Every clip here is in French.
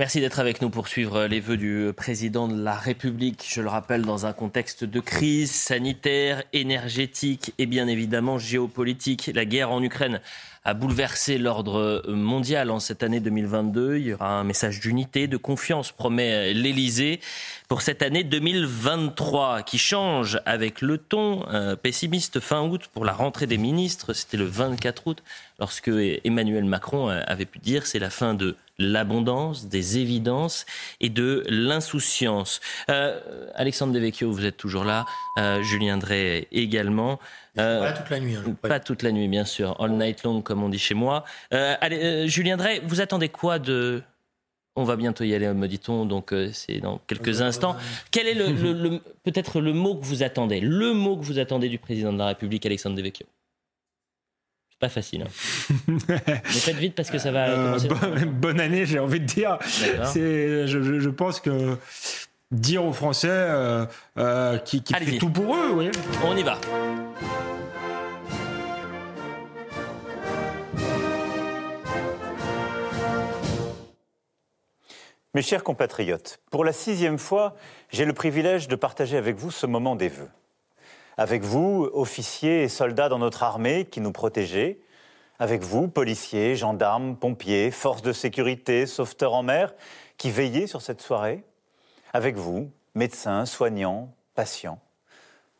Merci d'être avec nous pour suivre les vœux du président de la République. Je le rappelle, dans un contexte de crise sanitaire, énergétique et bien évidemment géopolitique. La guerre en Ukraine a bouleversé l'ordre mondial en cette année 2022. Il y aura un message d'unité, de confiance, promet l'Élysée, pour cette année 2023 qui change avec le ton euh, pessimiste fin août pour la rentrée des ministres. C'était le 24 août lorsque Emmanuel Macron euh, avait pu dire c'est la fin de l'abondance, des évidences et de l'insouciance. Euh, Alexandre Devecchio, vous êtes toujours là. Julien Drey également. Euh, pas toute la nuit. Hein. Pas toute la nuit, bien sûr. All night long, comme on dit chez moi. Euh, allez, euh, Julien Drey, vous attendez quoi de... On va bientôt y aller, me dit-on, donc c'est dans quelques instants. Quel est le, peut-être le mot que vous attendez Le mot que vous attendez du président de la République, Alexandre Devecchio? Pas facile. Hein. Mais faites vite parce que ça va commencer. bonne année, j'ai envie de dire. je, je, pense que dire aux Français euh, euh, qui, qui fait tout pour eux. Oui. On y va. Mes chers compatriotes, pour la sixième fois, j'ai le privilège de partager avec vous ce moment des vœux. Avec vous, officiers et soldats dans notre armée qui nous protégez, avec vous, policiers, gendarmes, pompiers, forces de sécurité, sauveteurs en mer, qui veillez sur cette soirée, avec vous, médecins, soignants, patients,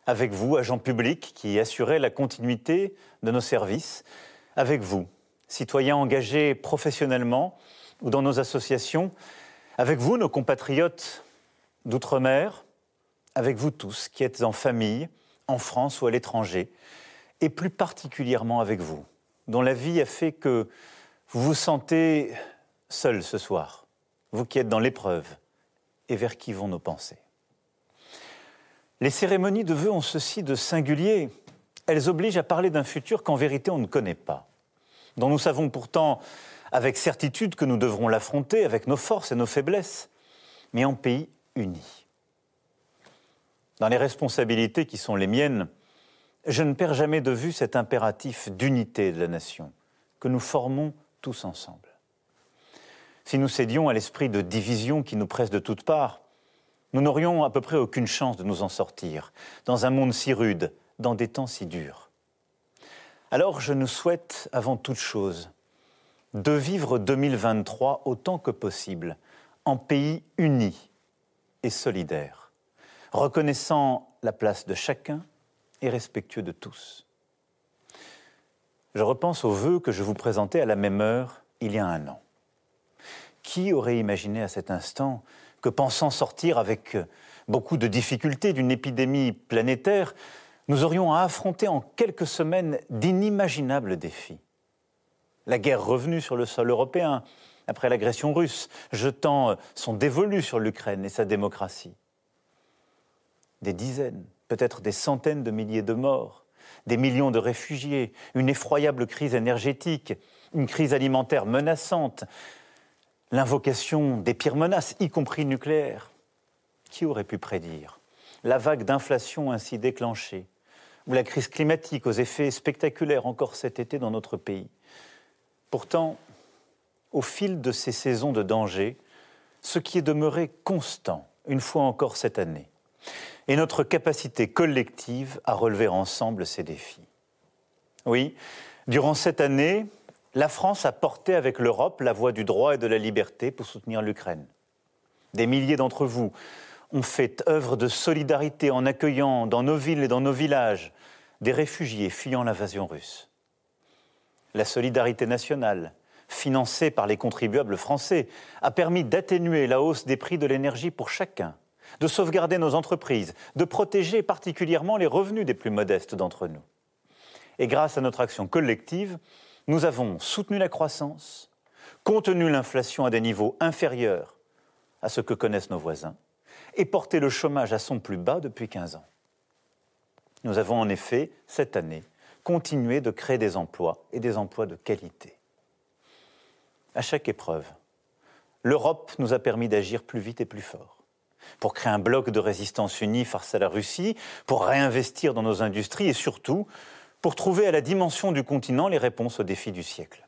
avec vous, agents publics qui assurez la continuité de nos services, avec vous, citoyens engagés professionnellement ou dans nos associations, avec vous, nos compatriotes d'outre-mer, avec vous tous qui êtes en famille, en France ou à l'étranger, et plus particulièrement avec vous, dont la vie a fait que vous vous sentez seul ce soir, vous qui êtes dans l'épreuve, et vers qui vont nos pensées. Les cérémonies de vœux ont ceci de singulier. Elles obligent à parler d'un futur qu'en vérité on ne connaît pas, dont nous savons pourtant avec certitude que nous devrons l'affronter avec nos forces et nos faiblesses, mais en pays uni. Dans les responsabilités qui sont les miennes, je ne perds jamais de vue cet impératif d'unité de la nation que nous formons tous ensemble. Si nous cédions à l'esprit de division qui nous presse de toutes parts, nous n'aurions à peu près aucune chance de nous en sortir, dans un monde si rude, dans des temps si durs. Alors je nous souhaite, avant toute chose, de vivre 2023 autant que possible en pays uni et solidaire, reconnaissant la place de chacun et respectueux de tous. Je repense aux vœux que je vous présentais à la même heure il y a un an. Qui aurait imaginé à cet instant que pensant sortir avec beaucoup de difficultés d'une épidémie planétaire, nous aurions à affronter en quelques semaines d'inimaginables défis? La guerre revenue sur le sol européen, après l'agression russe, jetant son dévolu sur l'Ukraine et sa démocratie. Des dizaines, peut-être des centaines de milliers de morts, des millions de réfugiés, une effroyable crise énergétique, une crise alimentaire menaçante, l'invocation des pires menaces, y compris nucléaires. Qui aurait pu prédire la vague d'inflation ainsi déclenchée, ou la crise climatique aux effets spectaculaires encore cet été dans notre pays? Pourtant, au fil de ces saisons de danger, ce qui est demeuré constant, une fois encore cette année, est notre capacité collective à relever ensemble ces défis. Oui, durant cette année, la France a porté avec l'Europe la voie du droit et de la liberté pour soutenir l'Ukraine. Des milliers d'entre vous ont fait œuvre de solidarité en accueillant dans nos villes et dans nos villages des réfugiés fuyant l'invasion russe. La solidarité nationale, financée par les contribuables français, a permis d'atténuer la hausse des prix de l'énergie pour chacun, de sauvegarder nos entreprises, de protéger particulièrement les revenus des plus modestes d'entre nous. Et grâce à notre action collective, nous avons soutenu la croissance, contenu l'inflation à des niveaux inférieurs à ce que connaissent nos voisins et porté le chômage à son plus bas depuis 15 ans. Nous avons en effet, cette année, continué de créer des emplois et des emplois de qualité. À chaque épreuve, l'Europe nous a permis d'agir plus vite et plus fort pour créer un bloc de résistance uni face à la Russie, pour réinvestir dans nos industries et surtout pour trouver à la dimension du continent les réponses aux défis du siècle.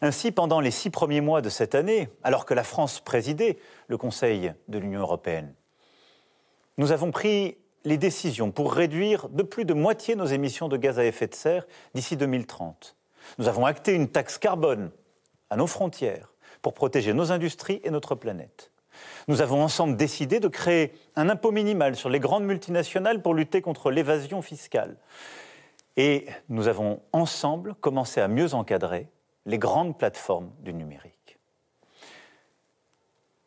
Ainsi, pendant les six premiers mois de cette année, alors que la France présidait le Conseil de l'Union européenne, nous avons pris les décisions pour réduire de plus de moitié nos émissions de gaz à effet de serre d'ici 2030. Nous avons acté une taxe carbone à nos frontières pour protéger nos industries et notre planète. Nous avons ensemble décidé de créer un impôt minimal sur les grandes multinationales pour lutter contre l'évasion fiscale. Et nous avons ensemble commencé à mieux encadrer les grandes plateformes du numérique.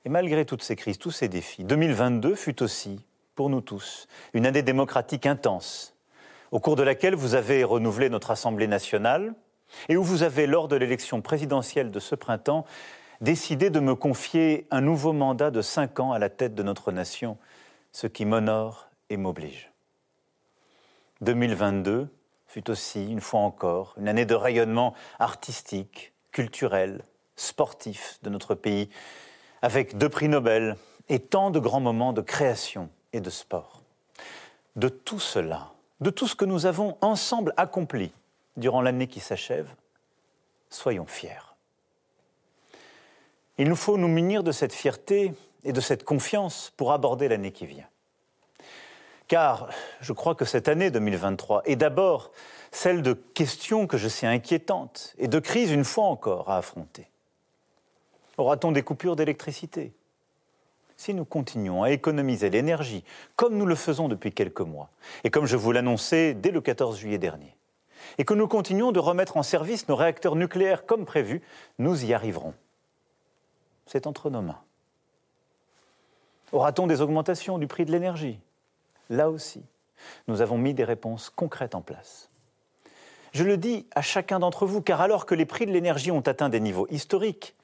Et malgré toutes ces crises, tous ces défis, 2022 fut aussi, pour nous tous, une année démocratique intense, au cours de laquelle vous avez renouvelé notre Assemblée nationale et où vous avez, lors de l'élection présidentielle de ce printemps, décidé de me confier un nouveau mandat de cinq ans à la tête de notre nation, ce qui m'honore et m'oblige. 2022 fut aussi, une fois encore, une année de rayonnement artistique, culturel, sportif de notre pays, avec deux prix Nobel et tant de grands moments de création et de sport. De tout cela, de tout ce que nous avons ensemble accompli durant l'année qui s'achève, soyons fiers. Il nous faut nous munir de cette fierté et de cette confiance pour aborder l'année qui vient. Car je crois que cette année 2023 est d'abord celle de questions que je sais inquiétantes et de crises une fois encore à affronter. Aura-t-on des coupures d'électricité? Si nous continuons à économiser l'énergie comme nous le faisons depuis quelques mois, et comme je vous l'annonçais dès le 14 juillet dernier, et que nous continuons de remettre en service nos réacteurs nucléaires comme prévu, nous y arriverons c'est entre nos mains. Aura-t-on des augmentations du prix de l'énergie? Là aussi, nous avons mis des réponses concrètes en place. Je le dis à chacun d'entre vous, car alors que les prix de l'énergie ont atteint des niveaux historiques,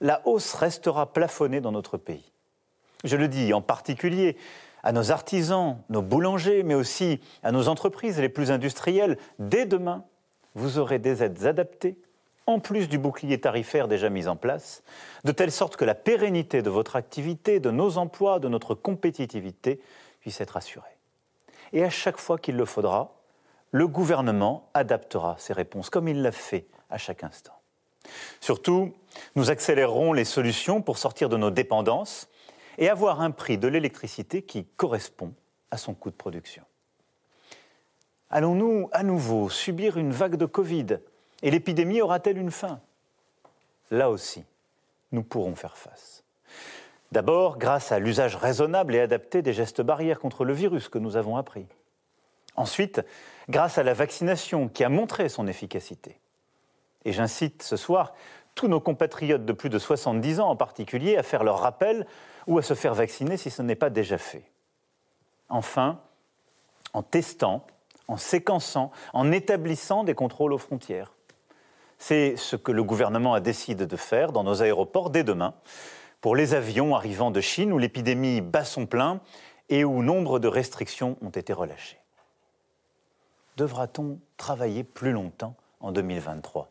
la hausse restera plafonnée dans notre pays. Je le dis en particulier à nos artisans, nos boulangers, mais aussi à nos entreprises les plus industrielles. Dès demain, vous aurez des aides adaptées en plus du bouclier tarifaire déjà mis en place, de telle sorte que la pérennité de votre activité, de nos emplois, de notre compétitivité puisse être assurée. Et à chaque fois qu'il le faudra, le gouvernement adaptera ses réponses, comme il l'a fait à chaque instant. Surtout, nous accélérerons les solutions pour sortir de nos dépendances et avoir un prix de l'électricité qui correspond à son coût de production. Allons-nous à nouveau subir une vague de Covid et l'épidémie aura-t-elle une fin? Là aussi, nous pourrons faire face. D'abord, grâce à l'usage raisonnable et adapté des gestes barrières contre le virus que nous avons appris. Ensuite, grâce à la vaccination qui a montré son efficacité. Et j'incite ce soir tous nos compatriotes de plus de 70 ans en particulier à faire leur rappel ou à se faire vacciner si ce n'est pas déjà fait. Enfin, en testant, en séquençant, en établissant des contrôles aux frontières. C'est ce que le gouvernement a décidé de faire dans nos aéroports dès demain pour les avions arrivant de Chine où l'épidémie bat son plein et où nombre de restrictions ont été relâchées. Devra-t-on travailler plus longtemps en 2023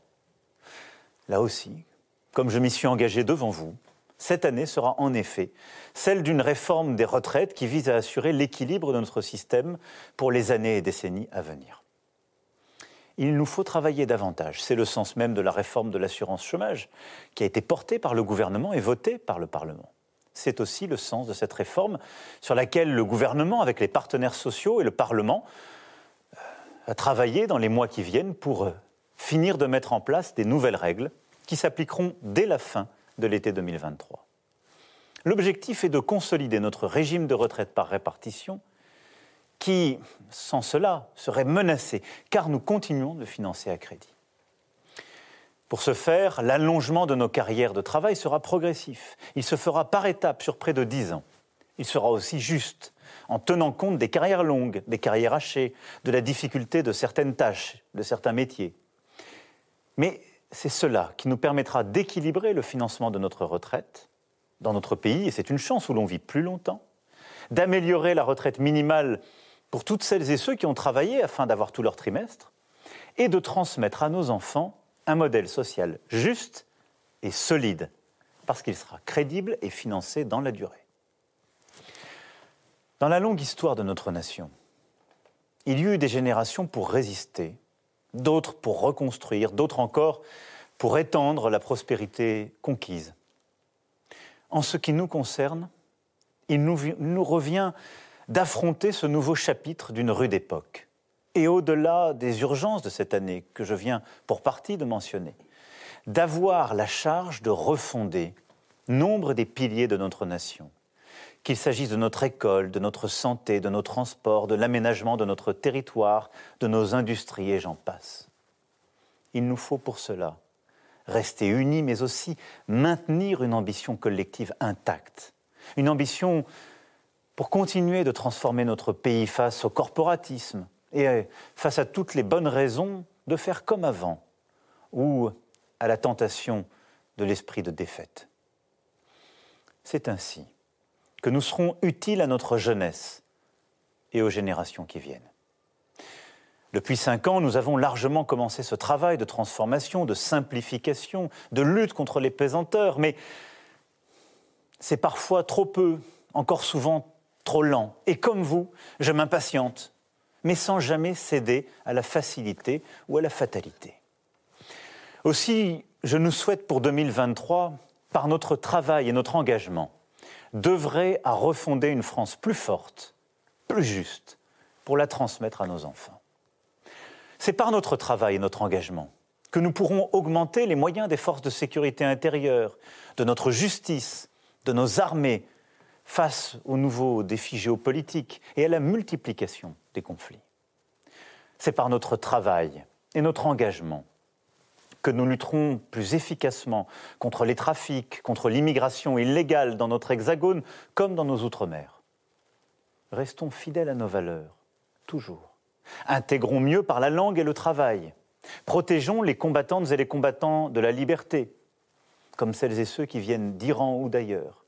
Là aussi, comme je m'y suis engagé devant vous, cette année sera en effet celle d'une réforme des retraites qui vise à assurer l'équilibre de notre système pour les années et décennies à venir il nous faut travailler davantage. C'est le sens même de la réforme de l'assurance chômage qui a été portée par le gouvernement et votée par le Parlement. C'est aussi le sens de cette réforme sur laquelle le gouvernement, avec les partenaires sociaux et le Parlement, euh, a travaillé dans les mois qui viennent pour euh, finir de mettre en place des nouvelles règles qui s'appliqueront dès la fin de l'été 2023. L'objectif est de consolider notre régime de retraite par répartition qui, sans cela, serait menacé, car nous continuons de financer à crédit. Pour ce faire, l'allongement de nos carrières de travail sera progressif. Il se fera par étapes sur près de dix ans. Il sera aussi juste, en tenant compte des carrières longues, des carrières hachées, de la difficulté de certaines tâches, de certains métiers. Mais c'est cela qui nous permettra d'équilibrer le financement de notre retraite dans notre pays, et c'est une chance où l'on vit plus longtemps, d'améliorer la retraite minimale pour toutes celles et ceux qui ont travaillé afin d'avoir tout leur trimestre, et de transmettre à nos enfants un modèle social juste et solide, parce qu'il sera crédible et financé dans la durée. Dans la longue histoire de notre nation, il y eut des générations pour résister, d'autres pour reconstruire, d'autres encore pour étendre la prospérité conquise. En ce qui nous concerne, il nous, nous revient d'affronter ce nouveau chapitre d'une rude époque. Et au-delà des urgences de cette année que je viens pour partie de mentionner, d'avoir la charge de refonder nombre des piliers de notre nation, qu'il s'agisse de notre école, de notre santé, de nos transports, de l'aménagement de notre territoire, de nos industries et j'en passe. Il nous faut pour cela rester unis, mais aussi maintenir une ambition collective intacte, une ambition pour continuer de transformer notre pays face au corporatisme et face à toutes les bonnes raisons de faire comme avant, ou à la tentation de l'esprit de défaite. C'est ainsi que nous serons utiles à notre jeunesse et aux générations qui viennent. Depuis cinq ans, nous avons largement commencé ce travail de transformation, de simplification, de lutte contre les pesanteurs, mais c'est parfois trop peu, encore souvent trop lent. Et comme vous, je m'impatiente, mais sans jamais céder à la facilité ou à la fatalité. Aussi, je nous souhaite pour 2023, par notre travail et notre engagement, d'œuvrer à refonder une France plus forte, plus juste, pour la transmettre à nos enfants. C'est par notre travail et notre engagement que nous pourrons augmenter les moyens des forces de sécurité intérieure, de notre justice, de nos armées, face aux nouveaux défis géopolitiques et à la multiplication des conflits. C'est par notre travail et notre engagement que nous lutterons plus efficacement contre les trafics, contre l'immigration illégale dans notre hexagone comme dans nos outre-mer. Restons fidèles à nos valeurs, toujours. Intégrons mieux par la langue et le travail. Protégeons les combattantes et les combattants de la liberté, comme celles et ceux qui viennent d'Iran ou d'ailleurs.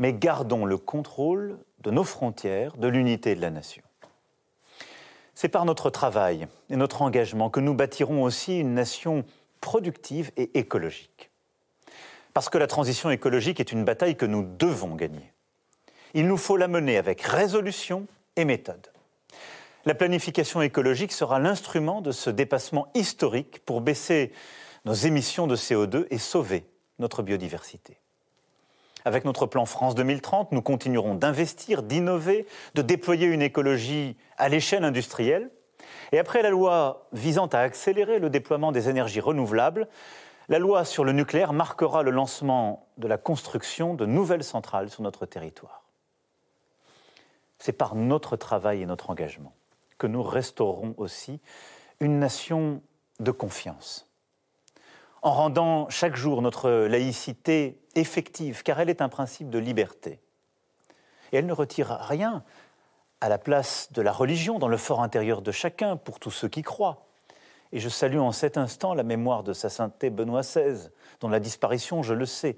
Mais gardons le contrôle de nos frontières, de l'unité de la nation. C'est par notre travail et notre engagement que nous bâtirons aussi une nation productive et écologique. Parce que la transition écologique est une bataille que nous devons gagner. Il nous faut la mener avec résolution et méthode. La planification écologique sera l'instrument de ce dépassement historique pour baisser nos émissions de CO2 et sauver notre biodiversité. Avec notre plan France 2030, nous continuerons d'investir, d'innover, de déployer une écologie à l'échelle industrielle et après la loi visant à accélérer le déploiement des énergies renouvelables, la loi sur le nucléaire marquera le lancement de la construction de nouvelles centrales sur notre territoire. C'est par notre travail et notre engagement que nous restaurerons aussi une nation de confiance. En rendant chaque jour notre laïcité effective, car elle est un principe de liberté. Et elle ne retire rien à la place de la religion dans le fort intérieur de chacun pour tous ceux qui croient. Et je salue en cet instant la mémoire de sa sainteté Benoît XVI, dont la disparition, je le sais,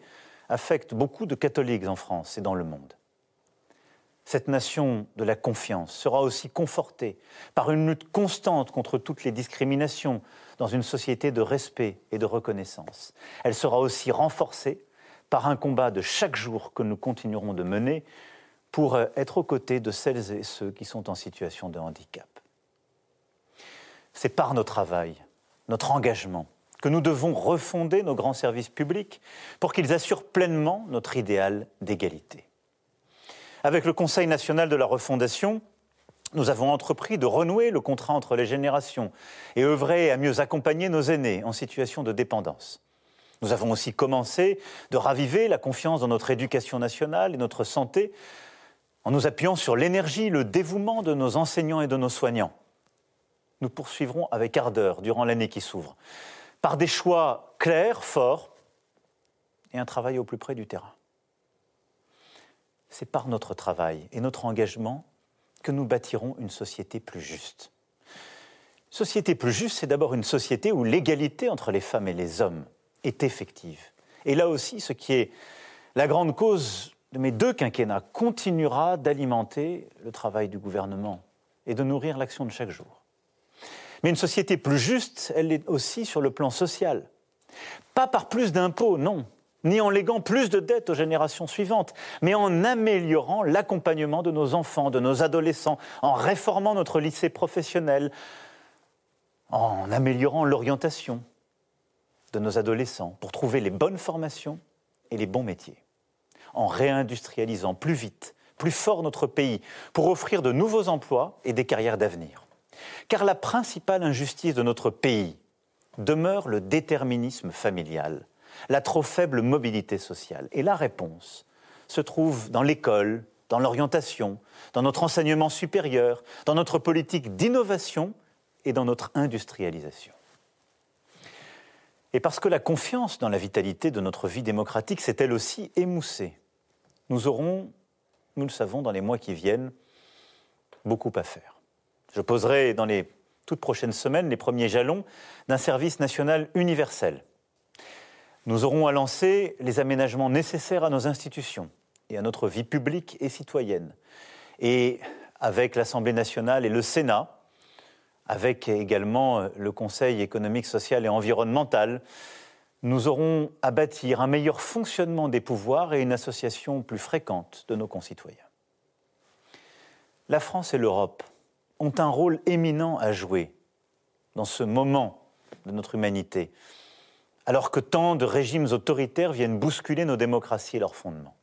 affecte beaucoup de catholiques en France et dans le monde. Cette nation de la confiance sera aussi confortée par une lutte constante contre toutes les discriminations dans une société de respect et de reconnaissance. Elle sera aussi renforcée par un combat de chaque jour que nous continuerons de mener pour euh, être aux côtés de celles et ceux qui sont en situation de handicap. C'est par notre travail, notre engagement, que nous devons refonder nos grands services publics pour qu'ils assurent pleinement notre idéal d'égalité. Avec le Conseil national de la refondation, nous avons entrepris de renouer le contrat entre les générations et œuvrer à mieux accompagner nos aînés en situation de dépendance. Nous avons aussi commencé de raviver la confiance dans notre éducation nationale et notre santé en nous appuyant sur l'énergie, le dévouement de nos enseignants et de nos soignants. Nous poursuivrons avec ardeur durant l'année qui s'ouvre, par des choix clairs, forts, et un travail au plus près du terrain. C'est par notre travail et notre engagement que nous bâtirons une société plus juste. Société plus juste, c'est d'abord une société où l'égalité entre les femmes et les hommes est effective. Et là aussi, ce qui est la grande cause de mes deux quinquennats continuera d'alimenter le travail du gouvernement et de nourrir l'action de chaque jour. Mais une société plus juste, elle est aussi sur le plan social. Pas par plus d'impôts, non, ni en léguant plus de dettes aux générations suivantes, mais en améliorant l'accompagnement de nos enfants, de nos adolescents, en réformant notre lycée professionnel, en améliorant l'orientation de nos adolescents pour trouver les bonnes formations et les bons métiers, en réindustrialisant plus vite, plus fort notre pays pour offrir de nouveaux emplois et des carrières d'avenir. Car la principale injustice de notre pays demeure le déterminisme familial, la trop faible mobilité sociale. Et la réponse se trouve dans l'école, dans l'orientation, dans notre enseignement supérieur, dans notre politique d'innovation et dans notre industrialisation. Et parce que la confiance dans la vitalité de notre vie démocratique s'est elle aussi émoussée, nous aurons, nous le savons, dans les mois qui viennent, beaucoup à faire. Je poserai dans les toutes prochaines semaines les premiers jalons d'un service national universel. Nous aurons à lancer les aménagements nécessaires à nos institutions et à notre vie publique et citoyenne. Et avec l'Assemblée nationale et le Sénat, avec également euh, le Conseil économique, social et environnemental, nous aurons à bâtir un meilleur fonctionnement des pouvoirs et une association plus fréquente de nos concitoyens. La France et l'Europe ont un rôle éminent à jouer dans ce moment de notre humanité, alors que tant de régimes autoritaires viennent bousculer nos démocraties et leurs fondements.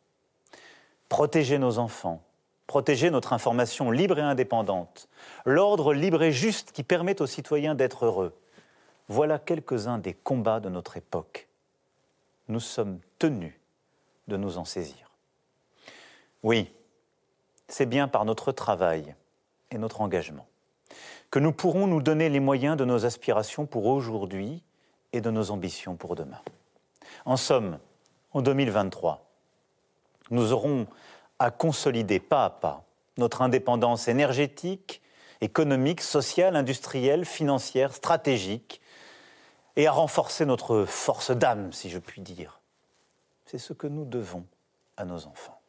Protéger nos enfants, protéger notre information libre et indépendante, l'ordre libre et juste qui permet aux citoyens d'être heureux. Voilà quelques-uns des combats de notre époque. Nous sommes tenus de nous en saisir. Oui, c'est bien par notre travail et notre engagement que nous pourrons nous donner les moyens de nos aspirations pour aujourd'hui et de nos ambitions pour demain. En somme, en 2023, nous aurons à consolider pas à pas notre indépendance énergétique, économique, sociale, industrielle, financière, stratégique, et à renforcer notre force d'âme, si je puis dire. C'est ce que nous devons à nos enfants.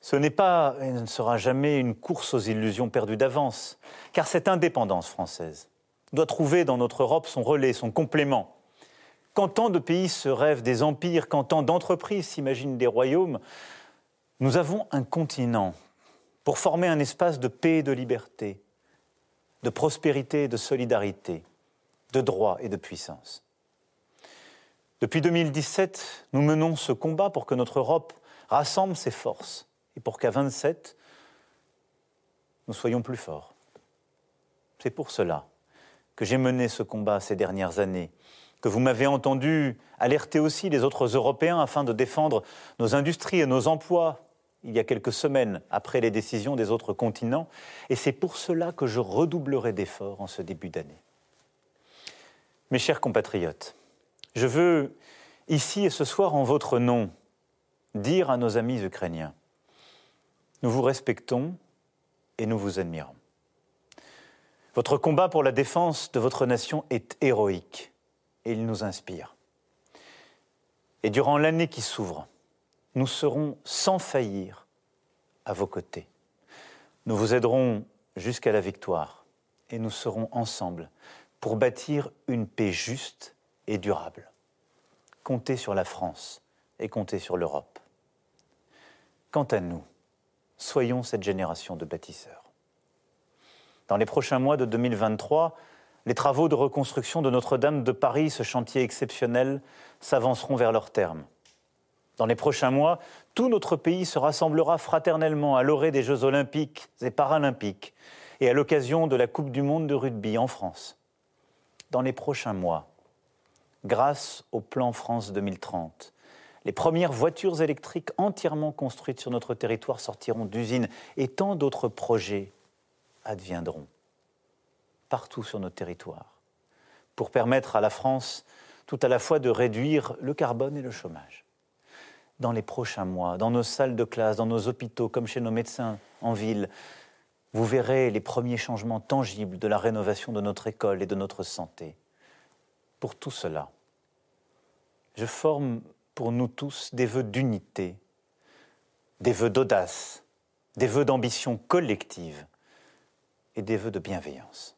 Ce n'est pas et ne sera jamais une course aux illusions perdues d'avance, car cette indépendance française doit trouver dans notre Europe son relais, son complément. Quand tant de pays se rêvent des empires, quand tant d'entreprises s'imaginent des royaumes, nous avons un continent pour former un espace de paix et de liberté, de prospérité et de solidarité, de droit et de puissance. Depuis 2017, nous menons ce combat pour que notre Europe rassemble ses forces et pour qu'à 27, nous soyons plus forts. C'est pour cela que j'ai mené ce combat ces dernières années, que vous m'avez entendu alerter aussi les autres Européens afin de défendre nos industries et nos emplois il y a quelques semaines après les décisions des autres continents, et c'est pour cela que je redoublerai d'efforts en ce début d'année. Mes chers compatriotes, je veux, ici et ce soir en votre nom, dire à nos amis ukrainiens, nous vous respectons et nous vous admirons. Votre combat pour la défense de votre nation est héroïque et il nous inspire. Et durant l'année qui s'ouvre, nous serons sans faillir à vos côtés. Nous vous aiderons jusqu'à la victoire et nous serons ensemble pour bâtir une paix juste et durable. Comptez sur la France et comptez sur l'Europe. Quant à nous, soyons cette génération de bâtisseurs. Dans les prochains mois de 2023, les travaux de reconstruction de Notre-Dame de Paris, ce chantier exceptionnel, s'avanceront vers leur terme. Dans les prochains mois, tout notre pays se rassemblera fraternellement à l'orée des Jeux olympiques et paralympiques et à l'occasion de la Coupe du monde de rugby en France. Dans les prochains mois, grâce au plan France 2030, les premières voitures électriques entièrement construites sur notre territoire sortiront d'usines et tant d'autres projets adviendront partout sur notre territoire pour permettre à la France tout à la fois de réduire le carbone et le chômage dans les prochains mois, dans nos salles de classe, dans nos hôpitaux, comme chez nos médecins en ville, vous verrez les premiers changements tangibles de la rénovation de notre école et de notre santé. Pour tout cela, je forme pour nous tous des vœux d'unité, des vœux d'audace, des vœux d'ambition collective et des vœux de bienveillance.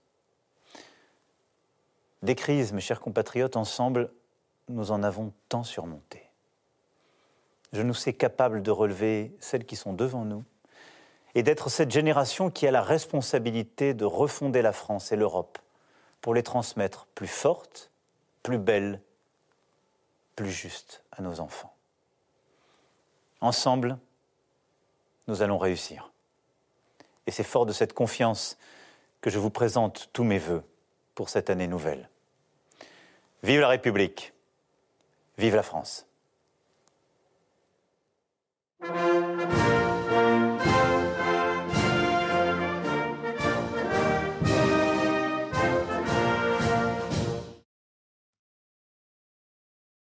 Des crises, mes chers compatriotes, ensemble, nous en avons tant surmonté. Je nous sais capables de relever celles qui sont devant nous et d'être cette génération qui a la responsabilité de refonder la France et l'Europe pour les transmettre plus fortes, plus belles, plus justes à nos enfants. Ensemble, nous allons réussir. Et c'est fort de cette confiance que je vous présente tous mes voeux pour cette année nouvelle. Vive la République, vive la France.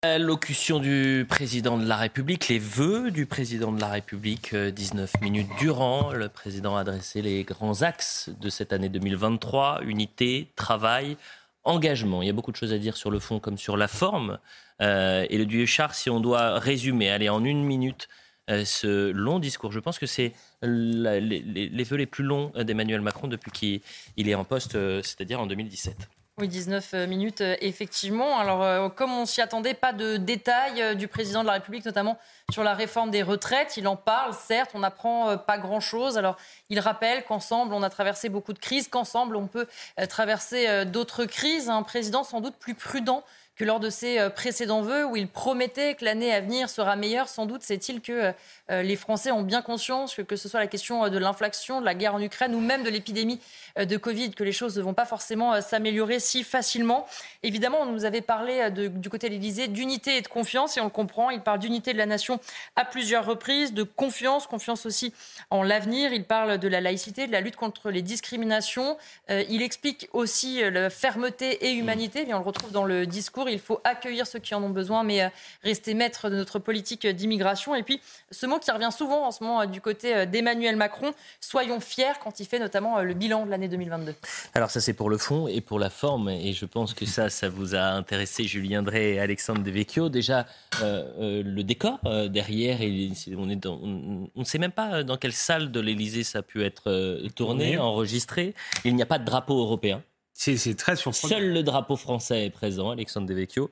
L'allocution du président de la République, les vœux du président de la République, 19 euh, minutes durant. Le président a adressé les grands axes de cette année 2023, unité, travail, engagement. Il y a beaucoup de choses à dire sur le fond comme sur la forme. Euh, et le Dieu si on doit résumer, aller en une minute, ce long discours, je pense que c'est les, les, vœux les plus longs d'Emmanuel Macron depuis qu'il est en poste, c'est-à-dire en 2017. Oui, 19 euh, minutes, euh, effectivement. Alors, euh, comme on s'y attendait, pas de détails du président de la République, notamment sur la réforme des retraites. Il en parle, certes, on n'apprend pas grand-chose. Alors, il rappelle qu'ensemble, on a traversé beaucoup de crises, qu'ensemble, on peut traverser d'autres crises. Un président sans doute plus prudent que lors de ses précédents vœux où il promettait que l'année à venir sera meilleure. Sans doute, c'est-il que euh, les Français ont bien conscience que, que ce soit la question euh, de l'inflation, de la guerre en Ukraine ou même de l'épidémie euh, de Covid, que les choses ne vont pas forcément s'améliorer si facilement. Évidemment, on nous avait parlé du côté de l'Élysée d'unité et de confiance, et on le comprend. Il parle d'unité de la nation à plusieurs reprises, de confiance, confiance aussi en l'avenir. Il parle de la laïcité, de la lutte contre les discriminations. il explique aussi la fermeté et humanité. Et on le retrouve dans le discours. Il faut accueillir ceux qui en ont besoin, mais rester maître de notre politique d'immigration. Et puis, ce mot qui revient souvent en ce moment euh, du côté euh, d'Emmanuel Macron. Soyons fiers quand il fait notamment euh, le bilan de l'année 2022. Alors ça c'est pour le fond et pour la forme et je pense que ça, ça vous a intéressé Julien Drey et Alexandre Devecchio. Déjà le décor derrière, on ne sait même pas dans quelle salle de l'Elysée ça a pu être tourné, enregistré. Il n'y a pas de drapeau européen. C'est très surprenant. Seul le drapeau français est présent, Alexandre Devecchio.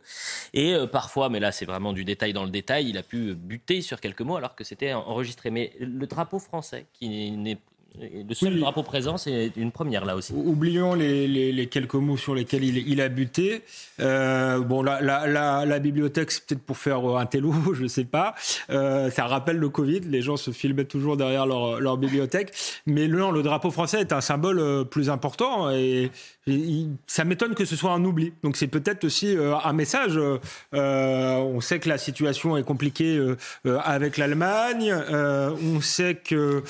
Et euh, parfois, mais là c'est vraiment du détail dans le détail, il a pu buter sur quelques mots alors que c'était enregistré. Mais le drapeau français, qui n'est le seul drapeau présent, c'est une première là aussi. Oublions les, quelques mots sur lesquels il, a buté. Euh, bon, la, la, bibliothèque, c'est peut-être pour faire un télo, je ne sais pas. Euh, ça rappelle le Covid, les gens se filmaient toujours derrière leur, leur bibliothèque. Mais non, le drapeau français est un symbole euh, plus important et, ça m'étonne que ce soit un oubli. Donc c'est peut-être aussi un message. on sait que la situation est compliquée avec l'Allemagne. on sait que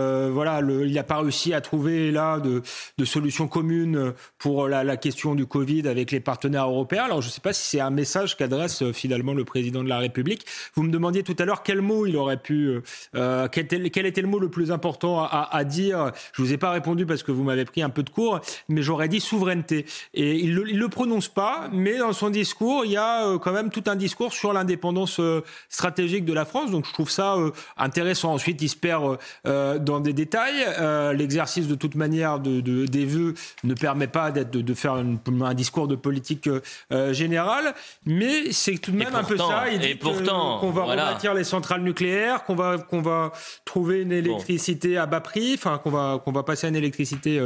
euh, voilà, il n'a pas réussi à trouver là de, solutions communes pour la, question du Covid avec les partenaires européens. Alors je ne sais pas si c'est un message qu'adresse euh, finalement le président de la République. Vous me demandiez tout à l'heure quel mot il aurait pu, euh, quel, était, le mot le plus important à, dire. Je vous ai pas répondu parce que vous m'avez pris un peu de cours, mais j'aurais dit souveraineté. Et il le, le prononce pas, mais dans son discours, il y a quand même tout un discours sur l'indépendance stratégique de la France. Donc je trouve ça intéressant. Ensuite, il se perd dans des détails. Euh, l'exercice, de toute manière, de, des vœux ne permet pas de, de faire un discours de politique euh, générale, mais c'est tout de même un peu ça. Il dit qu'on va voilà. les centrales nucléaires, qu'on va, qu'on va trouver une électricité à bas prix, enfin qu'on va, qu'on va passer à une électricité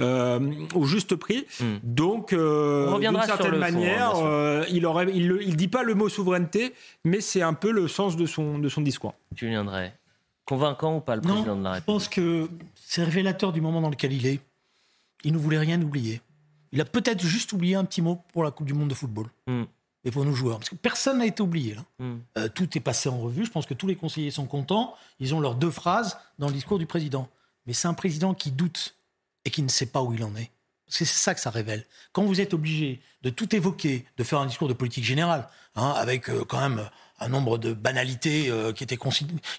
euh, au juste prix. Hmm. Donc, d'une certaine manière, il aurait, il, il dit pas le mot souveraineté, mais c'est un peu le sens de son, de son discours. Tu viendrais. Convaincant ou pas le président de la République Je pense que c'est révélateur du moment dans lequel il est. Il ne voulait rien oublier. Il a peut-être juste oublié un petit mot pour la Coupe du Monde de football. Hmm. Et pour nos joueurs. Parce que personne n'a été oublié. Là. Hmm. Euh, tout est passé en revue. Je pense que tous les conseillers sont contents. Ils ont leurs deux phrases dans le discours du président. Mais c'est un président qui doute et qui ne sait pas où il en est. C'est ça que ça révèle. Quand vous êtes obligé de tout évoquer, de faire un discours de politique générale, hein, avec euh, quand même un nombre de banalités euh, qui, étaient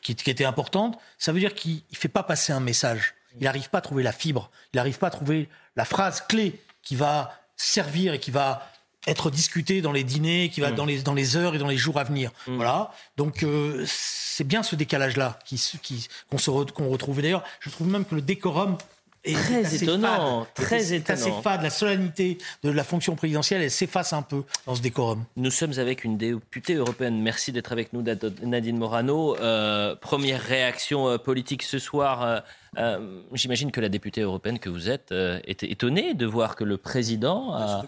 qui, qui, étaient importantes, ça veut dire qu'il ne fait pas passer un message. Il n'arrive pas à trouver la fibre, il n'arrive pas à trouver la phrase clé qui va servir et qui va être discutée dans les dîners, qui va mm. dans, les, dans les heures et dans les jours à venir. Mm. Voilà. Donc euh, c'est bien ce décalage-là qu'on qui, qu'on retrouve. D'ailleurs, je trouve même que le décorum très étonnant, très étonnant. assez fade. La solennité de la fonction présidentielle, elle s'efface un peu dans ce décorum. Nous sommes avec une députée européenne. Merci d'être avec nous, Nadine Morano. Euh, première réaction euh, politique ce soir. Euh, j'imagine que la députée européenne que vous êtes était étonnée de voir que le président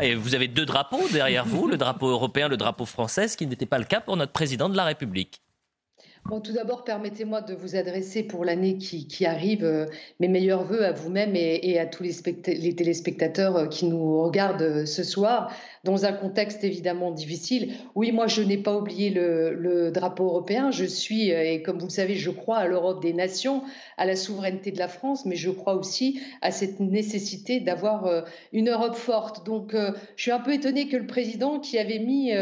et vous avez deux drapeaux derrière vous, le drapeau européen, le drapeau français, ce qui n'était pas le cas pour notre président de la République. Bon, tout d'abord, permettez-moi de vous adresser pour l'année qui, arrive euh, mes meilleurs voeux à vous-même et, à tous les, téléspectateurs euh, qui nous regardent euh, ce soir dans un contexte évidemment difficile. Oui, moi, je n'ai pas oublié le, drapeau européen. Je suis, et comme vous le savez, je crois à l'Europe des nations, à la souveraineté de la France, mais je crois aussi à cette nécessité d'avoir une Europe forte. Donc, je suis un peu étonnée que le président qui avait mis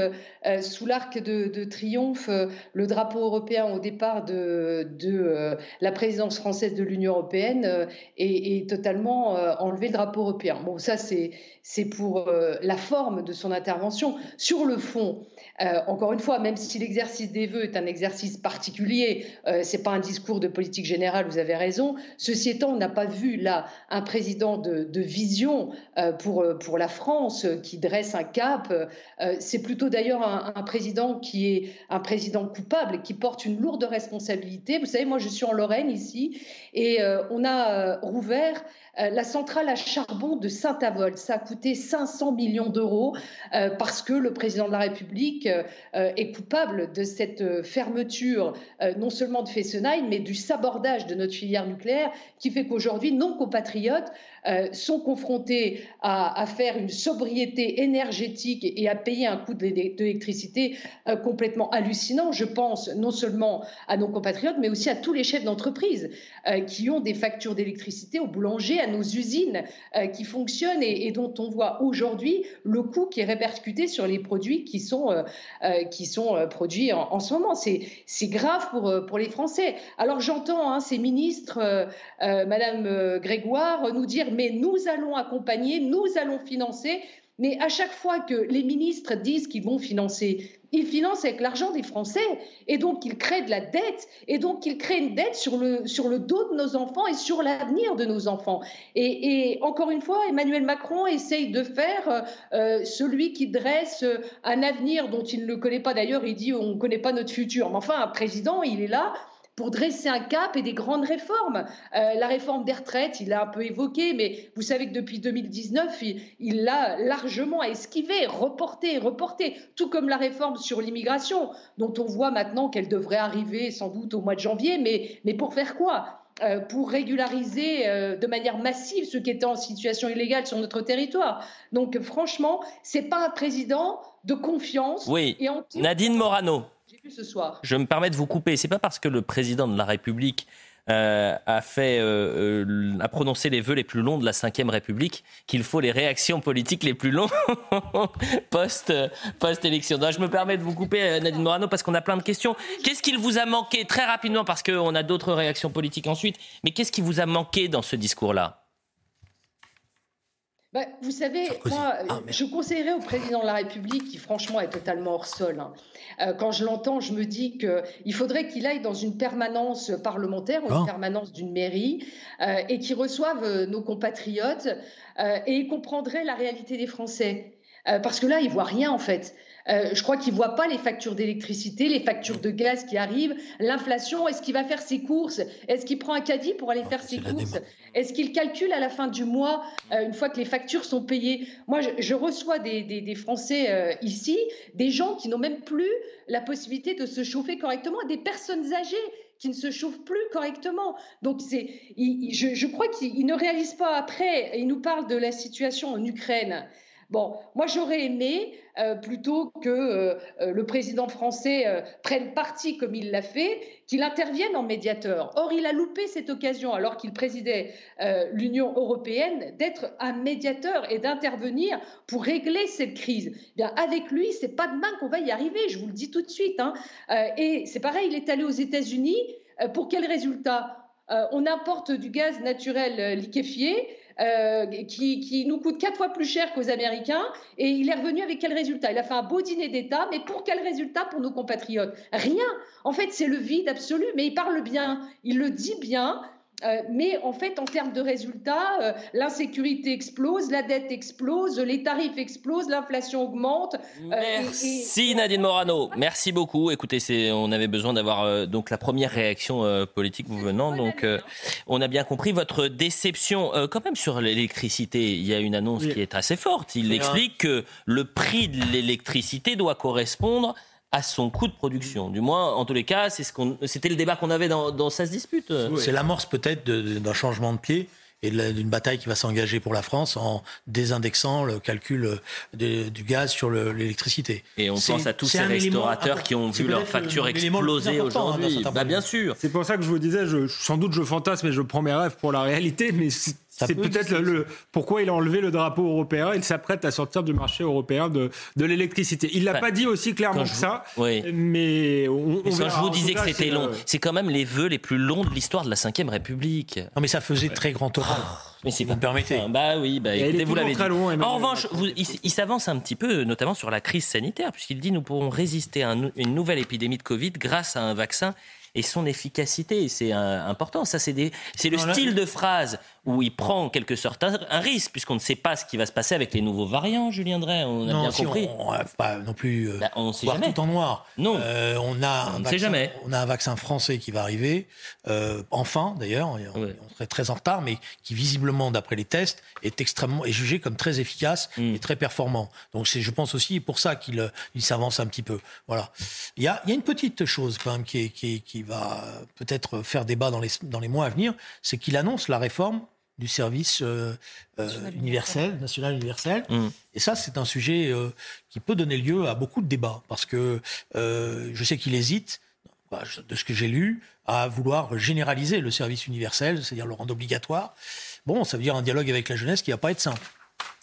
sous l'arc de, triomphe le drapeau européen au départ de, la présidence française de l'Union européenne ait, totalement enlevé le drapeau européen. Bon, ça, c'est c'est pour euh, la forme de son intervention. Sur le fond, euh, encore une fois, même si l'exercice des vœux est un exercice particulier, euh, c'est pas un discours de politique générale, vous avez raison. Ceci étant, on n'a pas vu là un président de, vision pour, pour la France qui dresse un cap. c'est plutôt d'ailleurs un, un, président qui est un président coupable, qui porte une lourde responsabilité. Vous savez, moi je suis en Lorraine ici et on a rouvert euh, la centrale à charbon de Saint-Avold, ça a coûté 500 millions d'euros euh, parce que le président de la République euh, est coupable de cette fermeture non seulement de Fessenheim, mais du sabordage de notre filière nucléaire qui fait qu'aujourd'hui, nos compatriotes euh, sont confrontés à, faire une sobriété énergétique et à payer un coût d'électricité euh, complètement hallucinant. Je pense non seulement à nos compatriotes, mais aussi à tous les chefs d'entreprise euh, qui ont des factures d'électricité aux boulangers, à nos usines qui fonctionnent et, dont on voit aujourd'hui le coût qui est répercuté sur les produits qui sont, qui sont produits en, ce moment. C'est grave pour, pour les Français. Alors j'entends hein, ces ministres, Madame Grégoire, nous dire mais nous allons accompagner, nous allons financer. Mais à chaque fois que les ministres disent qu'ils vont financer, ils financent avec l'argent des Français. Et donc, ils créent de la dette. Et donc, ils créent une dette sur le, sur le dos de nos enfants et sur l'avenir de nos enfants. Et, encore une fois, Emmanuel Macron essaye de faire euh, celui qui dresse un avenir dont il ne le connaît pas. D'ailleurs, il dit on ne connaît pas notre futur. Mais enfin, un président, il est là pour dresser un cap et des grandes réformes. Euh, la réforme des retraites, il l'a un peu évoqué, mais vous savez que depuis 2019, il l'a largement esquivé, reporté, reporté, tout comme la réforme sur l'immigration, dont on voit maintenant qu'elle devrait arriver sans doute au mois de janvier, mais, mais pour faire quoi? Euh, pour régulariser euh, de manière massive ceux qui étaient en situation illégale sur notre territoire. Donc franchement, c'est pas un président de confiance. Oui. Nadine Morano ce soir. Je me permets de vous couper. C'est pas parce que le président de la République euh, a fait euh, euh, a prononcé les vœux les plus longs de la Ve République qu'il faut les réactions politiques les plus longues post post élection. je me permets de vous couper Nadine Morano parce qu'on a plein de questions. Qu'est-ce qu'il vous a manqué? Très rapidement parce qu'on a d'autres réactions politiques ensuite, mais qu'est-ce qui vous a manqué dans ce discours là bah, vous savez, moi, ah, je conseillerais au président de la République, qui franchement est totalement hors sol, hein. euh, quand je l'entends, je me dis qu'il faudrait qu'il aille dans une permanence parlementaire, une ah. permanence d'une mairie, euh, et qu'il reçoive euh, nos compatriotes, et il comprendrait la réalité des Français. parce que là, il voit rien en fait. Euh, je crois qu'il ne voit pas les factures d'électricité, les factures de gaz qui arrivent, l'inflation. Est-ce qu'il va faire ses courses? Est-ce qu'il prend un caddie pour aller faire ses courses? Est-ce qu'il calcule à la fin du mois, euh, une fois que les factures sont payées? Moi, je, reçois des, Français euh, ici, des gens qui n'ont même plus la possibilité de se chauffer correctement, des personnes âgées qui ne se chauffent plus correctement. Donc, c'est, je, je crois qu'il ne réalise pas après. Il nous parle de la situation en Ukraine. Bon, moi j'aurais aimé, euh, plutôt que euh, euh, le président français prenne parti comme il l'a fait, qu'il intervienne en médiateur. Or, il a loupé cette occasion, alors qu'il présidait l'Union européenne, d'être un médiateur et d'intervenir pour régler cette crise. Eh bien, avec lui, c'est pas demain qu'on va y arriver, je vous le dis tout de suite. Hein. et c'est pareil, il est allé aux États-Unis. pour quel résultat? On importe du gaz naturel liquéfié. Qui, qui, nous coûte quatre fois plus cher qu'aux Américains. Et il est revenu avec quel résultat? Il a fait un beau dîner d'État, mais pour quel résultat pour nos compatriotes? Rien. En fait, c'est le vide absolu, mais il parle bien, il le dit bien. Euh, mais en fait, en termes de résultats, euh, l'insécurité explose, la dette explose, les tarifs explosent, l'inflation augmente. Euh, Merci Nadine Morano. Merci beaucoup. Écoutez, on avait besoin d'avoir donc la première réaction politique vous venant. Donc, on a bien compris votre déception. quand même sur l'électricité, il y a une annonce qui est assez forte. Il explique que le prix de l'électricité doit correspondre à son coût de production. Du moins, en tous les cas, c'est ce qu'on, c'était le débat qu'on avait dans, dans se dispute. C'est l'amorce peut-être d'un changement de pied et d'une bataille qui va s'engager pour la France en désindexant le calcul du gaz sur l'électricité. Et on pense à tous ces restaurateurs qui ont vu leur facture exploser aujourd'hui. Bah, bien sûr. C'est pour ça que je vous disais, je, sans doute je fantasme et je prends mes rêves pour la réalité, mais c'est peut-être le, pourquoi il a enlevé le drapeau européen. Il s'apprête à sortir du marché européen de, de l'électricité. Il l'a pas dit aussi clairement que ça, mais on, quand je vous disais que c'était long, c'est quand même les vœux les plus longs de l'histoire de la Ve République. Non, mais ça faisait très grand temps. Ah, mais c'est vous me permettez. Bah oui, bah, écoutez, vous l'avez dit. en revanche, il, s'avance un petit peu, notamment sur la crise sanitaire, puisqu'il dit nous pourrons résister à une nouvelle épidémie de Covid grâce à un vaccin et son efficacité. C'est important. Ça, c'est le style de phrase où il prend en quelque sorte un, risque, puisqu'on ne sait pas ce qui va se passer avec les nouveaux variants, Julien Drey. On a bien compris. On, ne pas non plus euh, bah, on sait jamais. tout en noir. Non. Euh, on a on ne sait jamais. On a un vaccin français qui va arriver, euh, enfin d'ailleurs, on, serait très en retard, mais qui visiblement, d'après les tests, est extrêmement est jugé comme très efficace hmm. et très performant. Donc c'est, je pense aussi, pour ça qu'il il s'avance un petit peu. Voilà. Il y a, il y a une petite chose quand même qui, qui, qui va peut-être faire débat dans les, dans les mois à venir, c'est qu'il annonce la réforme du service euh, euh, universel, national universel. Mm. Et ça, c'est un sujet euh, qui peut donner lieu à beaucoup de débats, parce que je sais qu'il hésite, bah, de ce que j'ai lu, à vouloir généraliser le service universel, c'est-à-dire le rendre obligatoire. Bon, ça veut dire un dialogue avec la jeunesse qui va pas être simple.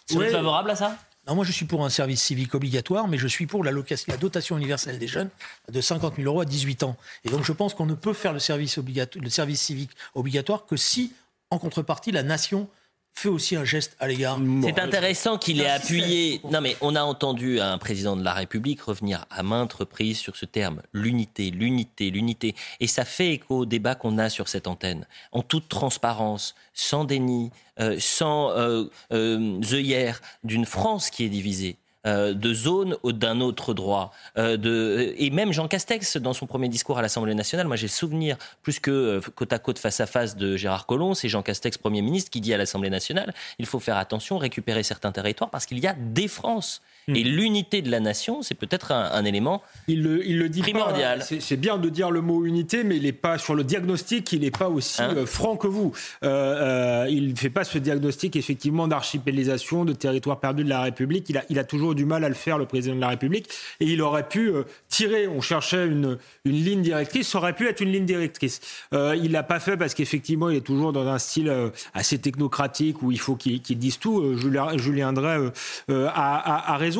Vous êtes favorable à ça? Non, moi je suis pour un service civique obligatoire, mais je suis pour la, la dotation universelle des jeunes de 50 000 euros à 18 ans. Et donc je pense qu'on ne peut faire le service, le service civique obligatoire que si en contrepartie, la nation fait aussi un geste à l'égard. C'est intéressant qu'il ait appuyé. Non, mais on a entendu un président de la République revenir à maintes reprises sur ce terme l'unité, l'unité, l'unité. Et ça fait écho au débat qu'on a sur cette antenne, en toute transparence, sans déni, euh, sans euh, euh, œillère, d'une France qui est divisée. Euh, de zone d'un autre droit. Euh, de, et même Jean Castex, dans son premier discours à l'Assemblée nationale, moi j'ai souvenir, plus que euh, côte à côte face à face de Gérard Collomb, c'est Jean Castex, Premier ministre, qui dit à l'Assemblée nationale, il faut faire attention, récupérer certains territoires, parce qu'il y a des France. Hmm. Et l'unité de la nation, c'est peut-être un, élément il le, il le dit primordial. C'est bien de dire le mot unité, mais il n'est pas sur le diagnostic, il n'est pas aussi hein euh, franc que vous. Euh, euh, il ne fait pas ce diagnostic effectivement d'archipélisation, de territoire perdu de la République. Il a, il a toujours du mal à le faire, le président de la République. Et il aurait pu tirer, on cherchait une, une ligne directrice, ça aurait pu être une ligne directrice. il l'a pas fait parce qu'effectivement, il est toujours dans un style assez technocratique où il faut qu'il dise tout. Julien, Julien Drey a, a, a raison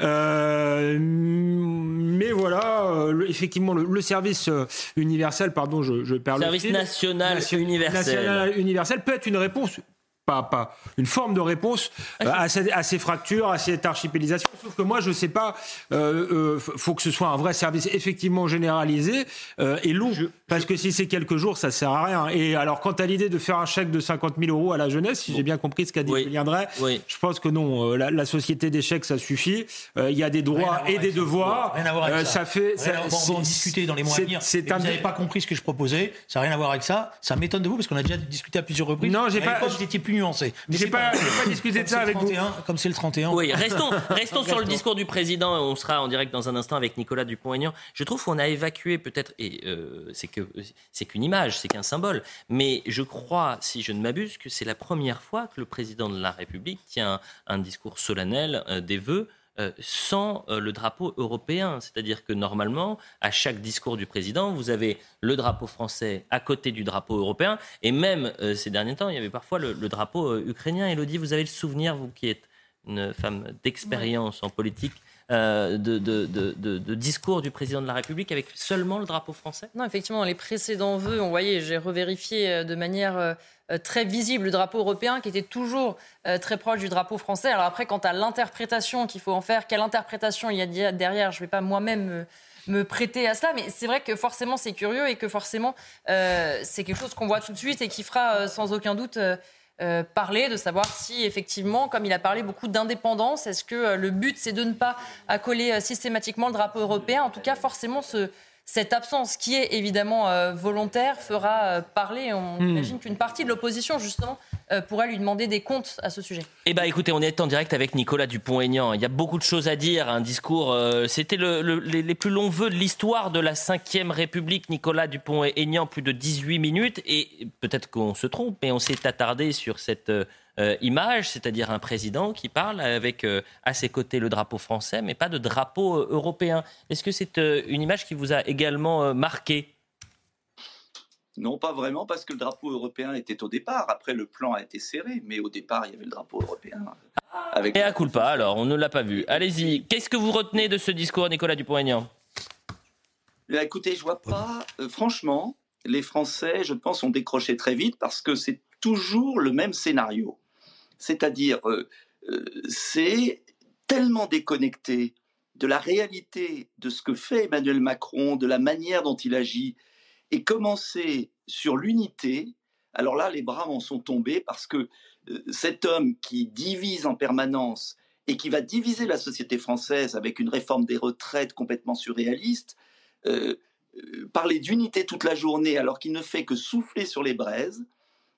euh, mais voilà, euh, effectivement, le, service euh, universel, pardon, je, je perds service le national, universel. national universel peut être une réponse pas, pas une forme de réponse ah, à, ces, à, ces, fractures, à cette archipélisation. Sauf que moi, je ne sais pas, euh, faut que ce soit un vrai service effectivement généralisé et long. Parce que si c'est quelques jours, ça sert à rien. Et alors, quant à l'idée de faire un chèque de 50 000 euros à la jeunesse, si j'ai bien compris ce qu'a dit oui. Julien je pense que non. Euh, la, société des chèques, ça suffit. Euh, il y a des droits et des devoirs. Rien à voir avec euh, ça. fait. Ça, on va en discuter dans les mois à venir. Vous n'avez pas compris ce que je proposais. Ça n'a rien à voir avec ça. Ça m'étonne de vous parce qu'on a déjà discuté à plusieurs reprises. Non, j'ai pas. Vous étiez plus nuancé. J'ai pas, pas discuté de ça avec vous. Comme c'est le 31. Oui, restons, restons sur le discours du président. On sera en direct dans un instant avec Nicolas Dupont-Aignan. Je trouve qu'on a évacué peut-être, et c'est que c'est qu'une image, c'est qu'un symbole. Mais je crois, si je ne m'abuse, que c'est la première fois que le président de la République tient un, discours solennel euh, des vœux euh, sans euh, le drapeau européen. C'est-à-dire que normalement, à chaque discours du président, vous avez le drapeau français à côté du drapeau européen. Et même ces derniers temps, il y avait parfois le, drapeau ukrainien. Elodie, vous avez le souvenir, vous qui êtes une femme d'expérience en politique, de, de, discours du président de la République avec seulement le drapeau français? Non, effectivement, les précédents vœux, on voyait, j'ai revérifié de manière très visible le drapeau européen qui était toujours très proche du drapeau français. Alors après, quant à l'interprétation qu'il faut en faire, quelle interprétation il y a derrière, je ne vais pas moi-même me prêter à cela. Mais c'est vrai que forcément, c'est curieux et que forcément, euh, c'est quelque chose qu'on voit tout de suite et qui fera euh, sans aucun doute. Euh, parler, de savoir si effectivement, comme il a parlé beaucoup d'indépendance, est-ce que le but c'est de ne pas accoler systématiquement le drapeau européen? En tout cas, forcément, ce, cette absence, qui est évidemment euh, volontaire, fera euh, parler. On hmm. imagine qu'une partie de l'opposition, justement, euh, pourrait lui demander des comptes à ce sujet. Eh bien, écoutez, on est en direct avec Nicolas Dupont-Aignan. Il y a beaucoup de choses à dire. Un discours, c'était les, plus longs vœux de l'histoire de la Ve République. Nicolas Dupont-Aignan, plus de 18 minutes. Et peut-être qu'on se trompe, mais on s'est attardé sur cette euh, image, c'est-à-dire un président qui parle avec euh, à ses côtés le drapeau français, mais pas de drapeau euh, européen. Est-ce que c'est une image qui vous a également marqué? Non, pas vraiment, parce que le drapeau européen était au départ. Après, le plan a été serré, mais au départ, il y avait le drapeau européen. Avec Et à pas, alors, on ne l'a pas vu. Allez-y, qu'est-ce que vous retenez de ce discours, Nicolas Dupont-Aignan? Eh Écoutez, je vois pas. franchement, les Français, je pense, ont décroché très vite parce que c'est toujours le même scénario. C'est-à-dire, euh, euh, c'est tellement déconnecté de la réalité de ce que fait Emmanuel Macron, de la manière dont il agit, et commencer sur l'unité, alors là, les bras en sont tombés parce que euh, cet homme qui divise en permanence et qui va diviser la société française avec une réforme des retraites complètement surréaliste, parler d'unité toute la journée alors qu'il ne fait que souffler sur les braises,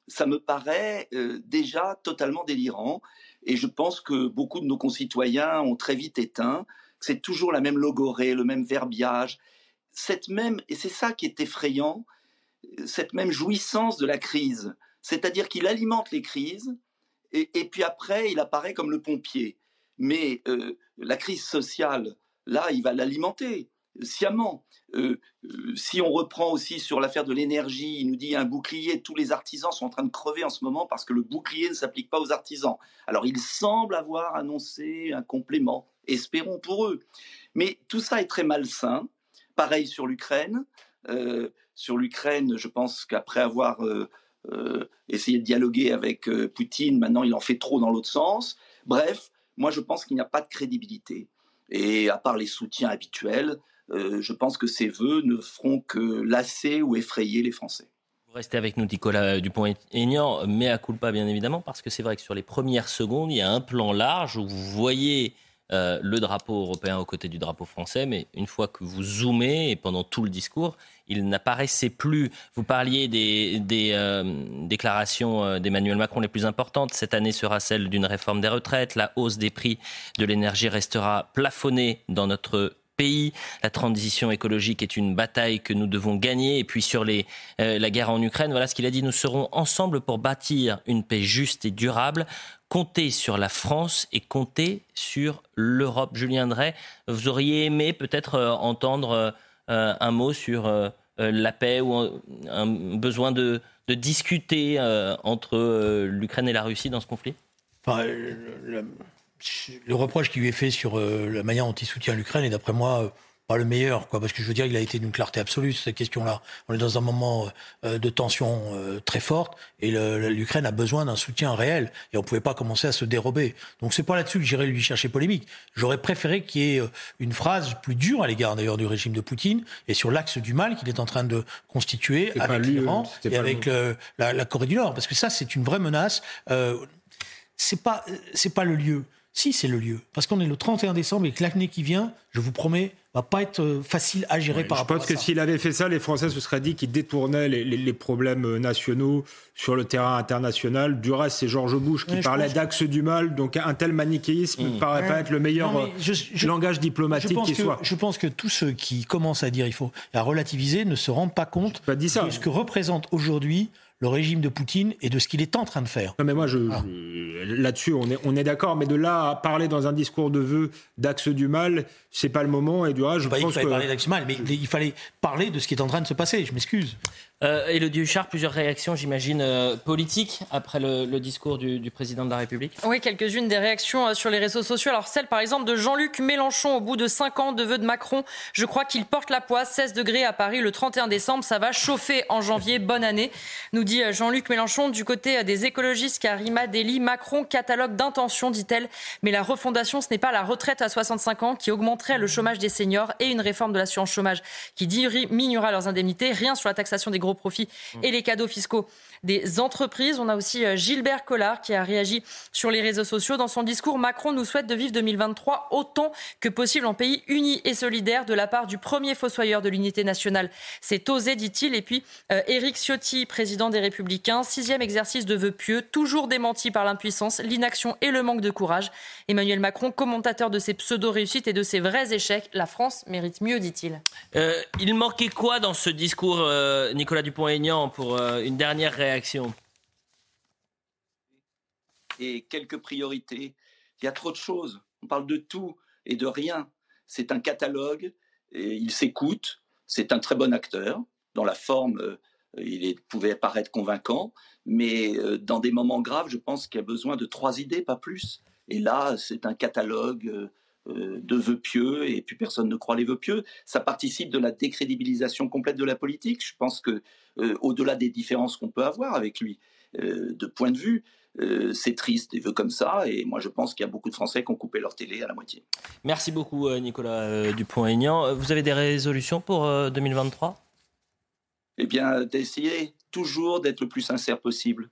ça me paraît euh, déjà totalement délirant. Et je pense que beaucoup de nos concitoyens ont très vite éteint. C'est toujours la même logorée, le même verbiage, cette même, et c'est ça qui est effrayant, cette même jouissance de la crise. C'est-à-dire qu'il alimente les crises, et, puis après, il apparaît comme le pompier. Mais euh, la crise sociale, là, il va l'alimenter sciemment. Euh, euh, si on reprend aussi sur l'affaire de l'énergie, il nous dit un bouclier, tous les artisans sont en train de crever en ce moment parce que le bouclier ne s'applique pas aux artisans. Alors il semble avoir annoncé un complément, espérons pour eux. Mais tout ça est très malsain. Pareil sur l'Ukraine. Euh, sur l'Ukraine, je pense qu'après avoir essayé de dialoguer avec Poutine, maintenant il en fait trop dans l'autre sens. Bref, moi je pense qu'il n'y a pas de crédibilité. Et à part les soutiens habituels, euh, je pense que ces vœux ne feront que lasser ou effrayer les Français. Vous restez avec nous, Nicolas Dupont-Aignan, mais à pas bien évidemment, parce que c'est vrai que sur les premières secondes, il y a un plan large où vous voyez euh, le drapeau européen aux côtés du drapeau français, mais une fois que vous zoomez, et pendant tout le discours, il n'apparaissait plus. Vous parliez des, euh, déclarations d'Emmanuel Macron les plus importantes. Cette année sera celle d'une réforme des retraites. La hausse des prix de l'énergie restera plafonnée dans notre pays. La transition écologique est une bataille que nous devons gagner. Et puis sur euh, la guerre en Ukraine, voilà ce qu'il a dit. Nous serons ensemble pour bâtir une paix juste et durable. Comptez sur la France et comptez sur l'Europe. Julien Drey, vous auriez aimé peut-être euh, entendre euh, un mot sur la paix ou un, besoin de, discuter entre l'Ukraine et la Russie dans ce conflit? Reproche qui lui est fait sur euh, la manière dont il soutient l'Ukraine est d'après moi euh, pas le meilleur, quoi, parce que je veux dire, il a été d'une clarté absolue sur cette question-là. On est dans un moment euh, de tension très forte, et l'Ukraine a besoin d'un soutien réel, et on ne pouvait pas commencer à se dérober. Donc c'est pas là-dessus que j'irais lui chercher polémique. J'aurais préféré qu'il y ait une phrase plus dure à l'égard d'ailleurs du régime de Poutine, et sur l'axe du mal qu'il est en train de constituer avec l'Iran et avec la, la, Corée du Nord, parce que ça c'est une vraie menace. c'est pas c'est pas le lieu. Si, c'est le lieu. Parce qu'on est le 31 décembre et que l'année qui vient, je vous promets, va pas être euh, facile à gérer par rapport à ça. Je pense que s'il avait fait ça, les Français se seraient dit qu'il détournait les, problèmes euh, nationaux sur le terrain international. Du reste, c'est Georges Bush qui parlait d'axe du mal. Donc un tel manichéisme ne mmh. paraît pas être le meilleur euh, langage diplomatique qui soit. Je pense que tous ceux qui commencent à dire il faut à relativiser ne se rendent pas compte de ce que représente aujourd'hui le régime de Poutine et de ce qu'il est en train de faire. Non mais moi, je, là-dessus, on est, on est d'accord, mais de là à parler dans un discours de vœux d'axe du mal, c'est pas le moment. Et du je pense qu'il fallait parler d'axe du mal, mais il fallait parler de ce qui est en train de se passer. Je m'excuse. Euh, Elodie Huchard, plusieurs réactions, j'imagine, euh, politiques après le, discours du, président de la République Oui, quelques-unes des réactions euh, sur les réseaux sociaux. Alors, celle, par exemple, de Jean-Luc Mélenchon, au bout de cinq ans de vœux de Macron. Je crois qu'il porte la poisse. 16 degrés à Paris le 31 décembre. Ça va chauffer en janvier. Bonne année, nous dit Jean-Luc Mélenchon. Du côté des écologistes, Karima Deli, Macron catalogue d'intentions, dit-elle. Mais la refondation, ce n'est pas la retraite à 65 ans qui augmenterait le chômage des seniors et une réforme de l'assurance chômage qui diminuera leurs indemnités. Rien sur la taxation des gros profits et les cadeaux fiscaux des entreprises. On a aussi euh, Gilbert Collard qui a réagi sur les réseaux sociaux. Dans son discours, Macron nous souhaite de vivre 2023 autant que possible en pays uni et solidaire de la part du premier fossoyeur de l'unité nationale. C'est osé, dit-il. Et puis, euh, Éric Ciotti, président des Républicains, sixième exercice de vœux pieux, toujours démenti par l'impuissance, l'inaction et le manque de courage. Emmanuel Macron, commentateur de ses pseudo-réussites et de ses vrais échecs, la France mérite mieux, dit-il. Euh, il manquait quoi dans ce discours, Nicolas Dupont-Aignan, pour une dernière et quelques priorités. Il y a trop de choses. On parle de tout et de rien. C'est un catalogue. Il s'écoute. C'est un très bon acteur. Dans la forme, euh, il pouvait paraître convaincant. Mais euh, dans des moments graves, je pense qu'il y a besoin de trois idées, pas plus. Et là, c'est un catalogue euh, de vœux pieux et puis personne ne croit les vœux pieux. Ça participe de la décrédibilisation complète de la politique. Je pense que euh, au-delà des différences qu'on peut avoir avec lui euh, de point de vue, euh, c'est triste des vœux comme ça. Et moi, je pense qu'il y a beaucoup de Français qui ont coupé leur télé à la moitié. Merci beaucoup, Nicolas Dupont-Aignan. Vous avez des résolutions pour 2023 Eh bien, d'essayer toujours d'être le plus sincère possible.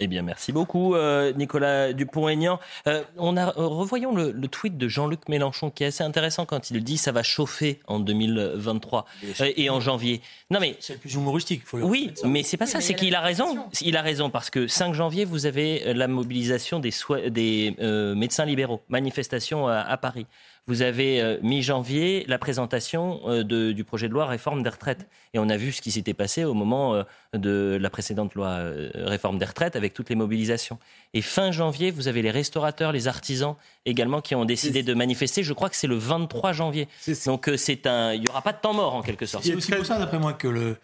Eh bien, merci beaucoup, euh, Nicolas Dupont-Aignan. Euh, on a, euh, revoyons le, tweet de Jean-Luc Mélenchon, qui est assez intéressant quand il dit ça va chauffer en 2023 et en janvier. Non, mais c'est le plus humoristique. Faut oui, mais c'est pas ça. C'est qu'il a raison. Il a raison parce que 5 janvier, vous avez la mobilisation des, des médecins libéraux, manifestation à Paris vous avez euh, mi-janvier la présentation euh, du projet de loi réforme des retraites. Et on a vu ce qui s'était passé au moment euh, de la précédente loi réforme des retraites avec toutes les mobilisations. Et fin janvier, vous avez les restaurateurs, les artisans également qui ont décidé de manifester. Je crois que c'est le 23 janvier. Donc c'est un, il n'y aura pas de temps mort en quelque sorte. C'est aussi pour ça, d'après moi, que le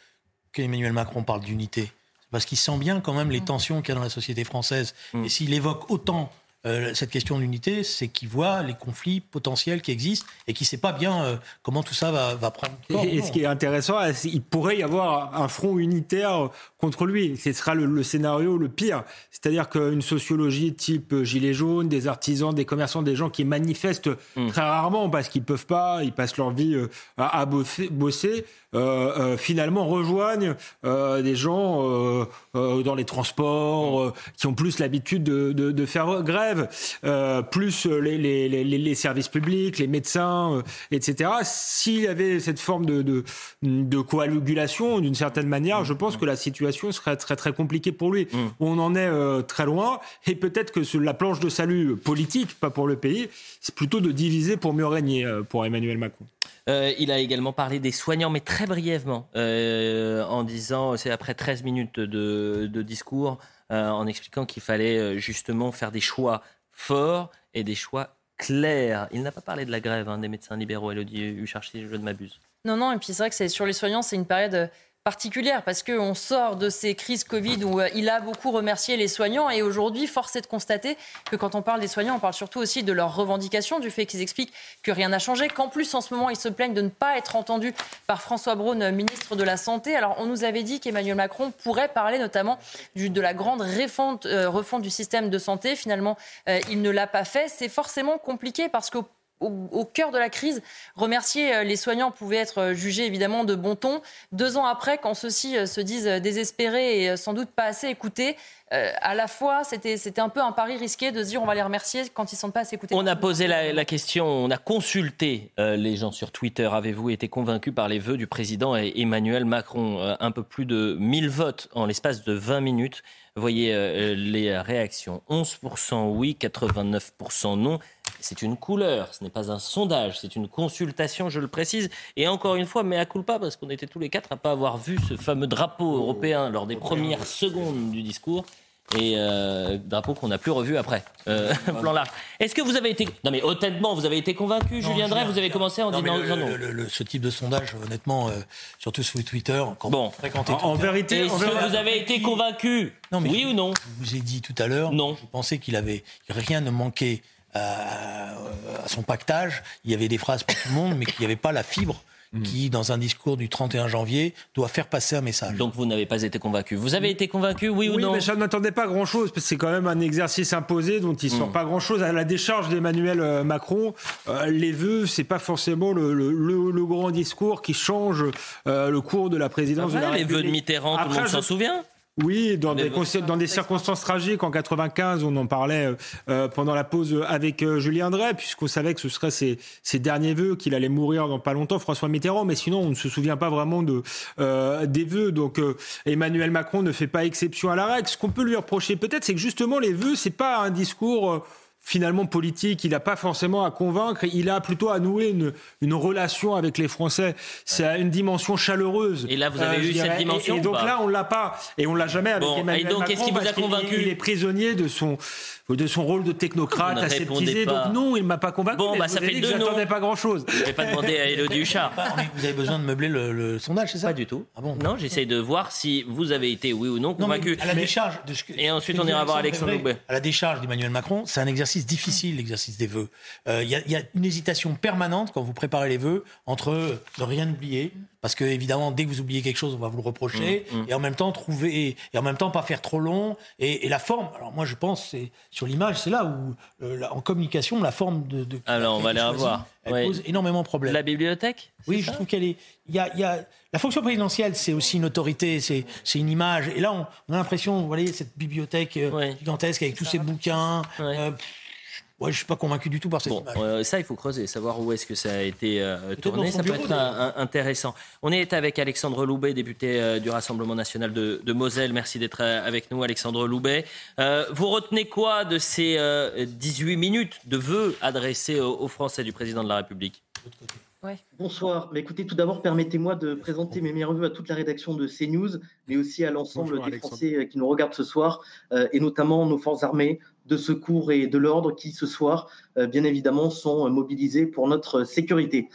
qu'Emmanuel Macron parle d'unité. Parce qu'il sent bien quand même les tensions qu'il y a dans la société française. Mm. Et s'il évoque autant euh, cette question d'unité, c'est qu'il voit les conflits potentiels qui existent et qu'il ne sait pas bien euh, comment tout ça va, va prendre. et, ce qui est intéressant, il pourrait y avoir un front unitaire contre lui. Ce sera le, scénario le pire. C'est-à-dire qu'une sociologie type gilet jaune, des artisans, des commerçants, des gens qui manifestent hmm. très rarement parce qu'ils peuvent pas, ils passent leur vie euh, à, bosser, finalement rejoignent des gens dans les transports qui ont plus l'habitude de, de faire grève euh, plus les, les, les, services publics, les médecins, euh, etc. S'il y avait cette forme de, de, de coagulation, d'une certaine manière, je pense que la situation serait très très compliquée pour lui. Mm. On en est euh, très loin, et peut-être que la planche de salut politique, pas pour le pays, c'est plutôt de diviser pour mieux régner pour Emmanuel Macron. Il a également parlé des soignants, mais très brièvement, en disant, c'est après 13 minutes de, discours, euh, en expliquant qu'il fallait euh, justement faire des choix forts et des choix clairs. Il n'a pas parlé de la grève hein, des médecins libéraux, Elodie Huchard, si je ne m'abuse. Non, non, et puis c'est vrai que sur les soignants, c'est une période particulière parce qu'on sort de ces crises Covid où euh, il a beaucoup remercié les soignants et aujourd'hui, force est de constater que quand on parle des soignants, on parle surtout aussi de leurs revendications, du fait qu'ils expliquent que rien n'a changé, qu'en plus en ce moment ils se plaignent de ne pas être entendus par François Braun, ministre de la Santé. Alors on nous avait dit qu'Emmanuel Macron pourrait parler notamment de la grande refonte, euh, refonte du système de santé. Finalement, euh, il ne l'a pas fait. C'est forcément compliqué parce qu'au au, cœur de la crise. Remercier euh, les soignants pouvait être euh, jugé évidemment de bon ton. Deux ans après, quand ceux-ci euh, se disent désespérés et sans doute pas assez écoutés, à la fois, c'était, un peu un pari risqué de se dire on va les remercier quand ils ne sont pas assez écoutés. On a posé la, question, on a consulté les gens sur Twitter. Avez-vous été convaincus par les vœux du président Emmanuel Macron? Un peu plus de 1000 votes en l'espace de 20 minutes. Voyez les réactions. 11% oui, 89% non. C'est une couleur, ce n'est pas un sondage, c'est une consultation, je le précise. Et encore une fois, mais à pas parce qu'on était tous les quatre à pas avoir vu ce fameux drapeau européen lors des premières secondes du discours. et euh, drapeau qu'on n'a plus revu après. Euh, plan large. Est-ce que vous avez été. Non, mais honnêtement, vous avez été convaincu, Julien Drey Vous avez commencé en disant non. ce type de sondage, honnêtement, euh, surtout sur Twitter, quand bon. en, en, vérité. Est-ce que vous avez été convaincu? Oui ou non? Je vous ai dit tout à l'heure. Non. Je pensais qu'il avait. Rien ne manquait à, à son pactage. Il y avait des phrases pour tout le monde, mais qu'il n'y avait pas la fibre Mm. qui, dans un discours du 31 janvier, doit faire passer un message. Donc vous n'avez pas été convaincu. Vous avez été convaincu, oui, ou non Oui, mais je n'attendais pas grand-chose, parce que c'est quand même un exercice imposé dont il ne sort mm. pas grand-chose. À la décharge d'Emmanuel euh, Macron, euh, les vœux, c'est pas forcément le, le, grand discours qui change euh, le cours de la présidence de la Les vœux de Mitterrand, tout le monde s'en souvient oui, dans des, dans des circonstances tragiques. En 95, on en parlait euh, euh, pendant la pause avec euh, Julien Drey, puisqu'on savait que ce serait ses, derniers vœux, qu'il allait mourir dans pas longtemps, François Mitterrand. Mais sinon, on ne se souvient pas vraiment de, des vœux. Donc, Emmanuel Macron ne fait pas exception à la règle. Ce qu'on peut lui reprocher, peut-être, c'est que justement, les vœux, c'est pas un discours finalement politique, il n'a pas forcément à convaincre, il a plutôt à nouer une, une relation avec les Français. C'est une dimension chaleureuse. Et là, vous avez eu cette dimension Et, donc là, on l'a pas, et on l'a jamais avec Emmanuel et donc, qu'est-ce qui vous a convaincu il, est prisonnier de son de son rôle de technocrate aseptisé. Donc non, il m'a pas convaincu. Bon, bah, ça fait deux J'attendais pas grand-chose. Je vais pas demander à Elodie Huchard. Vous avez besoin de meubler le, sondage, c'est ça Pas du tout. Ah bon Non, j'essaye de voir si vous avez été oui ou non convaincu. à la décharge. De ce que, et ensuite, on ira voir Alexandre Loubet. À la décharge d'Emmanuel Macron, c'est un exercice difficile, l'exercice des vœux. Euh, il y, a une hésitation permanente quand vous préparez les vœux entre ne rien oublier, parce que évidemment, dès que vous oubliez quelque chose, on va vous le reprocher, mmh, mmh. et en même temps trouver, et en même temps pas faire trop long, et, la forme. Alors moi, je pense, c'est sur l'image, c'est là où euh, en communication, la forme de. de alors on va aller revoir. Elle pose énormément de problèmes. La bibliothèque Oui, je trouve qu'elle est. Il y a, y a... La fonction présidentielle, c'est aussi une autorité, c'est une image. Et là, on, a l'impression, vous voyez, cette bibliothèque euh, gigantesque avec tous ces bouquins. Euh, Ouais, je suis pas convaincu du tout par cette bon, euh, ça, il faut creuser, savoir où est-ce que ça a été euh, tourné. Ça peut être intéressant. On est avec Alexandre Loubet, député euh, du Rassemblement national de, Moselle. Merci d'être avec nous, Alexandre Loubet. vous retenez quoi de ces 18 minutes de vœux adressés aux, Français du président de la République? Bonsoir. Mais écoutez, tout d'abord, permettez-moi de présenter mes meilleurs vœux à toute la rédaction de CNews, mais aussi à l'ensemble des Français qui nous regardent ce soir, et notamment nos forces armées, de secours et de l'ordre qui, ce soir, euh, bien évidemment, sont mobilisés pour notre sécurité.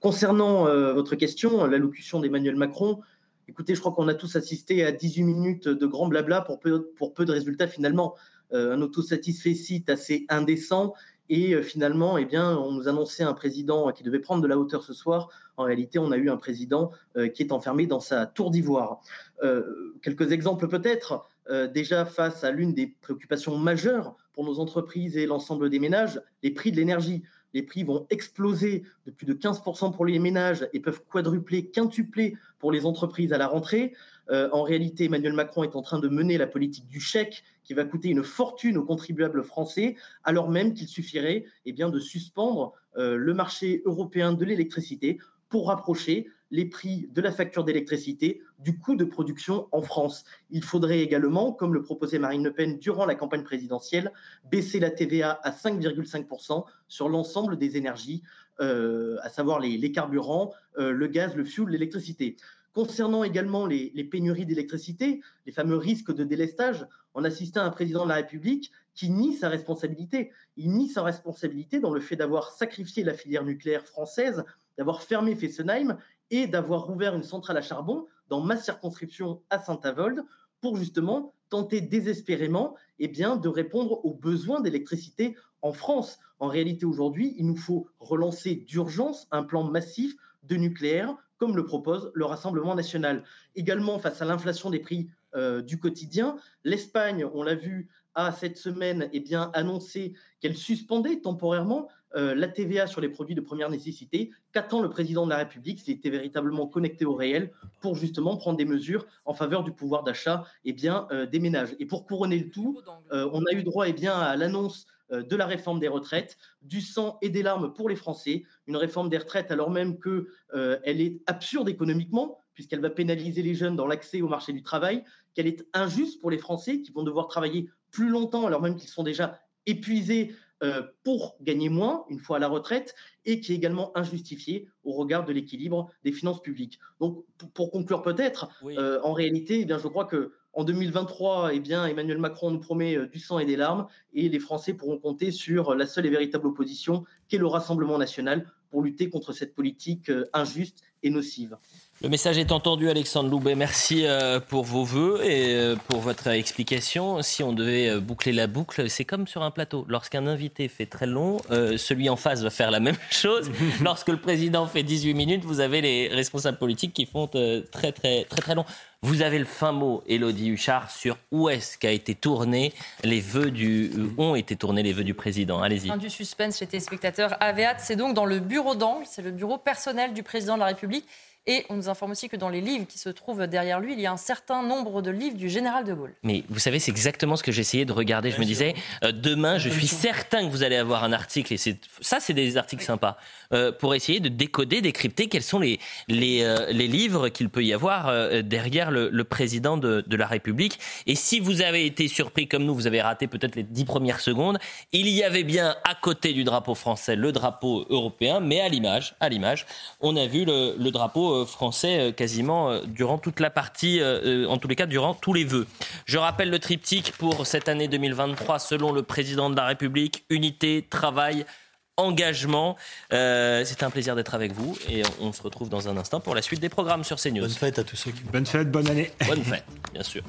Concernant euh, votre question, l'allocution d'Emmanuel Macron, écoutez, je crois qu'on a tous assisté à 18 minutes de grand blabla pour peu, pour peu de résultats finalement. Euh, un autosatisfait site assez indécent et finalement, eh on nous annonçait un président qui devait prendre de la hauteur ce soir. En réalité, on a eu un président qui est enfermé dans sa tour d'ivoire. quelques exemples peut-être. Euh, déjà face à l'une des préoccupations majeures pour nos entreprises et l'ensemble des ménages, les prix de l'énergie. Les prix vont exploser de plus de 15% pour les ménages et peuvent quadrupler, quintupler pour les entreprises à la rentrée. Euh, en réalité, Emmanuel Macron est en train de mener la politique du chèque qui va coûter une fortune aux contribuables français, alors même qu'il suffirait eh de suspendre euh, le marché européen de l'électricité pour rapprocher les prix de la facture d'électricité du coût de production en France. Il faudrait également, comme le proposait Marine Le Pen durant la campagne présidentielle, baisser la TVA à 5,5% sur l'ensemble des énergies, euh, à savoir les, carburants, le gaz, le fioul, l'électricité. Concernant également les, pénuries d'électricité, les fameux risques de délestage, on assistait à un président de la République qui nie sa responsabilité. Il nie sa responsabilité dans le fait d'avoir sacrifié la filière nucléaire française, d'avoir fermé Fessenheim et d'avoir ouvert une centrale à charbon dans ma circonscription à Saint-Avold pour justement tenter désespérément eh bien, de répondre aux besoins d'électricité en France. En réalité, aujourd'hui, il nous faut relancer d'urgence un plan massif de nucléaire, comme le propose le Rassemblement national. Également, face à l'inflation des prix euh, du quotidien, l'Espagne, on l'a vu, a cette semaine eh bien, annoncé qu'elle suspendait temporairement euh, la TVA sur les produits de première nécessité. Qu'attend le président de la République s'il était véritablement connecté au réel pour justement prendre des mesures en faveur du pouvoir d'achat eh bien, euh, des ménages Et pour couronner le tout, on a eu droit eh bien, à l'annonce de la réforme des retraites, du sang et des larmes pour les Français, une réforme des retraites alors même qu'elle est absurde économiquement, puisqu'elle va pénaliser les jeunes dans l'accès au marché du travail, qu'elle est injuste pour les Français qui vont devoir travailler plus longtemps alors même qu'ils sont déjà épuisés euh, pour gagner moins une fois à la retraite et qui est également injustifié au regard de l'équilibre des finances publiques. Donc, pour conclure peut-être, euh, en réalité, eh bien, je crois que En 2023, eh bien, Emmanuel Macron nous promet du sang et des larmes, et les Français pourront compter sur la seule et véritable opposition, qu'est le Rassemblement national, pour lutter contre cette politique injuste et nocive. Le message est entendu, Alexandre Loubet. Merci euh, pour vos voeux et euh, pour votre explication. Si on devait euh, boucler la boucle, c'est comme sur un plateau. Lorsqu'un invité fait très long, celui en face va faire la même chose. Lorsque le président fait 18 minutes, vous avez les responsables politiques qui font très, très, très long. Vous avez le fin mot, Elodie Huchard, sur où est-ce qu'a été tourné les vœux du, ont été tournés les vœux du président. Allez-y. Du suspense chez téléspectateurs. Avéat, c'est donc dans le bureau d'angle, c'est le bureau personnel du président de la République. Et on nous informe aussi que dans les livres qui se trouvent derrière lui, il y a un certain nombre de livres du général de Gaulle. Mais vous savez, c'est exactement ce que j'essayais de regarder. je me disais, euh, demain, je suis certain que vous allez avoir un article, et ça, c'est des articles sympas, euh, pour essayer de décoder, décrypter quels sont les, les, euh, les livres qu'il peut y avoir derrière le, le président de, de, la République. Et si vous avez été surpris comme nous, vous avez raté peut-être les dix premières secondes, il y avait bien à côté du drapeau français le drapeau européen, mais à l'image, à l'image, on a vu le, le drapeau euh, français euh, quasiment euh, durant toute la partie, en tous les cas durant tous les vœux. Je rappelle le triptyque pour cette année 2023 selon le président de la République unité, travail, engagement. c'est un plaisir d'être avec vous et on se retrouve dans un instant pour la suite des programmes sur CNews. Bonne fête à tous ceux qui. Bonne fête, bonne année. Bonne fête, bien sûr.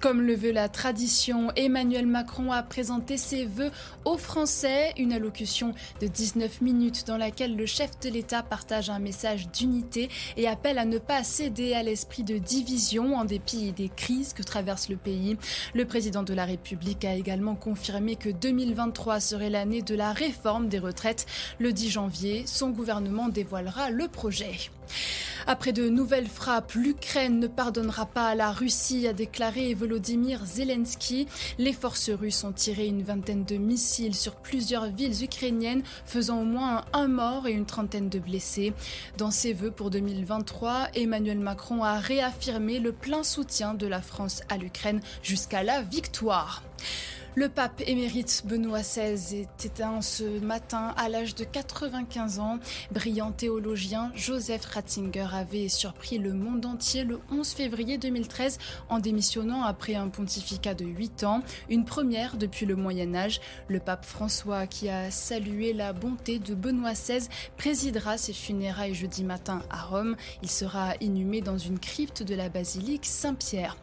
Comme le veut la tradition, Emmanuel Macron a présenté ses vœux aux Français, une allocution de 19 minutes dans laquelle le chef de l'État partage un message d'unité et appelle à ne pas céder à l'esprit de division en dépit des crises que traverse le pays. Le président de la République a également confirmé que 2023 serait l'année de la réforme des retraites. Le 10 janvier, son gouvernement dévoilera le projet. Après de nouvelles frappes, l'Ukraine ne pardonnera pas à la Russie, a déclaré Volodymyr Zelensky. Les forces russes ont tiré une vingtaine de missiles sur plusieurs villes ukrainiennes, faisant au moins un mort et une trentaine de blessés. Dans ses vœux pour 2023, Emmanuel Macron a réaffirmé le plein soutien de la France à l'Ukraine jusqu'à la victoire. Le pape émérite Benoît XVI est éteint ce matin à l'âge de 95 ans. Brillant théologien, Joseph Ratzinger avait surpris le monde entier le 11 février 2013 en démissionnant après un pontificat de 8 ans, une première depuis le Moyen Âge. Le pape François, qui a salué la bonté de Benoît XVI, présidera ses funérailles jeudi matin à Rome. Il sera inhumé dans une crypte de la basilique Saint-Pierre.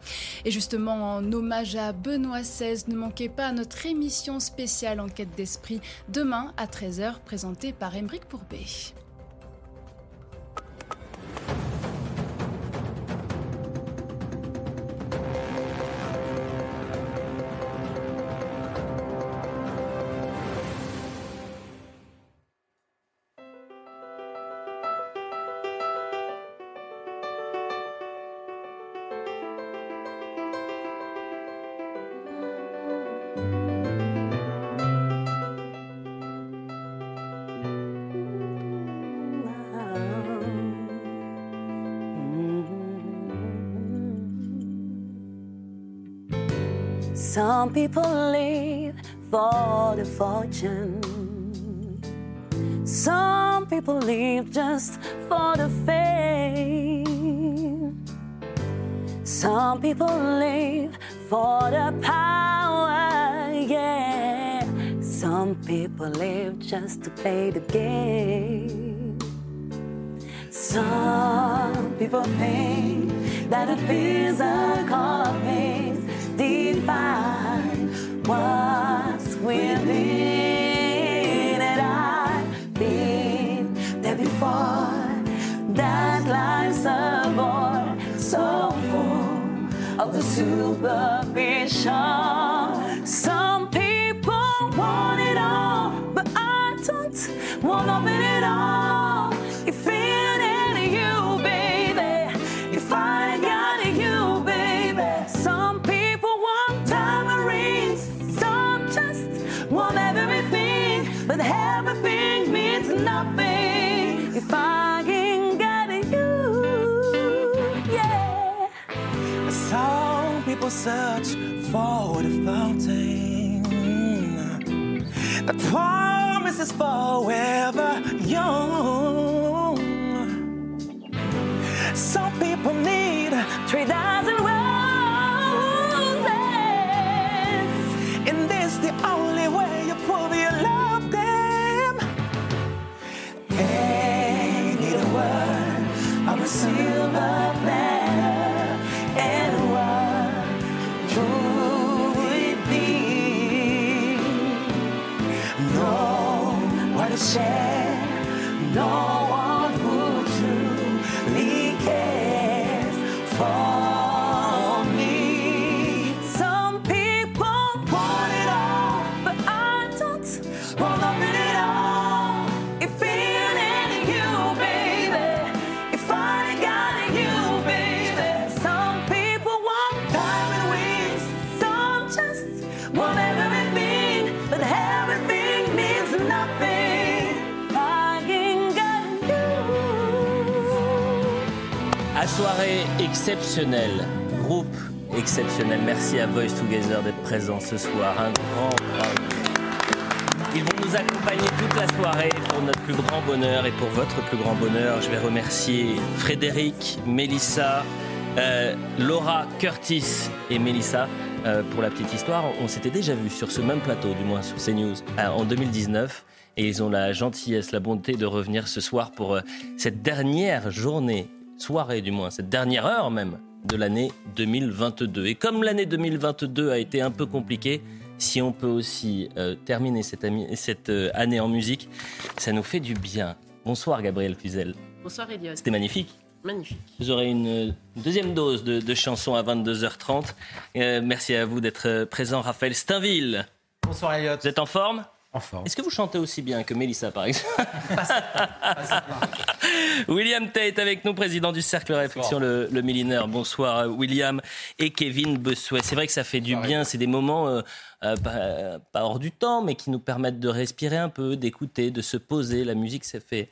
Et justement, en hommage à Benoît XVI, ne manquez pas notre émission spéciale Enquête d'esprit demain à 13h présentée par Emeric Pourbet. Some people live for the fortune. Some people live just for the fame. Some people live for the power, yeah. Some people live just to play the game. Some people think that the physical things define what's within. And I've been there before. That life's a bore so full of the superficial. People search for the fountain that promises forever young. Some people need soirée exceptionnelle, groupe exceptionnel. Merci à Voice Together d'être présent ce soir. Un grand bravo. Ils vont nous accompagner toute la soirée pour notre plus grand bonheur et pour votre plus grand bonheur. Je vais remercier Frédéric, Mélissa, euh, Laura, Curtis et Mélissa. Euh, pour la petite histoire, on s'était déjà vu sur ce même plateau, du moins sur CNews, euh, en 2019. Et ils ont la gentillesse, la bonté de revenir ce soir pour euh, cette dernière journée, soirée du moins, cette dernière heure même de l'année 2022. Et comme l'année 2022 a été un peu compliquée, si on peut aussi euh, terminer cette, ami- cette, euh, année en musique, ça nous fait du bien. Bonsoir Gabriel Cluzel. Bonsoir Elliot. C'était magnifique. Magnifique. Vous aurez une deuxième dose de, de chansons à 22h30. Euh, merci à vous d'être présent, Raphaël Steinville. Bonsoir Elliot. Vous êtes en forme? En forme. Est-ce que vous chantez aussi bien que Mélissa, par exemple William Tate avec nous, président du Cercle Réflexion, le, le. Bonsoir euh, William et Kevin Bossuet. C'est vrai que ça fait du bien, c'est des moments euh, euh, pas, pas hors du temps, mais qui nous permettent de respirer un peu, d'écouter, de se poser. La musique, ça fait...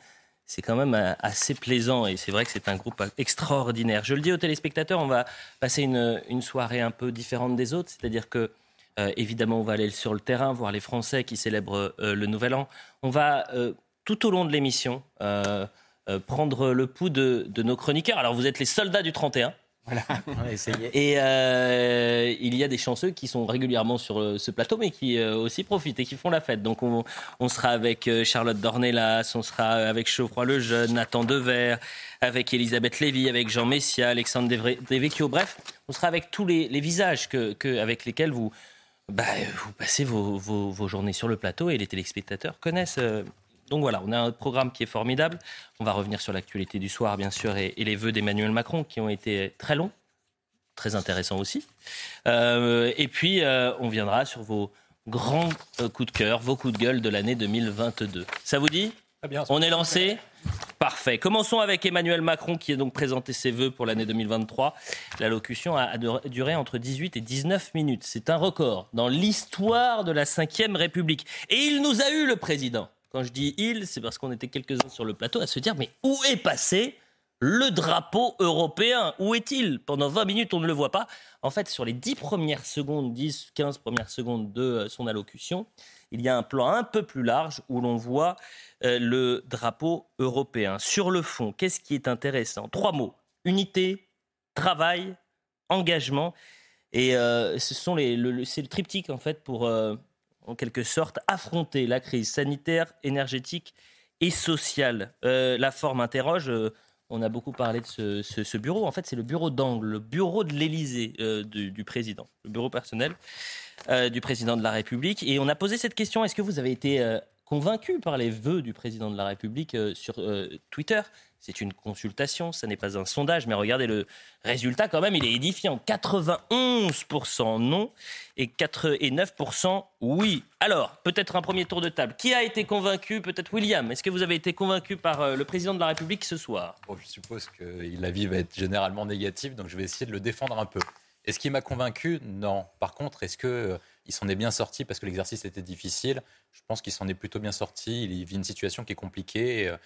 C'est quand même assez plaisant et c'est vrai que c'est un groupe extraordinaire. Je le dis aux téléspectateurs, on va passer une, une soirée un peu différente des autres, c'est-à-dire que euh, évidemment, on va aller sur le terrain, voir les Français qui célèbrent euh, le Nouvel An. On va, euh, tout au long de l'émission, euh, euh, prendre le pouls de, de nos chroniqueurs. Alors, vous êtes les soldats du 31. Voilà, on a essayé. Et euh, il y a des chanceux qui sont régulièrement sur euh, ce plateau, mais qui euh, aussi profitent et qui font la fête. Donc on, on sera avec euh, Charlotte Dornelas, on sera avec Geoffroy Lejeune, Nathan Dever, avec Elisabeth Lévy, avec Jean Messia, Alexandre Devecchio. Bref, on sera avec tous les, les visages que, que- avec lesquels vous, bah, vous passez vos, vos- journées sur le plateau et les téléspectateurs connaissent. euh, donc voilà, on a un programme qui est formidable. On va revenir sur l'actualité du soir, bien sûr, et, les vœux d'Emmanuel Macron qui ont été très longs, très intéressants aussi. Euh, et puis, euh, on viendra sur vos grands coups de cœur, vos coups de gueule de l'année 2022. Ça vous dit? On est lancé Parfait. Commençons avec Emmanuel Macron qui a donc présenté ses vœux pour l'année 2023. L'allocution a duré entre 18 et 19 minutes. C'est un record dans l'histoire de la Ve République. Et il nous a eu le président. Quand je dis il, c'est parce qu'on était quelques-uns sur le plateau à se dire mais où est passé le drapeau européen? Où est-il? Pendant 20 minutes, on ne le voit pas. En fait, sur les 10 premières secondes, 10, 15 premières secondes de euh, son allocution, il y a un plan un peu plus large où l'on voit euh, le drapeau européen. Sur le fond, qu'est-ce qui est intéressant? Trois mots. Unité, travail, engagement. Et euh, ce sont les, le- le- c'est le triptyque, en fait, pour, euh, en quelque sorte, affronter la crise sanitaire, énergétique et sociale. La forme interroge. on a beaucoup parlé de ce, bureau. En fait, c'est le bureau d'angle, le bureau de l'Élysée du président, le bureau personnel euh, du président de la République. Et on a posé cette question est-ce que vous avez été euh, convaincu par les vœux du président de la République euh, sur Twitter? C'est une consultation, ça n'est pas un sondage, mais regardez le résultat quand même, il est édifiant 91% non et 4 et 9% oui. Alors, peut-être un premier tour de table. Qui a été convaincu? Peut-être William. Est-ce que vous avez été convaincu par le président de la République ce soir? Je suppose que l'avis va être généralement négatif, donc je vais essayer de le défendre un peu. Est-ce qu'il m'a convaincu? Non. Par contre, est-ce qu'il s'en est bien sorti parce que l'exercice était difficile? Je pense qu'il s'en est plutôt bien sorti. Il vit une situation qui est compliquée, euh,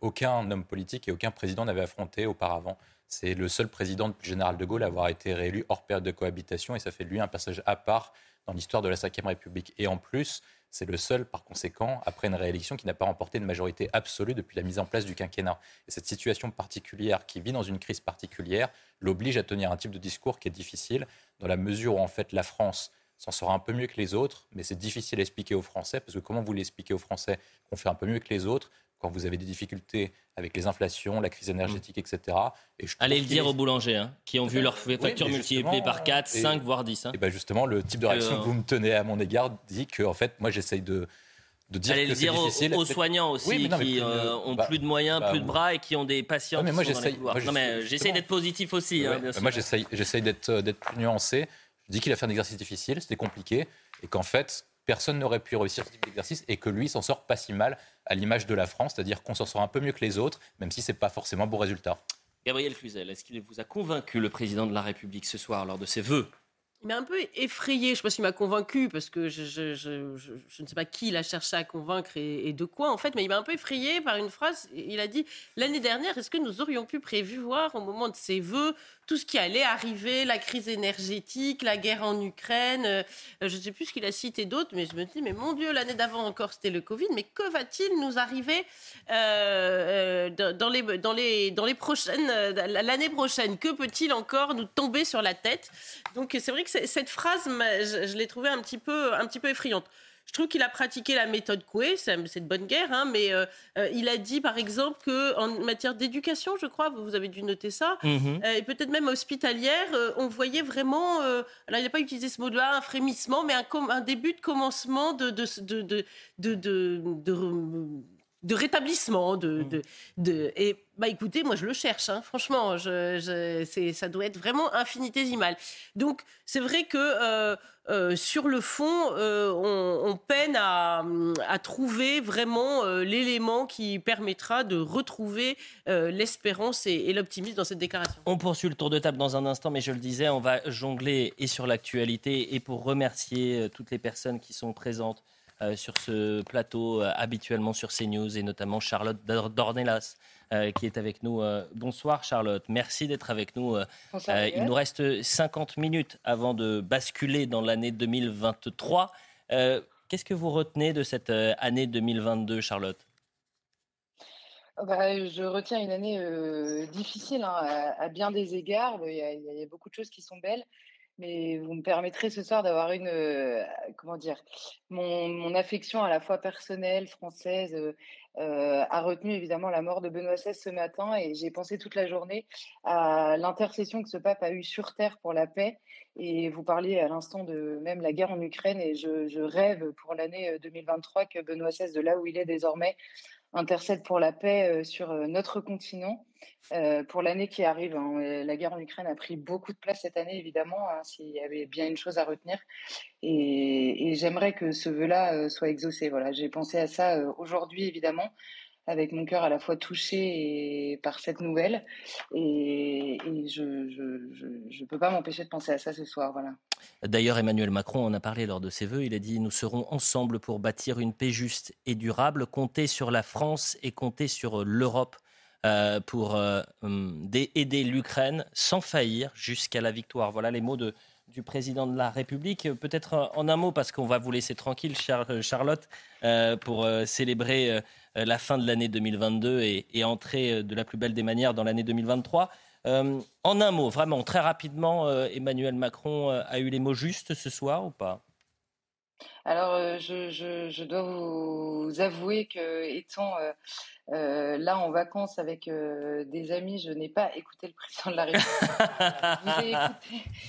qu'aucun homme politique et aucun président n'avait affronté auparavant. C'est le seul président depuis général de Gaulle à avoir été réélu hors période de cohabitation et ça fait de lui un passage à part dans l'histoire de la Ve République. Et en plus, C'est le seul, par conséquent, après une réélection qui n'a pas remporté une majorité absolue depuis la mise en place du quinquennat. Et cette situation particulière, qui vit dans une crise particulière, l'oblige à tenir un type de discours qui est difficile, dans la mesure où, en fait, la France s'en sort un peu mieux que les autres, mais c'est difficile à expliquer aux Français, parce que comment vous l'expliquez aux Français qu'on fait un peu mieux que les autres quand vous avez des difficultés avec les inflations, la crise énergétique, etc. Et Allez le dire aux boulangers, hein, qui ont vu leurs factures multipliées par 4, 5, voire 10. Hein. Et ben justement, le type de réaction que vous me tenez à mon égard dit que, en fait, moi, j'essaye de, de dire Allez que le dire aux, soignants aussi, Oui, non, qui euh, ont bah, plus de moyens, bah, plus de bras et qui ont des patients Ouais, mais qui moi, j'essaye- Non, d'être positif aussi. hein, Ouais. Moi, j'essaye, j'essaye d'être, euh, d'être plus nuancé. Je dis qu'il a fait un exercice difficile, c'était compliqué, et qu'en fait, personne n'aurait pu réussir ce type d'exercice, et que lui s'en sort pas si mal à l'image de la France, c'est-à-dire qu'on s'en sort un peu mieux que les autres, même si c'est pas forcément un bon résultat. Gabriel Cluzel, est-ce qu'il vous a convaincu, le président de la République, ce soir, lors de ses vœux? Il m'a un peu effrayé. Je ne sais pas s'il m'a convaincu, parce que je, je- je- je- je ne sais pas qui il a cherché à convaincre et, et de quoi, en fait, mais il m'a un peu effrayé par une phrase. Il a dit L'année dernière, est-ce que nous aurions pu prévoir, au moment de ses vœux, tout ce qui allait arriver, la crise énergétique, la guerre en Ukraine euh, Je ne sais plus ce qu'il a cité d'autres, mais je me dis Mais mon Dieu, l'année d'avant encore, c'était le Covid, mais que va-t-il nous arriver euh, euh, dans, les, prochaines, l'année prochaine? Que peut-il encore nous tomber sur la tête? Donc c'est vrai que cette phrase, je l'ai trouvée un petit peu, un petit peu effrayante. Je trouve qu'il a pratiqué la méthode Coué, c'est de bonne guerre, hein, mais euh, euh, il a dit par exemple que en matière d'éducation, je crois, vous avez dû noter ça, Mhm. euh, et peut-être même hospitalière, on voyait vraiment, alors il n'a pas utilisé ce mot-là, un frémissement, mais un début de commencement de, de, de, de, de, rétablissement, de, de, de- et bah écoutez, moi je le cherche, hein, franchement, je, je- c'est, ça doit être vraiment infinitésimal. Donc c'est vrai que euh, euh, sur le fond, euh, on, on peine à, à trouver vraiment l'élément qui permettra de retrouver l'espérance et, et l'optimisme dans cette déclaration. On poursuit le tour de table dans un instant, mais je le disais, on va jongler et sur l'actualité et pour remercier toutes les personnes qui sont présentes euh, sur ce plateau, euh, habituellement sur CNews, et notamment Charlotte Dor- Dornelas, euh, qui est avec nous. Bonsoir Charlotte, merci d'être avec nous. Bonsoir, il nous reste 50 minutes avant de basculer dans l'année 2023. Euh, Qu'est-ce que vous retenez de cette année 2022, Charlotte? Bah, je retiens une année difficile hein, à, à bien des égards. Y a- il y a beaucoup de choses qui sont belles, mais vous me permettrez ce soir d'avoir une, euh, comment dire, mon, affection à la fois personnelle, française, euh, euh, a retenu évidemment la mort de Benoît XVI ce matin, et j'ai pensé toute la journée à l'intercession que ce pape a eue sur terre pour la paix. Et vous parliez à l'instant de même la guerre en Ukraine, et je, rêve pour l'année euh, 2023 que Benoît XVI, de là où il est désormais, intercède pour la paix euh, sur euh, notre continent euh, pour l'année qui arrive. hein. La guerre en Ukraine a pris beaucoup de place cette année, évidemment, hein, s'il y avait bien une chose à retenir. Et, et j'aimerais que ce vœu-là soit exaucé. Voilà, j'ai pensé à ça aujourd'hui, évidemment, avec mon cœur à la fois touché par cette nouvelle. Et, je ne peux pas m'empêcher de penser à ça ce soir. Voilà. D'ailleurs, Emmanuel Macron en a parlé lors de ses vœux. Il a dit Nous serons ensemble pour bâtir une paix juste et durable. Comptez sur la France et comptez sur euh, l'Europe euh, pour euh, hum, aider l'Ukraine sans faillir jusqu'à la victoire. Voilà les mots du président de la République. Peut-être en un mot, parce qu'on va vous laisser tranquille, Char- Charlotte, pour célébrer la fin de l'année 2022 et, et entrer euh, de la plus belle des manières dans l'année 2023. Euh, en un mot, vraiment, très rapidement, euh, Emmanuel Macron euh, a eu les mots justes ce soir ou pas? Alors, euh, je, je- je dois vous avouer que, étant euh, euh, là en vacances avec des amis, je n'ai pas écouté le président de la République.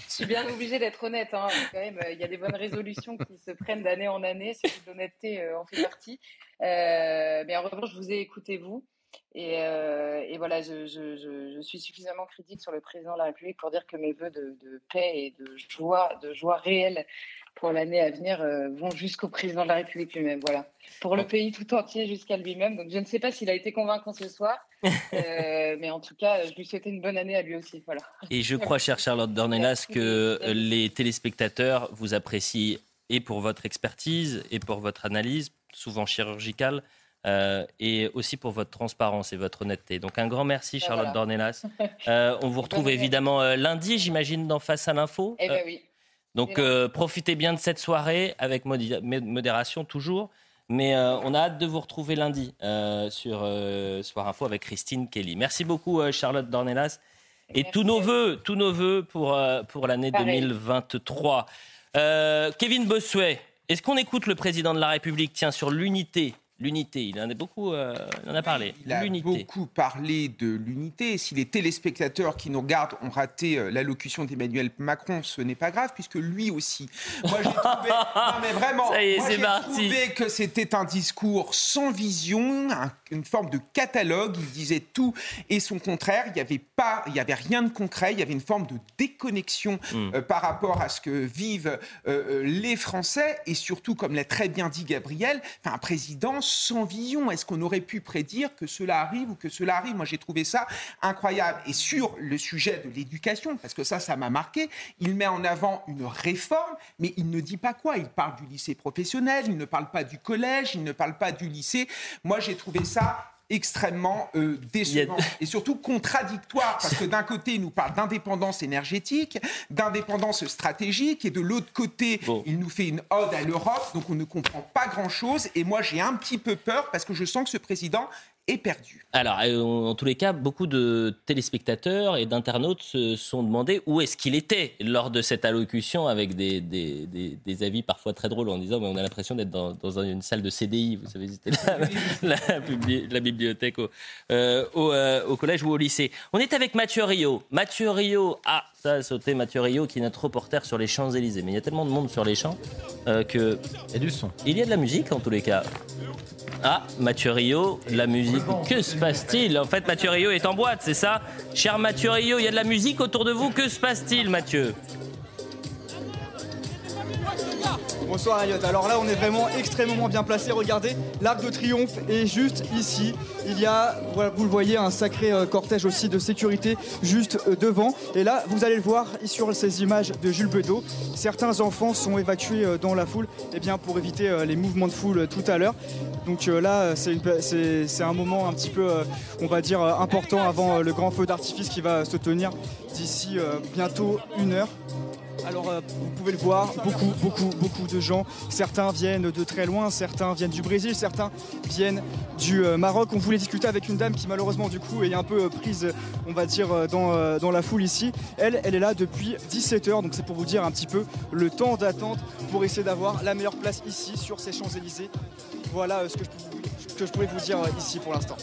Je suis bien obligée d'être honnête. hein, quand même, il y a des bonnes résolutions qui se prennent d'année en année. Celui d'honnêteté euh, en fait partie. Mais en revanche, je vous ai écouté vous. Et, euh, et voilà, je, je- je- je suis suffisamment critique sur le président de la République pour dire que mes voeux de, de paix et de joie, de joie réelle pour l'année à venir euh, vont jusqu'au président de la République lui-même. Voilà, pour le pays tout entier jusqu'à lui-même. Donc je ne sais pas s'il a été convaincant ce soir, euh, mais en tout cas, je lui souhaitais une bonne année à lui aussi. Voilà. Et je crois, chère Charlotte Dornelas, que les téléspectateurs vous apprécient et pour votre expertise et pour votre analyse, souvent chirurgicale, euh, et aussi pour votre transparence et votre honnêteté. Donc un grand merci, Ben Charlotte voilà. Dornelas. Euh, on vous retrouve évidemment euh, lundi, j'imagine, dans Face à l'info. Eh ben oui. Donc euh, profitez bien de cette soirée avec modération toujours. Mais euh, on a hâte de vous retrouver lundi euh, sur Soir Info avec Christine Kelly. Merci beaucoup Charlotte Dornelas. Et tous nos voeux, tous nos voeux pour, pour l'année 2023. Kevin Bossuet, est-ce qu'on écoute le président de la République? Tiens, sur l'unité L'unité, il en a beaucoup, euh, en a parlé. Il a beaucoup parlé de l'unité. Si les téléspectateurs qui nous regardent ont raté euh, l'allocution d'Emmanuel Macron, ce n'est pas grave, puisque lui aussi. Moi, j'ai trouvé, non, mais vraiment, trouvé que c'était un discours sans vision, une forme de catalogue. Il disait tout et son contraire. Il n'y avait pas, il y avait rien de concret. Il y avait une forme de déconnexion hmm. euh, par rapport à ce que vivent les Français et surtout, comme l'a très bien dit Gabriel, un président sans vision. Est-ce qu'on aurait pu prédire que cela arrive ou que cela arrive? Moi, j'ai trouvé ça incroyable. Et sur le sujet de l'éducation, parce que ça, ça m'a marqué, il met en avant une réforme, mais il ne dit pas quoi. Il parle du lycée professionnel, il ne parle pas du collège, il ne parle pas du lycée. Moi, j'ai trouvé ça extrêmement euh, décevant et surtout contradictoire parce que d'un côté il nous parle d'indépendance énergétique, d'indépendance stratégique et de l'autre côté il nous fait une ode à l'Europe donc on ne comprend pas grand-chose et moi j'ai un petit peu peur parce que je sens que ce président perdu. Alors, euh, en tous les cas, beaucoup de téléspectateurs et d'internautes se sont demandé où est-ce qu'il était lors de cette allocution avec des, des, avis parfois très drôles en disant mais on a l'impression d'être dans, dans, une salle de CDI, vous savez, c'était la, bibliothèque au, euh, euh, au, collège ou au lycée. On est avec Mathieu Rio. Mathieu Rio, ah, ça a sauté Mathieu Rio qui est notre reporter sur les Champs-Élysées. Mais il y a tellement de monde sur les champs que... Il y a du son. Il y a de la musique en tous les cas. Ah, Mathieu Rio, la musique. Que se passe-t-il? En fait, Mathieu Rio est en boîte, c'est ça? Cher Mathieu Rio, il y a de la musique autour de vous. Que se passe-t-il, Mathieu? Bonsoir Elliot. Alors là, on est vraiment extrêmement bien placé. Regardez, l'Arc de Triomphe est juste ici. Il y a, vous le voyez, un sacré euh, cortège aussi de sécurité juste euh, devant. Et là, vous allez le voir sur ces images de Jules Bedeau. Certains enfants sont évacués euh, dans la foule eh bien, pour éviter les mouvements de foule tout à l'heure. Donc là, c'est un moment un petit peu, on va dire, important avant le grand feu d'artifice qui va se tenir d'ici bientôt une heure. Alors euh, vous pouvez le voir, beaucoup, beaucoup, beaucoup de gens. Certains viennent de très loin, certains viennent du Brésil, certains viennent du euh, Maroc. On voulait discuter avec une dame qui malheureusement du coup est un peu euh, prise, on va dire, dans, la foule ici. Elle, elle est là depuis 17h, donc c'est pour vous dire un petit peu le temps d'attente pour essayer d'avoir la meilleure place ici sur ces Champs-Élysées. Voilà ce que je peux vous que je pouvais vous dire euh, ici pour l'instant.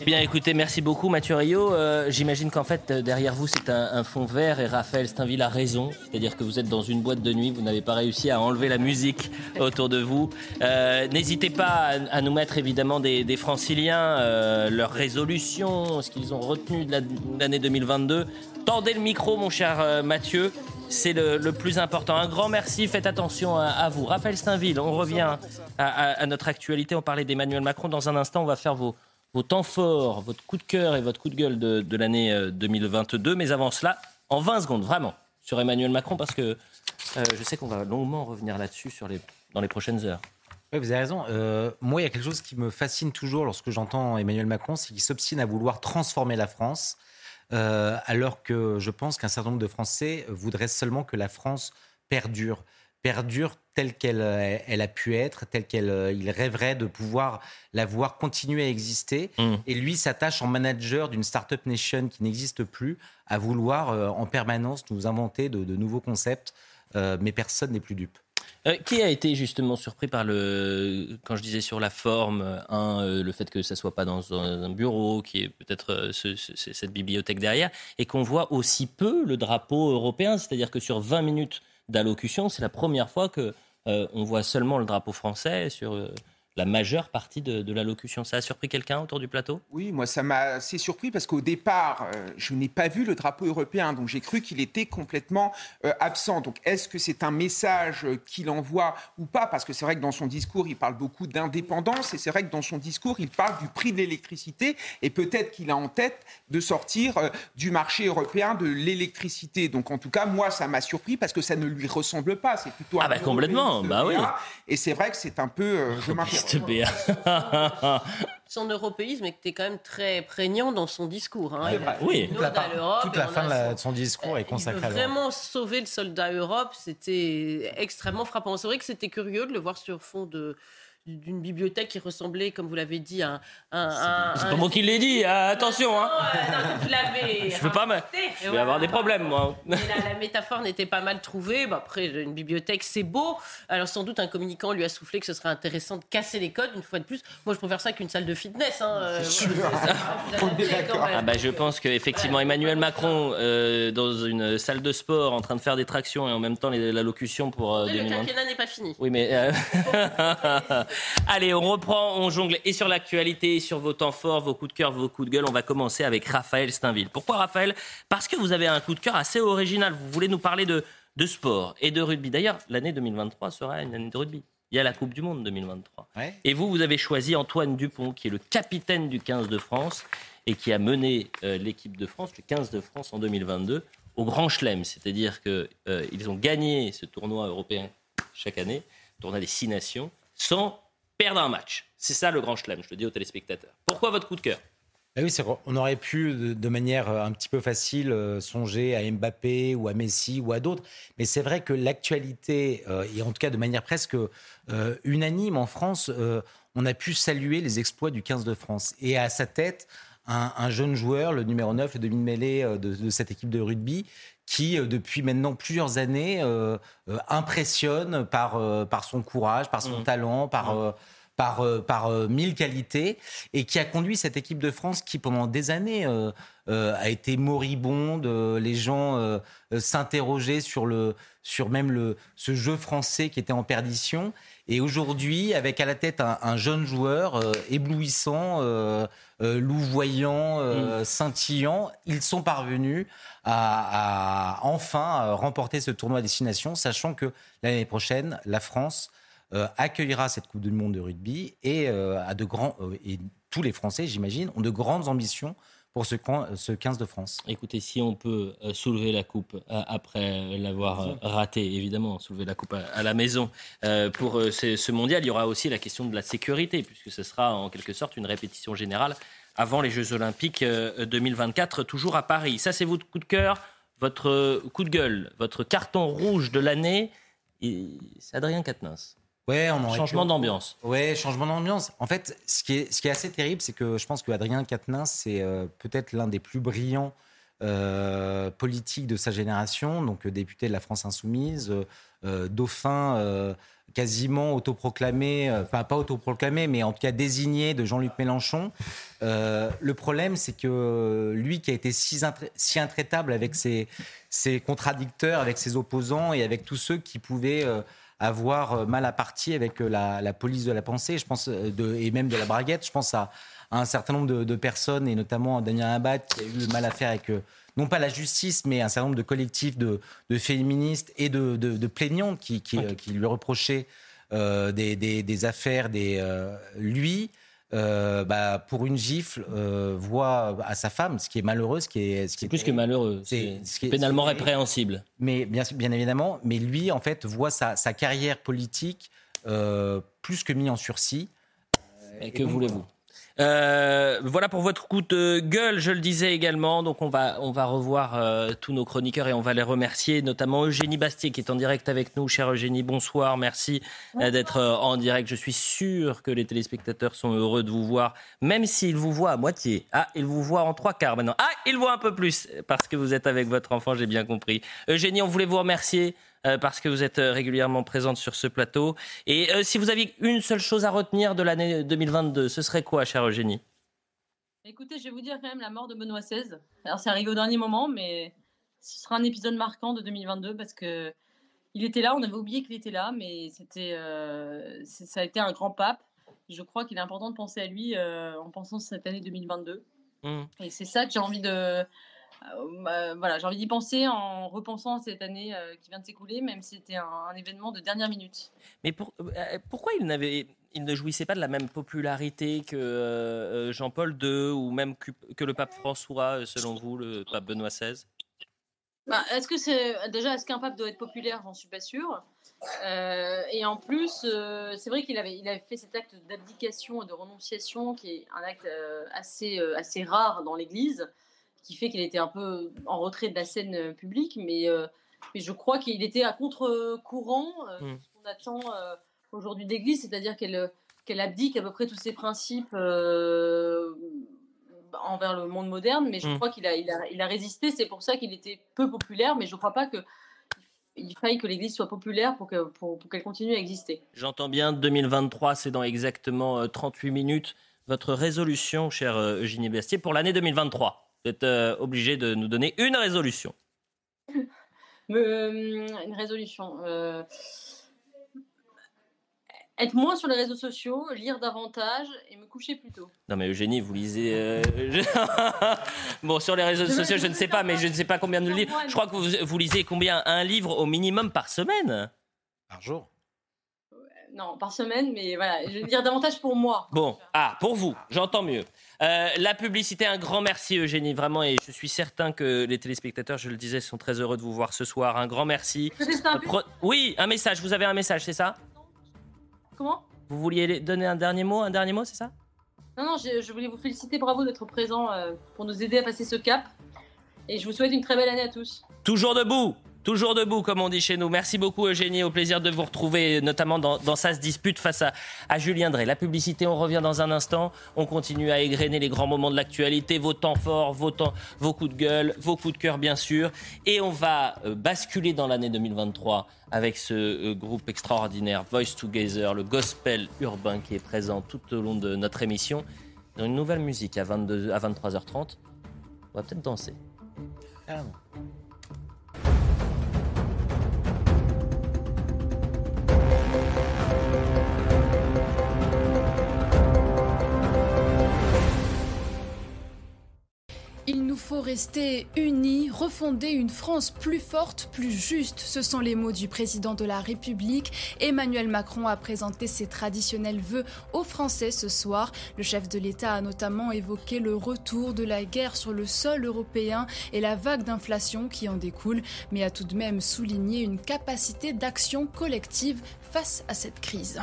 Eh bien, écoutez, merci beaucoup, Mathieu Rio. Euh, j'imagine qu'en fait, euh, derrière vous, c'est un, fond vert et Raphaël Steinville a raison. C'est-à-dire que vous êtes dans une boîte de nuit, vous n'avez pas réussi à enlever la musique autour de vous. N'hésitez pas à, nous mettre évidemment des, des franciliens, leurs résolutions, ce qu'ils ont retenu de l'année 2022. Tendez le micro, mon cher Mathieu. C'est le, plus important. Un grand merci. Faites attention à, vous. Raphaël Steinville, on revient à, notre actualité. On parlait d'Emmanuel Macron. Dans un instant, on va faire vos, temps forts, votre coup de cœur et votre coup de gueule de, l'année 2022. Euh, Mais avant cela, en 20 secondes, vraiment, sur Emmanuel Macron, parce que euh, je sais qu'on va longuement revenir là-dessus dans les prochaines heures. Oui, vous avez raison. Euh, moi, il y a quelque chose qui me fascine toujours lorsque j'entends Emmanuel Macron, c'est qu'il s'obstine à vouloir transformer la France euh, alors que je pense qu'un certain nombre de Français voudraient seulement que la France perdure perdure telle qu'elle euh, elle a pu être, telle qu'elle euh, il rêverait de pouvoir la voir continuer à exister. Mmh. Et lui s'attache en manager d'une startup nation qui n'existe plus à vouloir en permanence nous inventer de, nouveaux concepts, mais personne n'est plus dupe. Euh, qui a été justement surpris par le, quand je disais sur la forme, un, euh, le fait que ça soit pas dans un bureau, qui est peut-être euh, cette bibliothèque derrière, et qu'on voit aussi peu le drapeau européen, c'est-à-dire que sur 20 minutes d'allocution, c'est la première fois que on voit seulement le drapeau français sur la majeure partie de, l'allocution. Ça a surpris quelqu'un autour du plateau? Oui, moi ça m'a assez surpris parce qu'au départ, euh, je n'ai pas vu le drapeau européen, donc j'ai cru qu'il était complètement euh, absent. Donc est-ce que c'est un message qu'il envoie ou pas? Parce que c'est vrai que dans son discours, il parle beaucoup d'indépendance et c'est vrai que dans son discours, il parle du prix de l'électricité et peut-être qu'il a en tête de sortir euh, du marché européen de l'électricité. Donc en tout cas, moi ça m'a surpris parce que ça ne lui ressemble pas. C'est plutôt ah bah complètement, bah oui. Et c'est vrai que c'est un peu, je Béa. son européisme était quand même très prégnant dans son discours. Hein. Il a fait Oui, toute la, toute la fin de, son- de son discours est il consacrée à vraiment sauver le soldat Europe, c'était extrêmement frappant. C'est vrai que c'était curieux de le voir sur fond de d'une bibliothèque qui ressemblait, comme vous l'avez dit, à un... un- C'est un- pas moi qui l'ai dit, attention. Hein. Vous l'avez Je veux pas et Je vais voilà. avoir des problèmes, moi. Mais la, la métaphore n'était pas mal trouvée. Bah, après, une bibliothèque, c'est beau. Alors, sans doute, un communicant lui a soufflé que ce serait intéressant de casser les codes une fois de plus. Moi, je préfère ça qu'une salle de fitness. Hein. Euh. Ah bah, je pense qu'effectivement, Emmanuel Macron, euh, dans une salle de sport, en train de faire des tractions et en même temps les- l'allocution pour euh, Le 2020. quinquennat n'est pas fini. Oui, mais. euh, Allez, on reprend, on jongle et sur l'actualité, et sur vos temps forts, vos coups de cœur, vos coups de gueule. On va commencer avec Raphaël Steinville. Pourquoi Raphaël? Parce que vous avez un coup de cœur assez original. Vous voulez nous parler de, de sport et de rugby. D'ailleurs, l'année 2023 sera une année de rugby. Il y a la Coupe du Monde 2023. Et vous, vous avez choisi Antoine Dupont, qui est le capitaine du 15 de France et qui a mené euh, l'équipe de France, le 15 de France en 2022, au Grand Chelem. C'est-à-dire qu'ils ont gagné ce tournoi européen chaque année, tournoi des six nations, sans perdre un match. C'est ça le Grand Chelem, je le dis aux téléspectateurs. Pourquoi votre coup de cœur? Ah. On aurait pu, de, manière euh, un petit peu facile, euh, songer à Mbappé ou à Messi ou à d'autres. Mais c'est vrai que l'actualité, euh, et en tout cas de manière presque unanime en France, on a pu saluer les exploits du 15 de France. Et à sa tête, un, un jeune joueur, le numéro 9, le demi-mêlée de, de cette équipe de rugby, qui, euh, depuis maintenant plusieurs années, euh, euh, impressionne par, euh, par son courage, par son talent, par... euh, par, euh, par euh, mille qualités et qui a conduit cette équipe de France qui pendant des années euh, euh, a été moribonde. Euh, les gens euh, s'interrogeaient sur le sur même le ce jeu français qui était en perdition. Et aujourd'hui, avec à la tête un, un jeune joueur euh, éblouissant, louvoyant, euh, scintillant, ils sont parvenus à, à enfin remporter ce tournoi à destination, sachant que l'année prochaine, la France accueillera cette Coupe du Monde de rugby et, euh, a de grands, euh, et tous les Français, j'imagine, ont de grandes ambitions pour ce, camp- ce 15 de France. Écoutez, si on peut euh, soulever la coupe euh, après l'avoir euh, raté, évidemment, soulever la coupe à, la maison euh, pour euh, ce, mondial, il y aura aussi la question de la sécurité, puisque ce sera en quelque sorte une répétition générale avant les Jeux Olympiques euh, 2024, toujours à Paris. Ça, c'est votre coup de cœur, votre euh, coup de gueule, votre carton rouge de l'année. C'est Adrien Quatennens. Ouais, on aurait Changement pu- d'ambiance. Ouais, changement d'ambiance. En fait, ce qui est, ce qui est assez terrible, c'est que je pense que Adrien Quatennens, c'est euh, peut-être l'un des plus brillants euh, politiques de sa génération, donc euh, député de la France insoumise, dauphin quasiment autoproclamé, enfin pas autoproclamé, mais en tout cas désigné de Jean-Luc Mélenchon. Le problème, c'est que lui qui a été si, intra- si intraitable avec ses, ses contradicteurs, avec ses opposants et avec tous ceux qui pouvaient avoir euh, mal à partie avec euh, la, la police de la pensée, je pense, euh, de, et même de la braguette. Je pense à, à un certain nombre de, de personnes, et notamment à Damien Abad, qui a eu le mal à faire avec, non pas la justice, mais un certain nombre de collectifs de, de féministes et de, plaignantes qui, qui, qui lui reprochaient euh, des, des, des affaires. Des, euh, lui, euh, bah, pour une gifle, euh, voit à sa femme, ce qui est malheureux, ce qui est, ce qui est plus que malheureux, c'est pénalement répréhensible. Mais bien, bien évidemment, mais lui, en fait, voit sa, sa carrière politique euh, plus que mis en sursis. Et que voulez-vous? Euh, voilà pour votre coup de gueule, je le disais également. Donc on va, on va revoir euh, tous nos chroniqueurs et on va les remercier, notamment Eugénie Bastier qui est en direct avec nous. Chère Eugénie, bonsoir, merci euh, d'être euh, en direct. Je suis sûr que les téléspectateurs sont heureux de vous voir, même s'ils vous voient à moitié. Ah, ils vous voient en trois quarts maintenant. Ah, ils voient un peu plus parce que vous êtes avec votre enfant, j'ai bien compris. Eugénie, on voulait vous remercier parce que vous êtes euh, régulièrement présente sur ce plateau. Et euh, si vous aviez une seule chose à retenir de l'année 2022, ce serait quoi, chère Eugénie? Écoutez, je vais vous dire quand même la mort de Benoît XVI. Alors, c'est arrivé au dernier moment, mais ce sera un épisode marquant de 2022 parce que il était là, on avait oublié qu'il était là, mais c'était, euh, ça a été un grand pape. Je crois qu'il est important de penser à lui euh, en pensant cette année 2022. Et c'est ça que j'ai envie de. Euh, bah, voilà, j'ai envie d'y penser en repensant à cette année euh, qui vient de s'écouler, même si c'était un, un événement de dernière minute. Mais pour- euh, pourquoi il, n'avait, il ne jouissait pas de la même popularité que euh, Jean-Paul II ou même que, que le pape François, selon vous, le pape Benoît XVI Bah, est-ce que c'est déjà est-ce qu'un pape doit être populaire? J'en suis pas sûre. Et en plus, c'est vrai qu'il avait, il avait fait cet acte d'abdication et de renonciation qui est un acte assez, assez rare dans l'Église, qui fait qu'il était un peu en retrait de la scène publique, mais, euh, mais je crois qu'il était à contre-courant euh, Mm. de ce qu'on attend euh, aujourd'hui d'Église, c'est-à-dire qu'elle qu'elle abdique à peu près tous ses principes euh, envers le monde moderne, mais je Mm. crois qu'il a, il a, il a résisté, c'est pour ça qu'il était peu populaire, mais je ne crois pas que il faille que l'Église soit populaire pour que- pour, pour qu'elle continue à exister. J'entends bien, 2023, c'est dans exactement euh, 38 minutes. Votre résolution, cher euh, Eugénie Bastier, pour l'année 2023. Vous êtes euh, obligé de nous donner une résolution. Euh, une résolution. euh, être moins sur les réseaux sociaux, lire davantage et me coucher plus tôt. Non mais Eugénie, vous lisez... euh, bon, sur les réseaux Je- sociaux, je je ne sais pas, mais je ne sais pas combien de livres. Je crois que vous, vous lisez combien? Un livre au minimum par semaine? Par jour Non, par semaine, mais voilà, je vais lire davantage pour moi. Bon, ah, pour vous, j'entends mieux. Euh, la publicité, un grand merci Eugénie, vraiment, et je suis certain que les téléspectateurs, je le disais, sont très heureux de vous voir ce soir. Un grand merci. Un pro- Oui, un message, vous avez un message, c'est ça? Comment? Vous vouliez donner un dernier mot, un dernier mot, c'est ça? Non, non, je, je voulais vous féliciter, bravo d'être présent euh, pour nous aider à passer ce cap. Et je vous souhaite une très belle année à tous. Toujours debout Toujours debout, comme on dit chez nous. Merci beaucoup, Eugénie. Au plaisir de vous retrouver, notamment dans, dans se dispute face à, Julien Drey. La publicité, on revient dans un instant. On continue à égrener les grands moments de l'actualité, vos temps forts, vos, coups de gueule, vos coups de cœur, bien sûr. Et on va euh, basculer dans l'année 2023 avec ce euh, groupe extraordinaire, Voice Together, le gospel urbain qui est présent tout au long de notre émission. Dans une nouvelle musique à, 22, à 23h30. On va peut-être danser. Il faut rester unis, refonder une France plus forte, plus juste. Ce sont les mots du président de la République. Emmanuel Macron a présenté ses traditionnels vœux aux Français ce soir. Le chef de l'État a notamment évoqué le retour de la guerre sur le sol européen et la vague d'inflation qui en découle, mais a tout de même souligné une capacité d'action collective face à cette crise.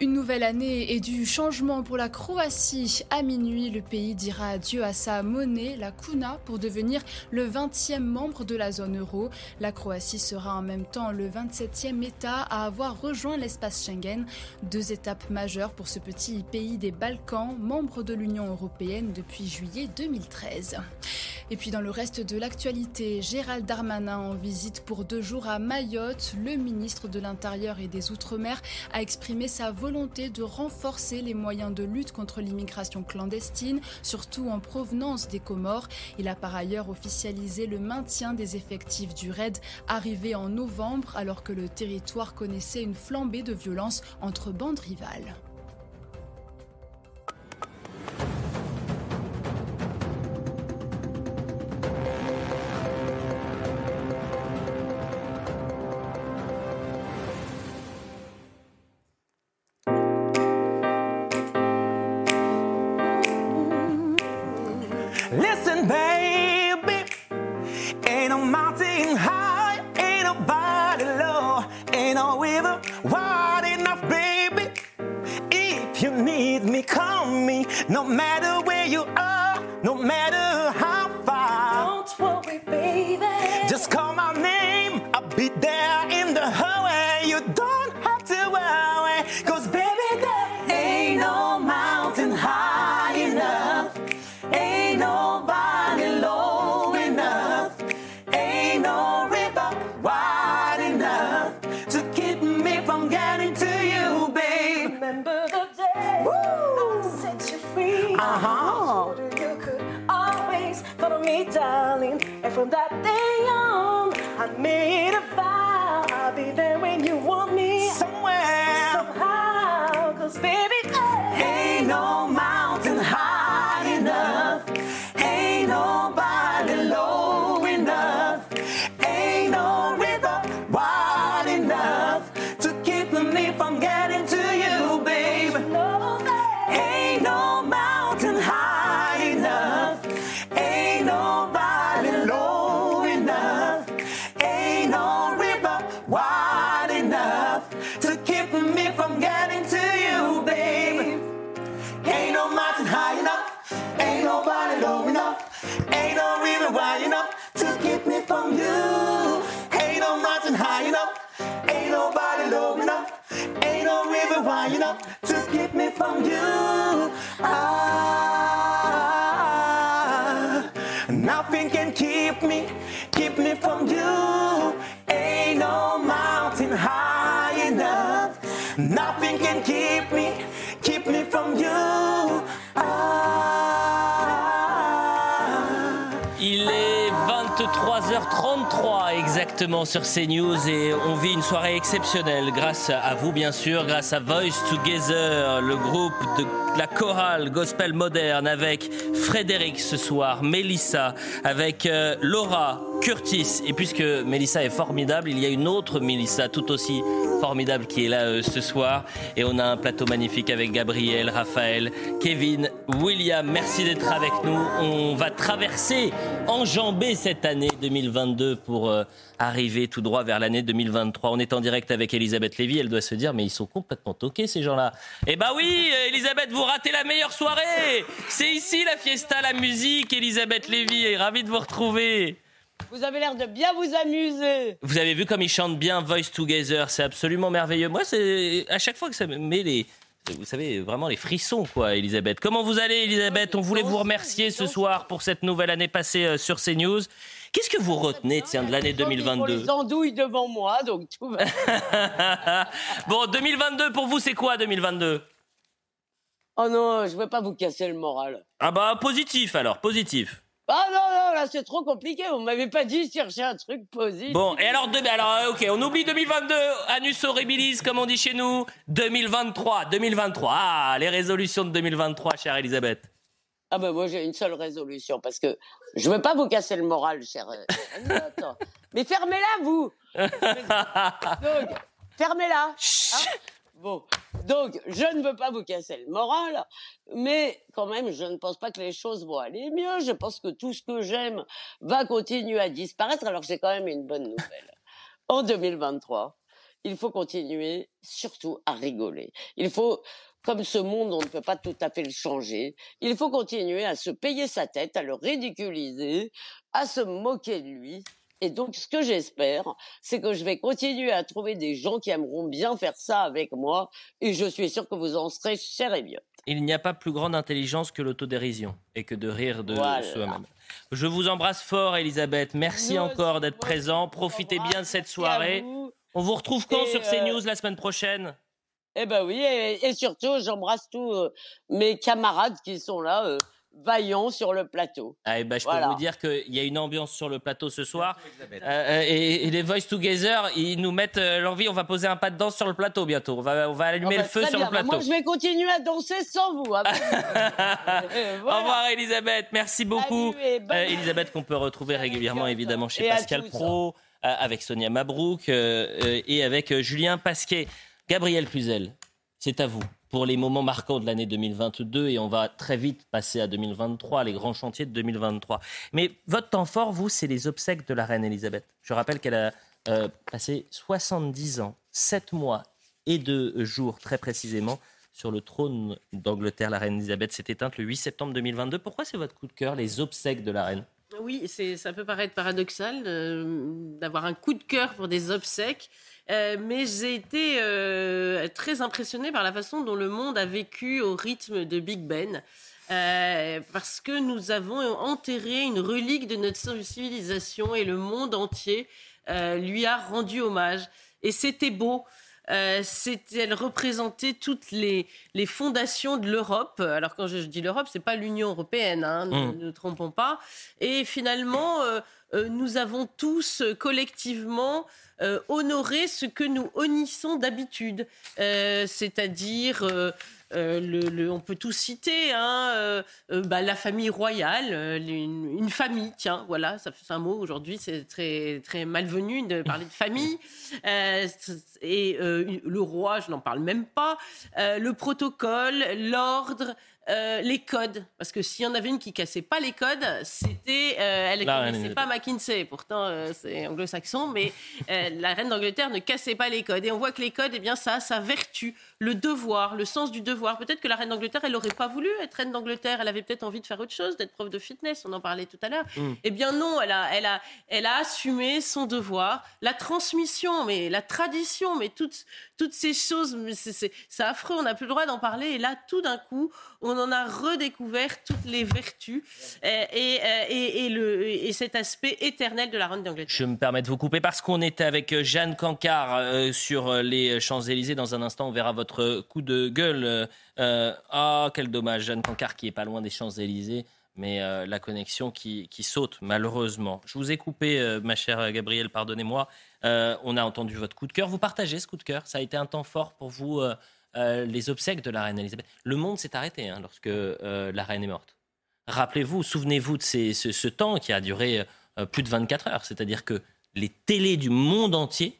Une nouvelle année et du changement pour la Croatie. À minuit, le pays dira adieu à sa monnaie, la kuna, pour devenir le 20e membre de la zone euro. La Croatie sera en même temps le 27e État à avoir rejoint l'espace Schengen. Deux étapes majeures pour ce petit pays des Balkans, membre de l'Union européenne depuis juillet 2013. Et puis dans le reste de l'actualité, Gérald Darmanin en visite pour deux jours à Mayotte. Le ministre de l'Intérieur et des Outre-mer a exprimé sa volonté de renforcer les moyens de lutte contre l'immigration clandestine, surtout en provenance des Comores. Il a par ailleurs officialisé le maintien des effectifs du RAID arrivé en novembre alors que le territoire connaissait une flambée de violence entre bandes rivales. No matter where you are, no matter how far. Don't worry, baby. Just call my name, I'll be there from that day on, I made a vow I'll be there when you want me. Somewhere. Somehow, cause baby, high enough to keep me from you. Ah, nothing can keep me, keep me from you. 23h33 exactement sur CNews et on vit une soirée exceptionnelle grâce à vous bien sûr, grâce à Voice Together, le groupe de la chorale gospel moderne avec Frédéric ce soir, Mélissa, avec euh, Laura, Curtis. Et puisque Mélissa est formidable, il y a une autre Mélissa tout aussi formidable qui est là euh, ce soir et on a un plateau magnifique avec Gabriel, Raphaël, Kevin, William. Merci d'être avec nous. On va traverser, enjamber cette année 2022 pour euh, arriver tout droit vers l'année 2023. On est en direct avec Elisabeth Lévy. Elle doit se dire mais ils sont complètement toqués ces gens-là. Eh ben oui, Elisabeth, vous ratez la meilleure soirée. C'est ici la fiesta, la musique. Elisabeth Lévy, ravi de vous retrouver. Vous avez l'air de bien vous amuser. Vous avez vu comme ils chantent bien Voice Together, c'est absolument merveilleux. Moi, c'est à chaque fois que ça me met les, vous savez, vraiment les frissons, quoi, Elisabeth. Comment vous allez, Elisabeth? On voulait vous remercier ce soir pour cette nouvelle année passée euh, sur CNews. Qu'est-ce que vous retenez, tiens, de l'année Ils font 2022 les andouilles devant moi, donc tout va. Bon, 2022 pour vous, c'est quoi 2022 Oh non, je veux pas vous casser le moral. Ah bah positif alors, positif. Ah non, non, là c'est trop compliqué. Vous m'avez pas dit chercher un truc positif. Bon, et alors, de- alors euh, ok, on oublie 2022, anus horribilis, comme on dit chez nous. 2023, 2023. Ah, les résolutions de 2023, chère Elisabeth. Ah ben moi j'ai une seule résolution parce que je veux pas vous casser le moral, cher. euh. Mais fermez-la vous. Donc, fermez-la. hein. Bon, donc je ne veux pas vous casser le moral, mais quand même je ne pense pas que les choses vont aller mieux. Je pense que tout ce que j'aime va continuer à disparaître. Alors j'ai quand même une bonne nouvelle. En 2023, il faut continuer surtout à rigoler. Il faut comme ce monde, on ne peut pas tout à fait le changer. Il faut continuer à se payer sa tête, à le ridiculiser, à se moquer de lui. Et donc, ce que j'espère, c'est que je vais continuer à trouver des gens qui aimeront bien faire ça avec moi. Et je suis sûr que vous en serez cher et bien. Il n'y a pas plus grande intelligence que l'autodérision et que de rire de Voilà. soi-même. Je vous embrasse fort, Elisabeth. Merci encore d'être présent. Profitez bien de cette soirée. vous. On vous retrouve quand Et, sur euh, CNews la semaine prochaine? Eh ben oui, et, et surtout, j'embrasse tous euh, mes camarades qui sont là, euh, vaillants sur le plateau. Ah, eh ben, je Voilà. peux vous dire qu'il y a une ambiance sur le plateau ce soir. Euh, euh, et, et les Voice Together, ils nous mettent euh, l'envie. On va poser un pas de danse sur le plateau bientôt. On va, on va allumer Ah bah, le feu très sur bien. le plateau. Moi, je vais continuer à danser sans vous. hein. Euh, Au revoir Elisabeth, merci beaucoup. Salut et bonne- Euh, Elisabeth qu'on peut retrouver régulièrement évidemment chez Et Pascal. Pro, euh, avec Sonia Mabrouk euh, euh, et avec euh, Julien Pasquet. Gabriel Puzel, c'est à vous pour les moments marquants de l'année 2022 et on va très vite passer à 2023, les grands chantiers de 2023. Mais votre temps fort, vous, c'est les obsèques de la reine Elisabeth. Je rappelle qu'elle a euh, passé 70 ans, 7 mois et 2 jours très précisément sur le trône d'Angleterre. La reine Elisabeth s'est éteinte le 8 septembre 2022. Pourquoi c'est votre coup de cœur, les obsèques de la reine? Oui, ça peut paraître paradoxal euh, d'avoir un coup de cœur pour des obsèques, euh, mais j'ai été euh, très impressionnée par la façon dont le monde a vécu au rythme de Big Ben. euh, parce que nous avons enterré une relique de notre civilisation et le monde entier lui a rendu hommage. Et c'était beau. Euh, elle représentait toutes les, les fondations de l'Europe. Alors quand je, je dis l'Europe, c'est pas l'Union européenne, hein, ne Mm. ne nous trompons pas. Et finalement, euh, euh, nous avons tous euh, collectivement euh, honoré ce que nous honnissons d'habitude, c'est-à-dire le, on peut tout citer, hein, euh, bah, la famille royale, une, famille, tiens, voilà, ça c'est un mot aujourd'hui, c'est très très malvenu de parler de famille. Et le roi, je n'en parle même pas. Le protocole, l'ordre. Euh, les codes, parce que s'il y en avait une qui cassait pas les codes, c'était, euh, elle ne connaissait pas McKinsey. Pourtant, euh, c'est anglo-saxon, mais la reine d'Angleterre ne cassait pas les codes. Et on voit que les codes, eh bien, ça a sa vertu, le devoir, le sens du devoir. Peut-être que la reine d'Angleterre, elle n'aurait pas voulu être reine d'Angleterre. Elle avait peut-être envie de faire autre chose, d'être prof de fitness. On en parlait tout à l'heure. Mm. Eh bien non, elle a, elle, a, elle a assumé son devoir, la transmission, mais la tradition, mais toutes, toutes ces choses, mais c'est, c'est, c'est affreux, on n'a plus le droit d'en parler. Et là, tout d'un coup, on on en a redécouvert toutes les vertus euh, et, euh, et, et, le, et cet aspect éternel de la reine d'Angleterre. Je me permets de vous couper parce qu'on était avec Jeanne Cancard euh, sur les Champs-Élysées. Dans un instant, on verra votre coup de gueule. Euh, ah, quel dommage, Jeanne Cancard qui est pas loin des Champs-Élysées mais euh, la connexion qui, qui, saute, malheureusement. Je vous ai coupé, euh, ma chère Gabrielle, pardonnez-moi. Euh, on a entendu votre coup de cœur. Vous partagez ce coup de cœur Ça a été un temps fort pour vous, les obsèques de la reine Elisabeth. Le monde s'est arrêté hein, lorsque la reine est morte. Rappelez-vous, souvenez-vous de ces, ce, ce, temps qui a duré plus de 24 heures. C'est-à-dire que les télés du monde entier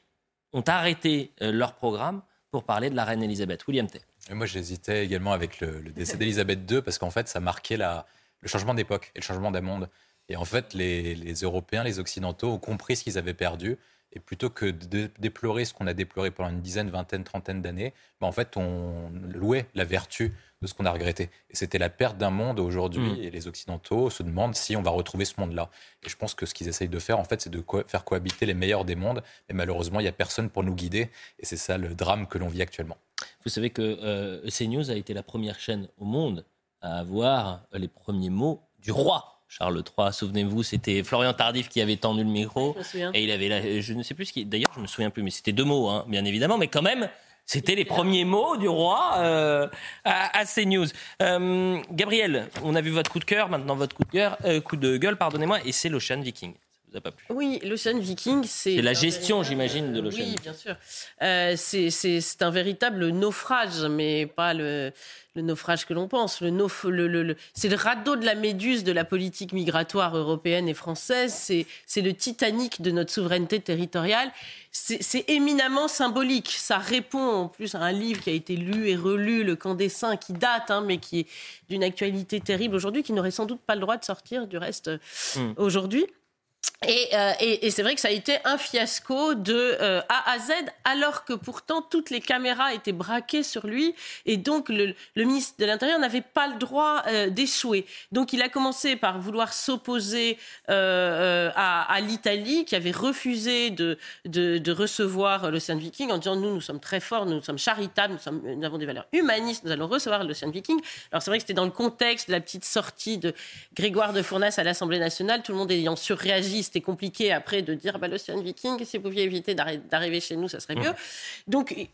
ont arrêté leur programme pour parler de la reine Elisabeth. William T. Et moi, j'hésitais également avec le, le décès d'Elisabeth II parce qu'en fait, ça marquait la, le changement d'époque et le changement d'un monde. Et en fait, les, les, Européens, les Occidentaux ont compris ce qu'ils avaient perdu. Et plutôt que de déplorer ce qu'on a déploré pendant une dizaine, vingtaine, trentaine d'années, ben en fait, on louait la vertu de ce qu'on a regretté. Et c'était la perte d'un monde aujourd'hui. Mmh. Et les Occidentaux se demandent si on va retrouver ce monde-là. Et je pense que ce qu'ils essayent de faire, en fait, c'est de co faire cohabiter les meilleurs des mondes. Mais malheureusement, il n'y a personne pour nous guider. Et c'est ça le drame que l'on vit actuellement. Vous savez que euh, CNews a été la première chaîne au monde à avoir les premiers mots du roi. Charles III, souvenez-vous, c'était Florian Tardif qui avait tendu le micro. et il avait, la, je ne sais plus ce qui, d'ailleurs, je me souviens plus, mais c'était deux mots, hein, bien évidemment, mais quand même, c'était les premiers mots du roi euh, à, à CNews. Euh, Gabriel, on a vu votre coup de cœur, maintenant votre coup de, cœur, euh, coup de gueule, pardonnez-moi, et c'est l'Ocean Viking. Ça vous a pas plu Oui, l'Ocean Viking, c'est. C'est la gestion, j'imagine, de l'Ocean. Oui, bien sûr. Euh, c'est un véritable naufrage, mais pas le, le naufrage que l'on pense. Le nauf, le, le, c'est le radeau de la méduse de la politique migratoire européenne et française. C'est le Titanic de notre souveraineté territoriale. C'est éminemment symbolique. Ça répond en plus à un livre qui a été lu et relu, Le Camp des Saints, qui date, hein, mais qui est d'une actualité terrible aujourd'hui, qui n'aurait sans doute pas le droit de sortir du reste mmh. aujourd'hui. Et, euh, et, c'est vrai que ça a été un fiasco de euh, A à Z, alors que pourtant toutes les caméras étaient braquées sur lui, et donc le, ministre de l'Intérieur n'avait pas le droit euh, d'échouer. Donc il a commencé par vouloir s'opposer à, l'Italie, qui avait refusé de, de, de recevoir l'Océan Viking, en disant nous, nous sommes très forts, nous sommes charitables, nous avons des valeurs humanistes, nous allons recevoir l'Océan Viking. Alors c'est vrai que c'était dans le contexte de la petite sortie de Grégoire de Fournas à l'Assemblée nationale, tout le monde ayant surréagi c'était compliqué après de dire bah, l'Océan Viking, si vous pouviez éviter d'arriver chez nous, ça serait mieux. Mmh. Donc,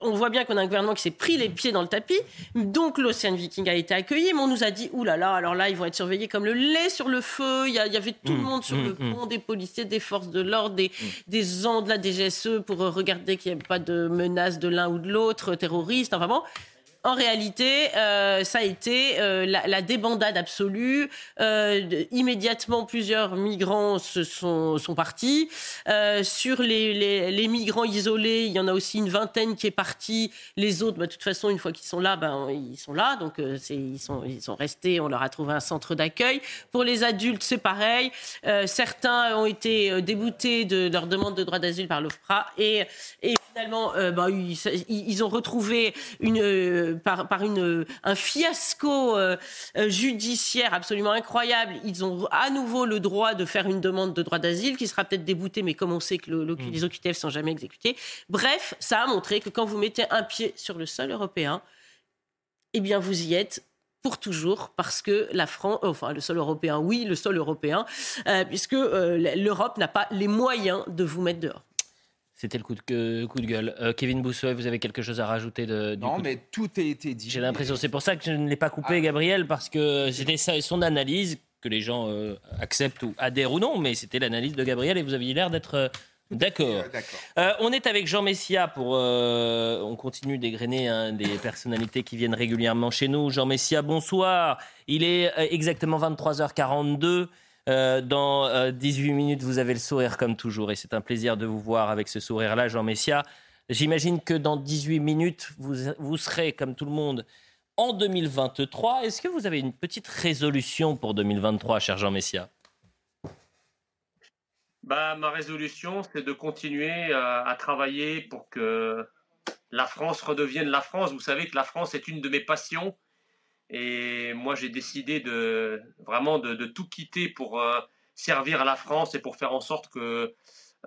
on voit bien qu'on a un gouvernement qui s'est pris les pieds dans le tapis. Donc l'Océan Viking a été accueilli, mais on nous a dit là là, alors là ils vont être surveillés comme le lait sur le feu. Il y, a, il y avait tout mmh, le monde sur mmh, le pont, des policiers, des forces de l'ordre, des, mmh. des gens de la DGSE pour regarder qu'il n'y ait pas de menace de l'un ou de l'autre, terroristes. Enfin bon, en réalité, euh, ça a été euh, la, débandade absolue. Euh, immédiatement, plusieurs migrants sont, sont partis. Sur les, les, migrants isolés, il y en a aussi une vingtaine qui est partie. Les autres, bah, de toute façon, une fois qu'ils sont là, ben, ils sont là. Donc, ils, sont, ils sont restés. On leur a trouvé un centre d'accueil. Pour les adultes, c'est pareil. certains ont été déboutés de leur demande de droit d'asile par l'OFPRA. Et finalement, bah, ils, ils, ont retrouvé une par, par une, un fiasco euh, judiciaire absolument incroyable, ils ont à nouveau le droit de faire une demande de droit d'asile qui sera peut-être déboutée, mais comme on sait que le, le, mmh. les OQTF sont jamais exécutés. Bref, ça a montré que quand vous mettez un pied sur le sol européen, eh bien vous y êtes pour toujours parce que la France, enfin le sol européen, oui, le sol européen, euh, puisque euh, l'Europe n'a pas les moyens de vous mettre dehors. C'était le coup de, coup de gueule. Euh, Kevin Boussoy, vous avez quelque chose à rajouter de, du Non, mais de... tout a été dit. J'ai l'impression, c'est pour ça que je ne l'ai pas coupé, ah. Gabriel, parce que c'était son analyse, que les gens euh, acceptent ou adhèrent ou non, mais c'était l'analyse de Gabriel et vous aviez l'air d'être euh, d'accord. On est avec Jean Messia pour. on continue d'égrener hein, des personnalités qui viennent régulièrement chez nous. Jean Messia, bonsoir. Il est exactement 23h42. Euh, dans euh, 18 minutes, vous avez le sourire comme toujours. Et c'est un plaisir de vous voir avec ce sourire-là, Jean Messia. J'imagine que dans 18 minutes, vous, vous serez, comme tout le monde, en 2023. Est-ce que vous avez une petite résolution pour 2023, cher Jean Messia? Bah, Ma résolution, c'est de continuer euh, à travailler pour que la France redevienne la France. Vous savez que la France est une de mes passions. Et moi, j'ai décidé de vraiment de, tout quitter pour euh, servir la France et pour faire en sorte que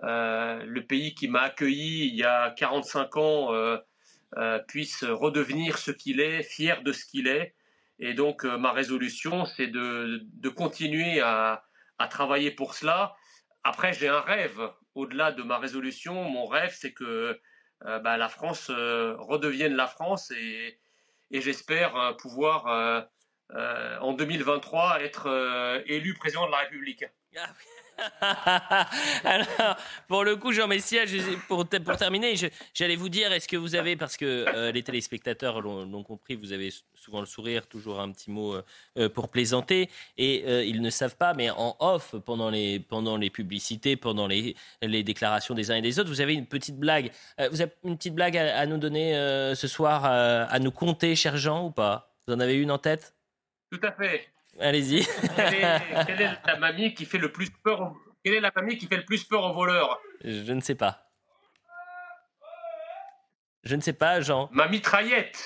euh, le pays qui m'a accueilli il y a 45 ans euh, puisse redevenir ce qu'il est, fier de ce qu'il est. Et donc, ma résolution, c'est de, continuer à, à, travailler pour cela. Après, j'ai un rêve. Au-delà de ma résolution, mon rêve, c'est que bah, la France redevienne la France et, et j'espère pouvoir, en 2023, être élu président de la République. Ah Alors, pour le coup, Jean Messia, pour, pour terminer, j'allais vous dire, est-ce que vous avez, parce que euh, les téléspectateurs l'ont compris, vous avez souvent le sourire, toujours un petit mot euh, pour plaisanter, et euh, ils ne savent pas, mais en off, pendant les, pendant les publicités, pendant les, les déclarations des uns et des autres, vous avez une petite blague. vous avez une petite blague à, nous donner ce soir, à nous compter, cher Jean, ou pas? Vous en avez une en tête? Tout à fait. Allez-y. quelle, est la mamie qui fait le plus peur Quelle est la mamie qui fait le plus peur aux voleurs Je ne sais pas. Je ne sais pas, Jean. Ma mitraillette.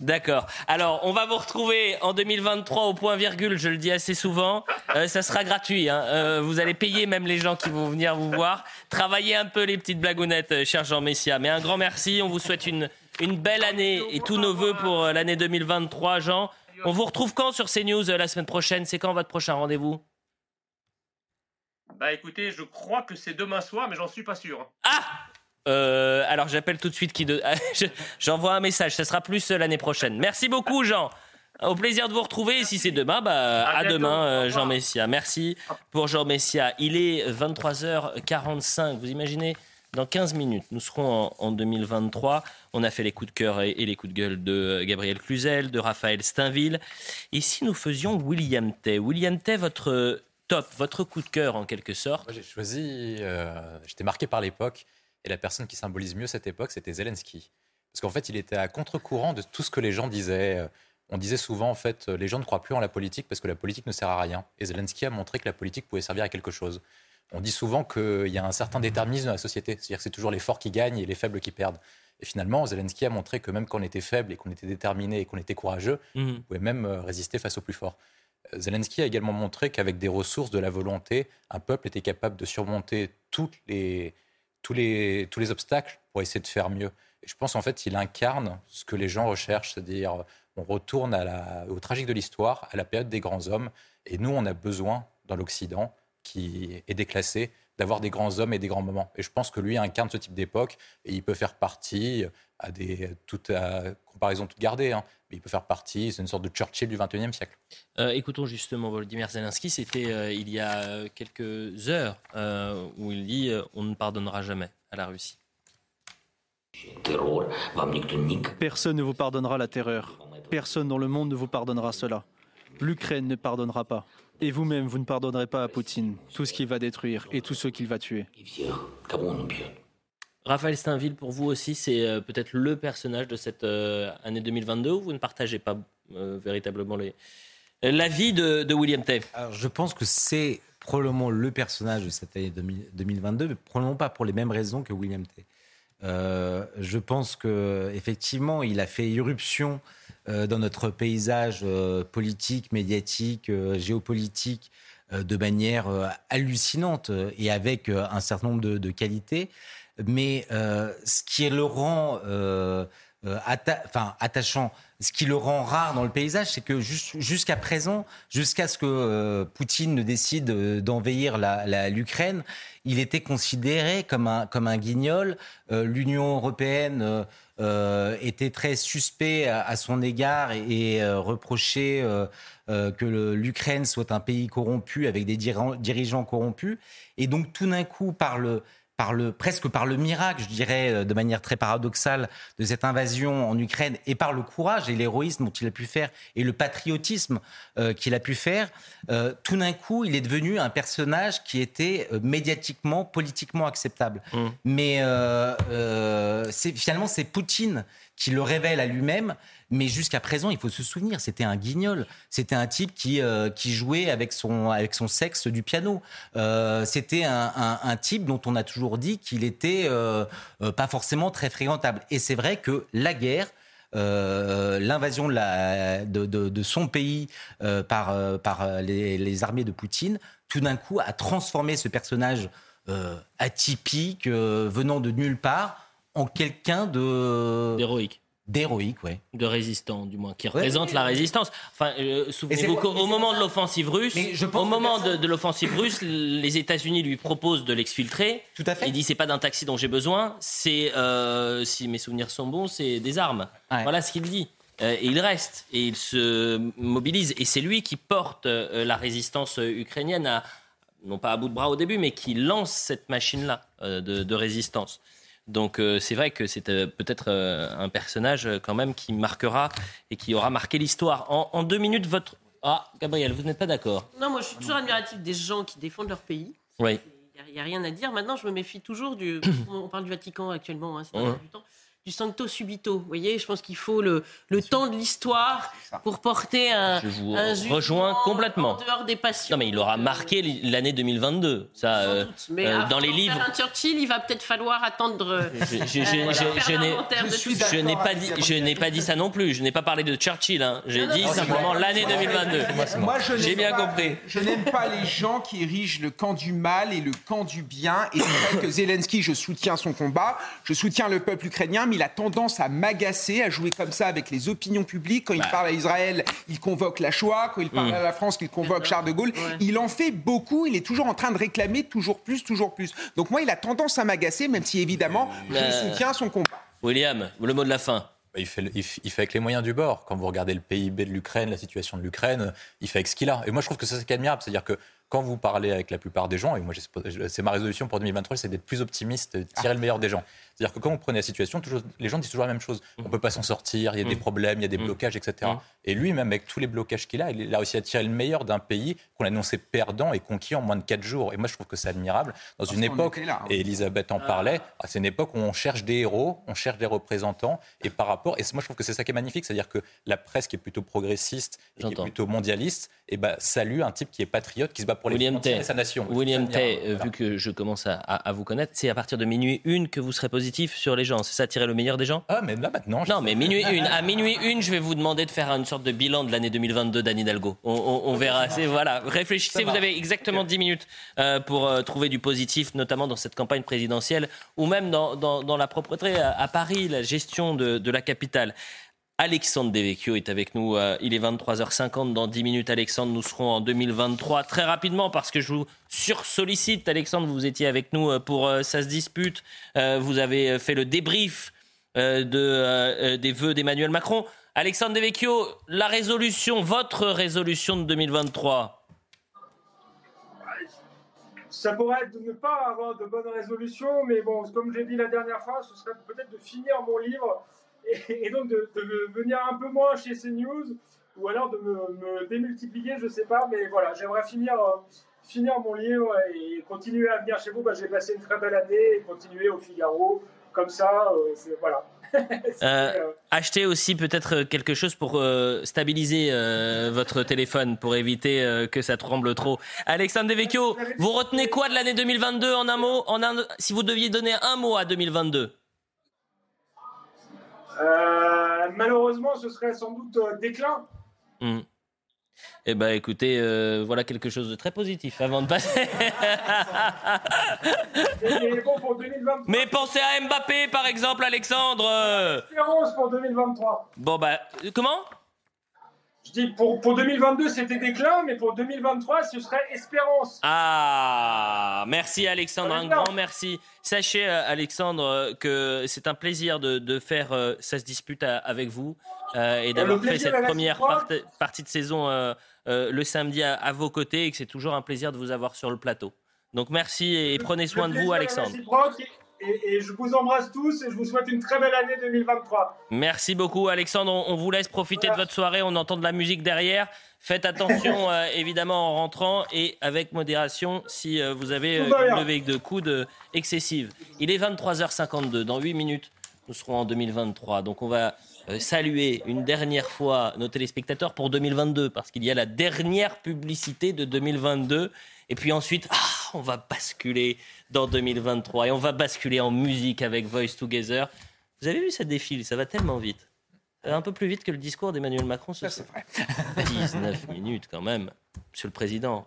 D'accord. Alors, on va vous retrouver en 2023 au point virgule, je le dis assez souvent. Euh, ça sera gratuit. Hein. Euh, vous allez payer même les gens qui vont venir vous voir. Travaillez un peu les petites blagounettes, euh, cher Jean Messia. Mais un grand merci. On vous souhaite une, une belle année et tous nos voeux pour l'année 2023, Jean. On vous retrouve quand sur CNews euh, la semaine prochaine? C'est quand votre prochain rendez-vous? Bah écoutez, je crois que c'est demain soir, mais j'en suis pas sûr. Ah euh, alors j'appelle tout de suite qui de... j'envoie un message, ça sera plus euh, l'année prochaine. Merci beaucoup Jean. Au plaisir de vous retrouver. Et si c'est demain, bah, à, demain, Jean Messia. Merci pour Jean Messia. Il est 23h45. Vous imaginez? Dans 15 minutes, nous serons en, 2023. On a fait les coups de cœur et, les coups de gueule de Gabriel Cluzel, de Raphaël Steinville. Et si nous faisions William Tay? William Tay, votre top, votre coup de cœur en quelque sorte? J'ai choisi, euh, j'étais marqué par l'époque, et la personne qui symbolise mieux cette époque, c'était Zelensky. Parce qu'en fait, il était à contre-courant de tout ce que les gens disaient. On disait souvent, en fait, les gens ne croient plus en la politique parce que la politique ne sert à rien. Et Zelensky a montré que la politique pouvait servir à quelque chose on dit souvent qu'il y a un certain déterminisme dans la société, c'est-à-dire que c'est toujours les forts qui gagnent et les faibles qui perdent. Et finalement, Zelensky a montré que même quand on était faible et qu'on était déterminé et qu'on était courageux, mhm. on pouvait même euh, résister face aux plus forts. Euh, Zelensky a également montré qu'avec des ressources, de la volonté, un peuple était capable de surmonter toutes les, tous, les, tous les obstacles pour essayer de faire mieux. Et je pense en fait qu'il incarne ce que les gens recherchent, c'est-à-dire on retourne à la, au tragique de l'histoire, à la période des grands hommes, et nous on a besoin dans l'Occident qui est déclassé, d'avoir des grands hommes et des grands moments. Et je pense que lui incarne ce type d'époque et il peut faire partie, à des toute comparaison toute gardée, hein, mais il peut faire partie, c'est une sorte de Churchill du XXIe siècle. Euh, écoutons justement Volodymyr Zelensky, c'était euh, il y a quelques heures où il dit on ne pardonnera jamais à la Russie. Personne ne vous pardonnera la terreur. Personne dans le monde ne vous pardonnera cela. L'Ukraine ne pardonnera pas. Et vous-même, vous ne pardonnerez pas à Poutine tout ce qu'il va détruire et tout ce qu'il va tuer. Raphaël Steinville, pour vous aussi, c'est euh, peut-être le personnage de cette euh, année 2022 ou vous ne partagez pas euh, véritablement l'avis de, de William Tay? Alors, Je pense que c'est probablement le personnage de cette année 2022, mais probablement pas pour les mêmes raisons que William Tay. je pense que effectivement, il a fait irruption euh, dans notre paysage euh, politique, médiatique, euh, géopolitique de manière hallucinante et avec un certain nombre de, qualités. Mais ce qui le rend attachant, ce qui le rend rare dans le paysage, c'est que jusqu'à présent, jusqu'à ce que Poutine ne décide d'envahir l'Ukraine, il était considéré comme un, comme un guignol. L'Union européenne euh, était très suspect à, son égard et, euh, reprochait euh, que l'Ukraine soit un pays corrompu avec des dirigeants corrompus. Et donc tout d'un coup, par le, par le, presque par le miracle, je dirais, euh, de manière très paradoxale, de cette invasion en Ukraine et par le courage et l'héroïsme dont il a pu faire et le patriotisme euh, qu'il a pu faire, euh, tout d'un coup, il est devenu un personnage qui était médiatiquement, politiquement acceptable. Mmh. Mais finalement, c'est Poutine qui le révèle à lui-même mais jusqu'à présent, il faut se souvenir, c'était un guignol. C'était un type qui, euh, qui jouait avec son, avec son sexe du piano. Euh, c'était un, un, type dont on a toujours dit qu'il était euh, pas forcément très fréquentable. Et c'est vrai que la guerre, l'invasion de, de, de, de, son pays par, par les, les, armées de Poutine, tout d'un coup a transformé ce personnage atypique, venant de nulle part, en quelqu'un de... D'héroïque D'héroïque, oui. De résistants, du moins, qui représentent la résistance. Enfin, euh, souvenez-vous qu'au moment de l'offensive russe, au moment de, de l'offensive russe, les États-Unis lui proposent de l'exfiltrer. Tout à fait. Il dit c'est pas d'un taxi dont j'ai besoin, c'est, euh, si mes souvenirs sont bons, c'est des armes. Voilà ce qu'il dit. Euh, et il reste et il se mobilise et c'est lui qui porte euh, la résistance ukrainienne à non pas à bout de bras au début, mais qui lance cette machine-là euh, de, de résistance. Donc euh, c'est vrai que c'est euh, peut-être euh, un personnage quand même qui marquera et qui aura marqué l'histoire. En, en deux minutes, votre... Ah, Gabriel, vous n'êtes pas d'accord Non, moi je suis toujours admiratif des gens qui défendent leur pays. Oui. Il n'y a, rien à dire. Maintenant, je me méfie toujours du. on parle du Vatican actuellement, hein, c'est Ouais. du temps. Du sancto subito. Vous voyez, je pense qu'il faut le, le temps de l'histoire pour porter un, Je vous un rejoins complètement. en dehors des passions. Non, mais il aura marqué l'année 2022. Ça, euh, Mais euh, avant dans les livres. faire un Churchill, il va peut-être falloir attendre. euh, Je, je- je- euh, je- je n'ai- pas dit, je n'ai pas dit ça non plus. Je n'ai pas parlé de Churchill. hein. J'ai dit non, simplement l'année moi. 2022. Moi, je J'ai n'aime bien pas- compris. Je n'aime pas les gens qui érigent le camp du mal et le camp du bien. Et c'est vrai que Zelensky, je soutiens son combat, je soutiens le peuple ukrainien, mais il a tendance à m'agacer, à jouer comme ça avec les opinions publiques. Quand il parle à Israël, il convoque la Shoah. Quand il parle Mm. à la France, il convoque Charles de Gaulle. Il en fait beaucoup. Il est toujours en train de réclamer toujours plus, toujours plus. Donc moi, il a tendance à m'agacer, même si évidemment, je Euh, soutiens son combat. William, le mot de la fin. Bah, Il fait, il, avec les moyens du bord. Quand vous regardez le PIB de l'Ukraine, la situation de l'Ukraine, il fait avec ce qu'il a. Et moi, je trouve que ça, c'est admirable. C'est-à-dire que quand vous parlez avec la plupart des gens, et moi, c'est ma résolution pour 2023, c'est d'être plus optimiste, de tirer le meilleur des gens. C'est-à-dire que quand vous prenez la situation, toujours, les gens disent toujours la même chose. On ne peut pas s'en sortir, il y a des problèmes, il y a des blocages, etc. Et lui, même avec tous les blocages qu'il a, il a réussi à tirer le meilleur d'un pays qu'on annonçait perdant et conquis en moins de 4 jours. Et moi, je trouve que c'est admirable. Dans Parce une époque, là, hein. et Elisabeth en parlait, ah, c'est une époque où on cherche des héros, on cherche des représentants, et par rapport, et moi je trouve que c'est ça qui est magnifique, c'est-à-dire que la presse qui est plutôt progressiste, et qui est plutôt mondialiste, et bah, salue un type qui est patriote, qui se bat pour les William Tay, et sa nation. William. Tay, euh, vu que je commence à, à- à vous connaître, c'est à partir de minuit une que vous serez positif sur les gens. C'est ça, tirer le meilleur des gens? Ah, mais là maintenant. Non, mais minuit une. À minuit une, je vais vous demander de faire une sorte de bilan de l'année 2022 d'Anne Hidalgo. On, on- on verra. Voilà. Réfléchissez. Vous avez exactement 10 minutes euh, pour euh, trouver du positif, notamment dans cette campagne présidentielle ou même dans, dans- dans la propreté à, à Paris, la gestion de, de la capitale. Alexandre Devecchio est avec nous. euh, il est 23h50. Dans 10 minutes, Alexandre, nous serons en 2023. Très rapidement, parce que je vous sursollicite. Alexandre, vous étiez avec nous euh, pour euh, Ça se dispute. Vous avez fait le débrief de, des vœux d'Emmanuel Macron. Alexandre Devecchio, la résolution, votre résolution de 2023. Ça pourrait être de ne pas avoir de bonnes résolutions, mais bon, comme j'ai dit la dernière fois, ce serait peut-être de finir mon livre et, et donc de, de venir un peu moins chez CNews ou alors de me, me démultiplier, je sais pas, mais voilà, j'aimerais finir, euh, finir mon livre et continuer à venir chez vous. Bah, j'ai passé une très belle année et continuer au Figaro, comme ça, euh, voilà. Euh, achetez aussi peut-être quelque chose pour euh, stabiliser euh, votre téléphone, pour éviter euh, que ça tremble trop. Alexandre Devecchio, vous retenez quoi de l'année 2022 en un mot en un, Si vous deviez donner un mot à 2022 Euh, malheureusement, ce serait sans doute euh, déclin. Hmm. Eh ben, écoutez, euh, voilà quelque chose de très positif avant de passer. Et bon, pour 2023, Mais pensez à Mbappé, par exemple, Alexandre. euh. espérance pour 2023. Bon bah, comment? Je dis pour, pour 2022 c'était déclin, mais pour 2023 ce serait espérance. Ah, merci Alexandre, un grand merci. Sachez euh, Alexandre euh, que c'est un plaisir de, de faire euh, ça se dispute à- avec vous euh, et d'avoir fait cette première part- partie de saison euh, euh, le samedi à, à vos côtés et que c'est toujours un plaisir de vous avoir sur le plateau. Donc merci et prenez soin de vous Alexandre. Et, je vous embrasse tous et je vous souhaite une très belle année 2023. Merci beaucoup Alexandre. On, on vous laisse profiter de votre soirée. On entend de la musique derrière. Faites attention euh, évidemment en rentrant et avec modération si euh, vous avez euh, une levée de coude excessive. Il est 23h52. Dans 8 minutes, nous serons en 2023. Donc on va saluer une dernière fois nos téléspectateurs pour 2022 parce qu'il y a la dernière publicité de 2022. Et puis ensuite, ah, on va basculer dans 2023 et on va basculer en musique avec Voice Together. Vous avez vu ça défile, ça va tellement vite. Un peu plus vite que le discours d'Emmanuel Macron ce soir. 19 minutes quand même. Monsieur le Président,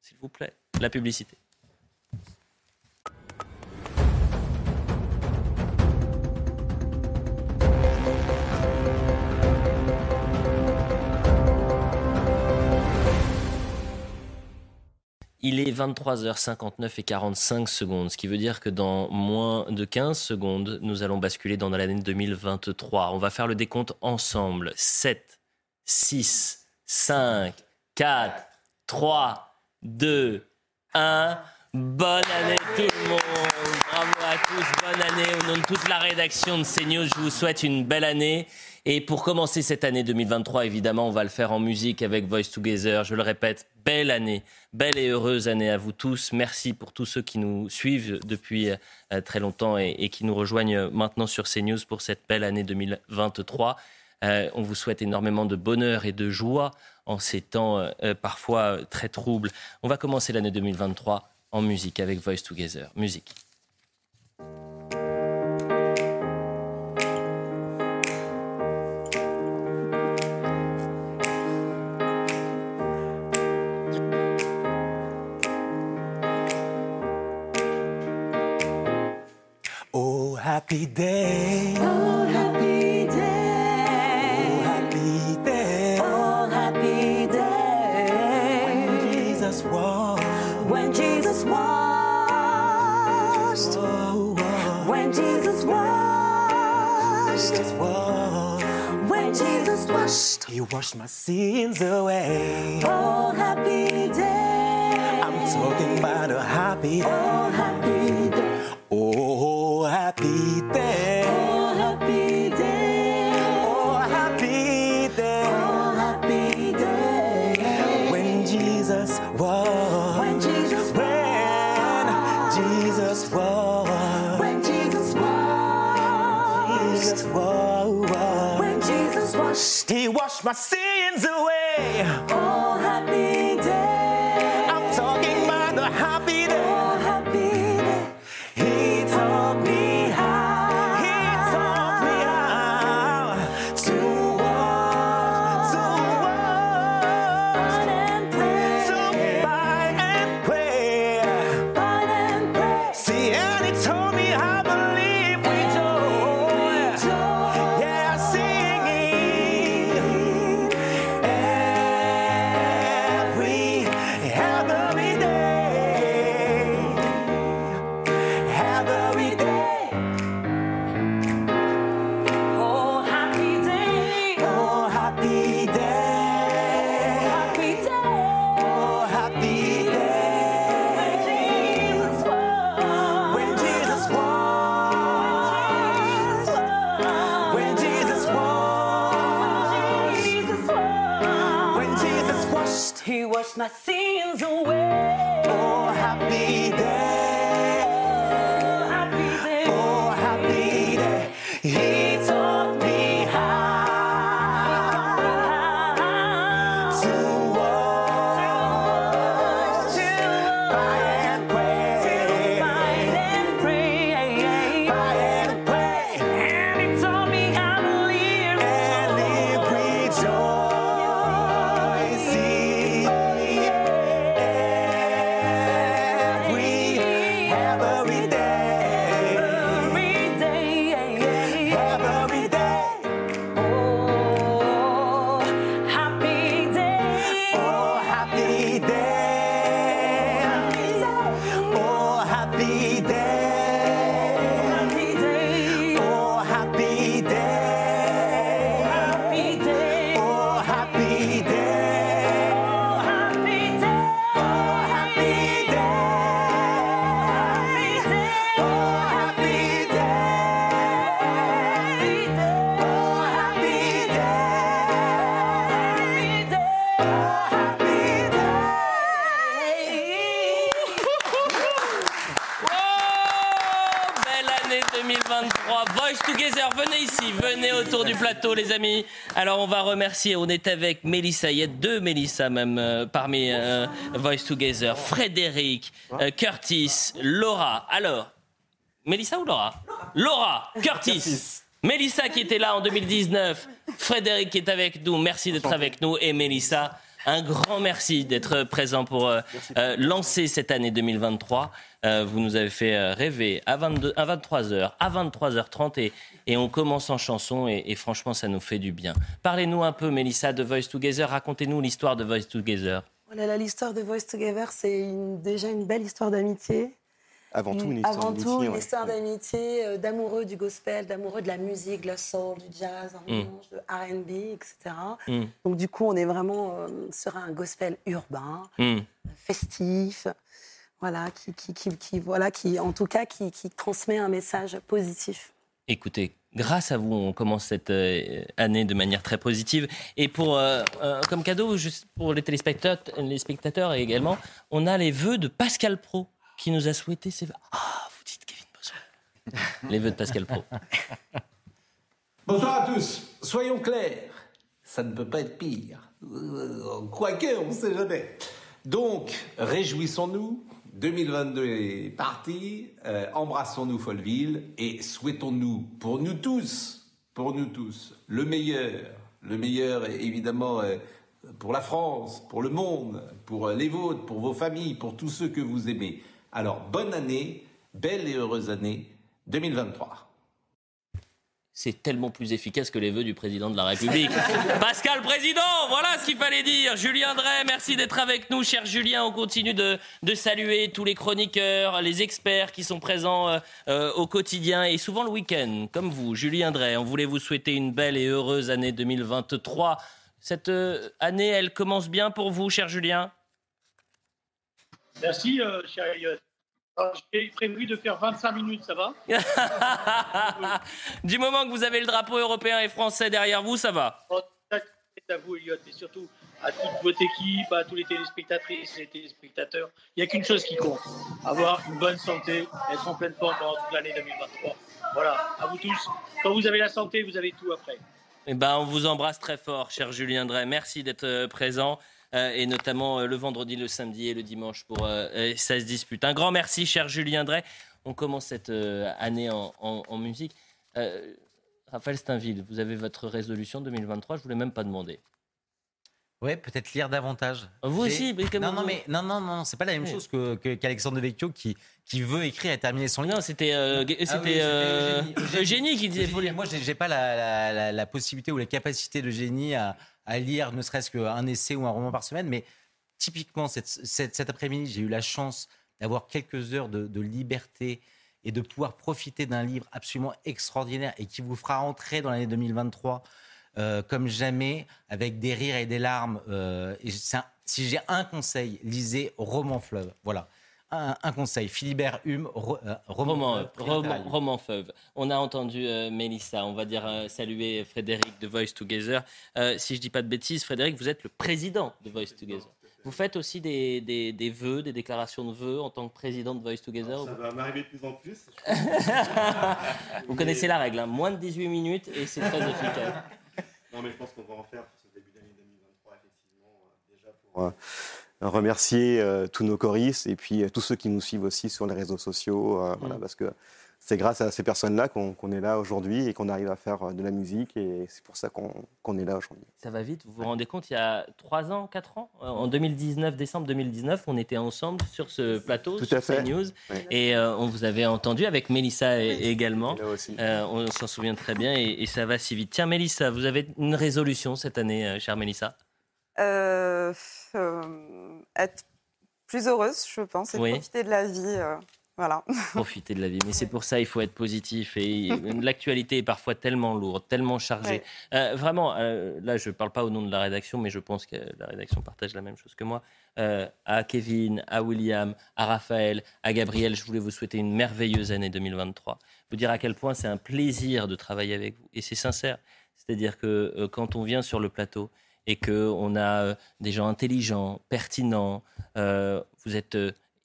s'il vous plaît, la publicité. Il est 23h59 et 45 secondes, ce qui veut dire que dans moins de 15 secondes, nous allons basculer dans l'année 2023. On va faire le décompte ensemble. 7, 6, 5, 4, 3, 2, 1. Bonne année tout le monde. Bravo à tous. Bonne année. Au nom de toute la rédaction de CNews, je vous souhaite une belle année. Et pour commencer cette année 2023, évidemment, on va le faire en musique avec Voice Together. Je le répète, belle année, belle et heureuse année à vous tous. Merci pour tous ceux qui nous suivent depuis euh, très longtemps et, qui nous rejoignent maintenant sur CNews pour cette belle année 2023. Euh, on vous souhaite énormément de bonheur et de joie en ces temps euh, parfois très troubles. On va commencer l'année 2023 en musique avec Voice Together. Musique. Happy day. Oh, happy day. Oh, happy day. Oh, happy day. When Jesus washed. When Jesus washed. Oh, oh. When Jesus washed. When Jesus washed. He washed my sins away. Oh, happy day. I'm talking about a happy day. Oh, happy day. Happy day. Oh, happy day. Oh, happy day. Oh, happy day. When Jesus was. When Jesus When Jesus was. When Jesus was. Jesus was. When Jesus washed. He washed my sins away. Oh, les amis. Alors, on va remercier, on est avec Mélissa, il y a deux Mélissa même euh, parmi euh, Voice Together. Frédéric, euh, Curtis, Laura. Alors, Mélissa ou Laura? Laura, Curtis. Mélissa qui était là en 2019, Frédéric qui est avec nous, merci d'être avec nous, et Mélissa, un grand merci d'être présent pour euh, euh, lancer cette année 2023. Euh, vous nous avez fait rêver à, 22, à 23h, à 23h30 et, et on commence en chanson et, et franchement ça nous fait du bien. Parlez-nous un peu Mélissa de Voice Together, racontez-nous l'histoire de Voice Together. Voilà, l'histoire de Voice Together, c'est déjà une belle histoire d'amitié. Avant tout, une histoire Avant d'amitié. tout, une histoire d'amitié, euh, d'amoureux du gospel, d'amoureux de la musique, de la soul, du jazz, un Mm. de R&B, etc. Mm. Donc du coup, on est vraiment euh, sur un gospel urbain, festif, voilà, qui, qui, qui, qui- voilà, qui, en tout cas, qui, qui transmet un message positif. Écoutez, grâce à vous, on commence cette euh, année de manière très positive. Et pour, euh, euh, comme cadeau, juste pour les téléspectateurs, les spectateurs également, on a les vœux de Pascal Pro qui nous a souhaité ses vœux. Ah, vous dites Kevin Bossuet. les vœux de Pascal Pro. Bonsoir à tous. Soyons clairs, ça ne peut pas être pire. Euh, Quoique, on ne sait jamais. Donc, réjouissons-nous. 2022 est parti. Euh, Embrassons-nous Folleville et souhaitons-nous pour nous tous, pour nous tous, le meilleur. Le meilleur, évidemment, euh, pour la France, pour le monde, pour les vôtres, pour vos familles, pour tous ceux que vous aimez. Alors, bonne année, belle et heureuse année 2023. C'est tellement plus efficace que les vœux du président de la République. Pascal Président, voilà ce qu'il fallait dire. Julien Drey, merci d'être avec nous. Cher Julien, on continue de, de saluer tous les chroniqueurs, les experts qui sont présents euh, euh, au quotidien et souvent le week-end, comme vous. Julien Drey, on voulait vous souhaiter une belle et heureuse année 2023. Cette euh, année, elle commence bien pour vous, cher Julien? Merci, euh, cher J'ai prévu de faire 25 minutes, ça va Du moment que vous avez le drapeau européen et français derrière vous, ça va. C'est à vous, Elliot, et surtout à toute votre équipe, à tous les téléspectatrices et téléspectateurs. Il n'y a qu'une chose qui compte avoir une bonne santé, être en pleine forme pendant toute l'année 2023. Voilà, à vous tous. Quand vous avez la santé, vous avez tout après. Eh ben, on vous embrasse très fort, cher Julien Drey. Merci d'être euh, présent. Euh, et notamment euh, le vendredi, le samedi et le dimanche pour euh, euh, 16 disputes. Un grand merci, cher Julien Drey. On commence cette année en, musique. Raphaël Steinville, vous avez votre résolution 2023, je ne vous l'ai même pas demandé. Ouais, peut-être lire davantage. Vous J'ai- aussi, mais non, non, vous- mais non, non, non, c'est pas la même chose que qu'Alexandre Devecchio qui qui veut écrire et terminer son livre. Non, c'était euh, Ah c'était, Eugénie. Qui disait. Moi, j'ai pas la, la- possibilité ou la capacité de génie à, à lire ne serait-ce qu'un essai ou un roman par semaine, mais typiquement cette- cette- cet après-midi, j'ai eu la chance d'avoir quelques heures de, de liberté et de pouvoir profiter d'un livre absolument extraordinaire et qui vous fera entrer dans l'année 2023 euh, comme jamais, avec des rires et des larmes. euh, et c'est un- si j'ai un conseil, lisez Roman Fleuve. Voilà. Un, un conseil. Philibert Hume, ro- euh, Roman, Roman, feuve. On a entendu euh, Mélissa. On va dire euh, saluer Frédéric de Voice Together. Euh, si je dis pas de bêtises, Frédéric, vous êtes le président de Voice Together. Vous faites aussi des, des, des vœux, des déclarations de vœux en tant que président de Voice Together Ça va m'arriver de plus en plus. Vous connaissez la règle, hein. moins de 18 minutes et c'est très efficace. Non, mais je pense qu'on va en faire pour ce début d'année 2023, effectivement, euh, déjà pour euh, remercier euh, tous nos choristes et puis tous ceux qui nous suivent aussi sur les réseaux sociaux, voilà, Mm. parce que c'est grâce à ces personnes-là qu'on est là aujourd'hui et qu'on arrive à faire euh, de la musique et c'est pour ça qu'on est là aujourd'hui. Ça va vite, vous vous rendez compte, il y a 3 ans, 4 ans, euh, en 2019, décembre 2019, on était ensemble sur ce plateau, Tout sur à fait. CNews, Oui. et euh, on vous avait entendu avec Mélissa également. Là aussi. Euh, on s'en souvient très bien et, et ça va si vite. Tiens, Mélissa, vous avez une résolution cette année, euh, chère Mélissa? Euh, euh, être plus heureuse, je pense, et Oui. profiter de la vie. Voilà. Profiter de la vie. Mais c'est pour ça il faut être positif. Et l'actualité est parfois tellement lourde, tellement chargée. Euh, vraiment, euh, là, je ne parle pas au nom de la rédaction, mais je pense que la rédaction partage la même chose que moi. Euh, à Kevin, à William, à Raphaël, à Gabriel, je voulais vous souhaiter une merveilleuse année 2023. Vous dire à quel point c'est un plaisir de travailler avec vous. Et c'est sincère. C'est-à-dire que quand on vient sur le plateau et qu'on a des gens intelligents, pertinents, vous êtes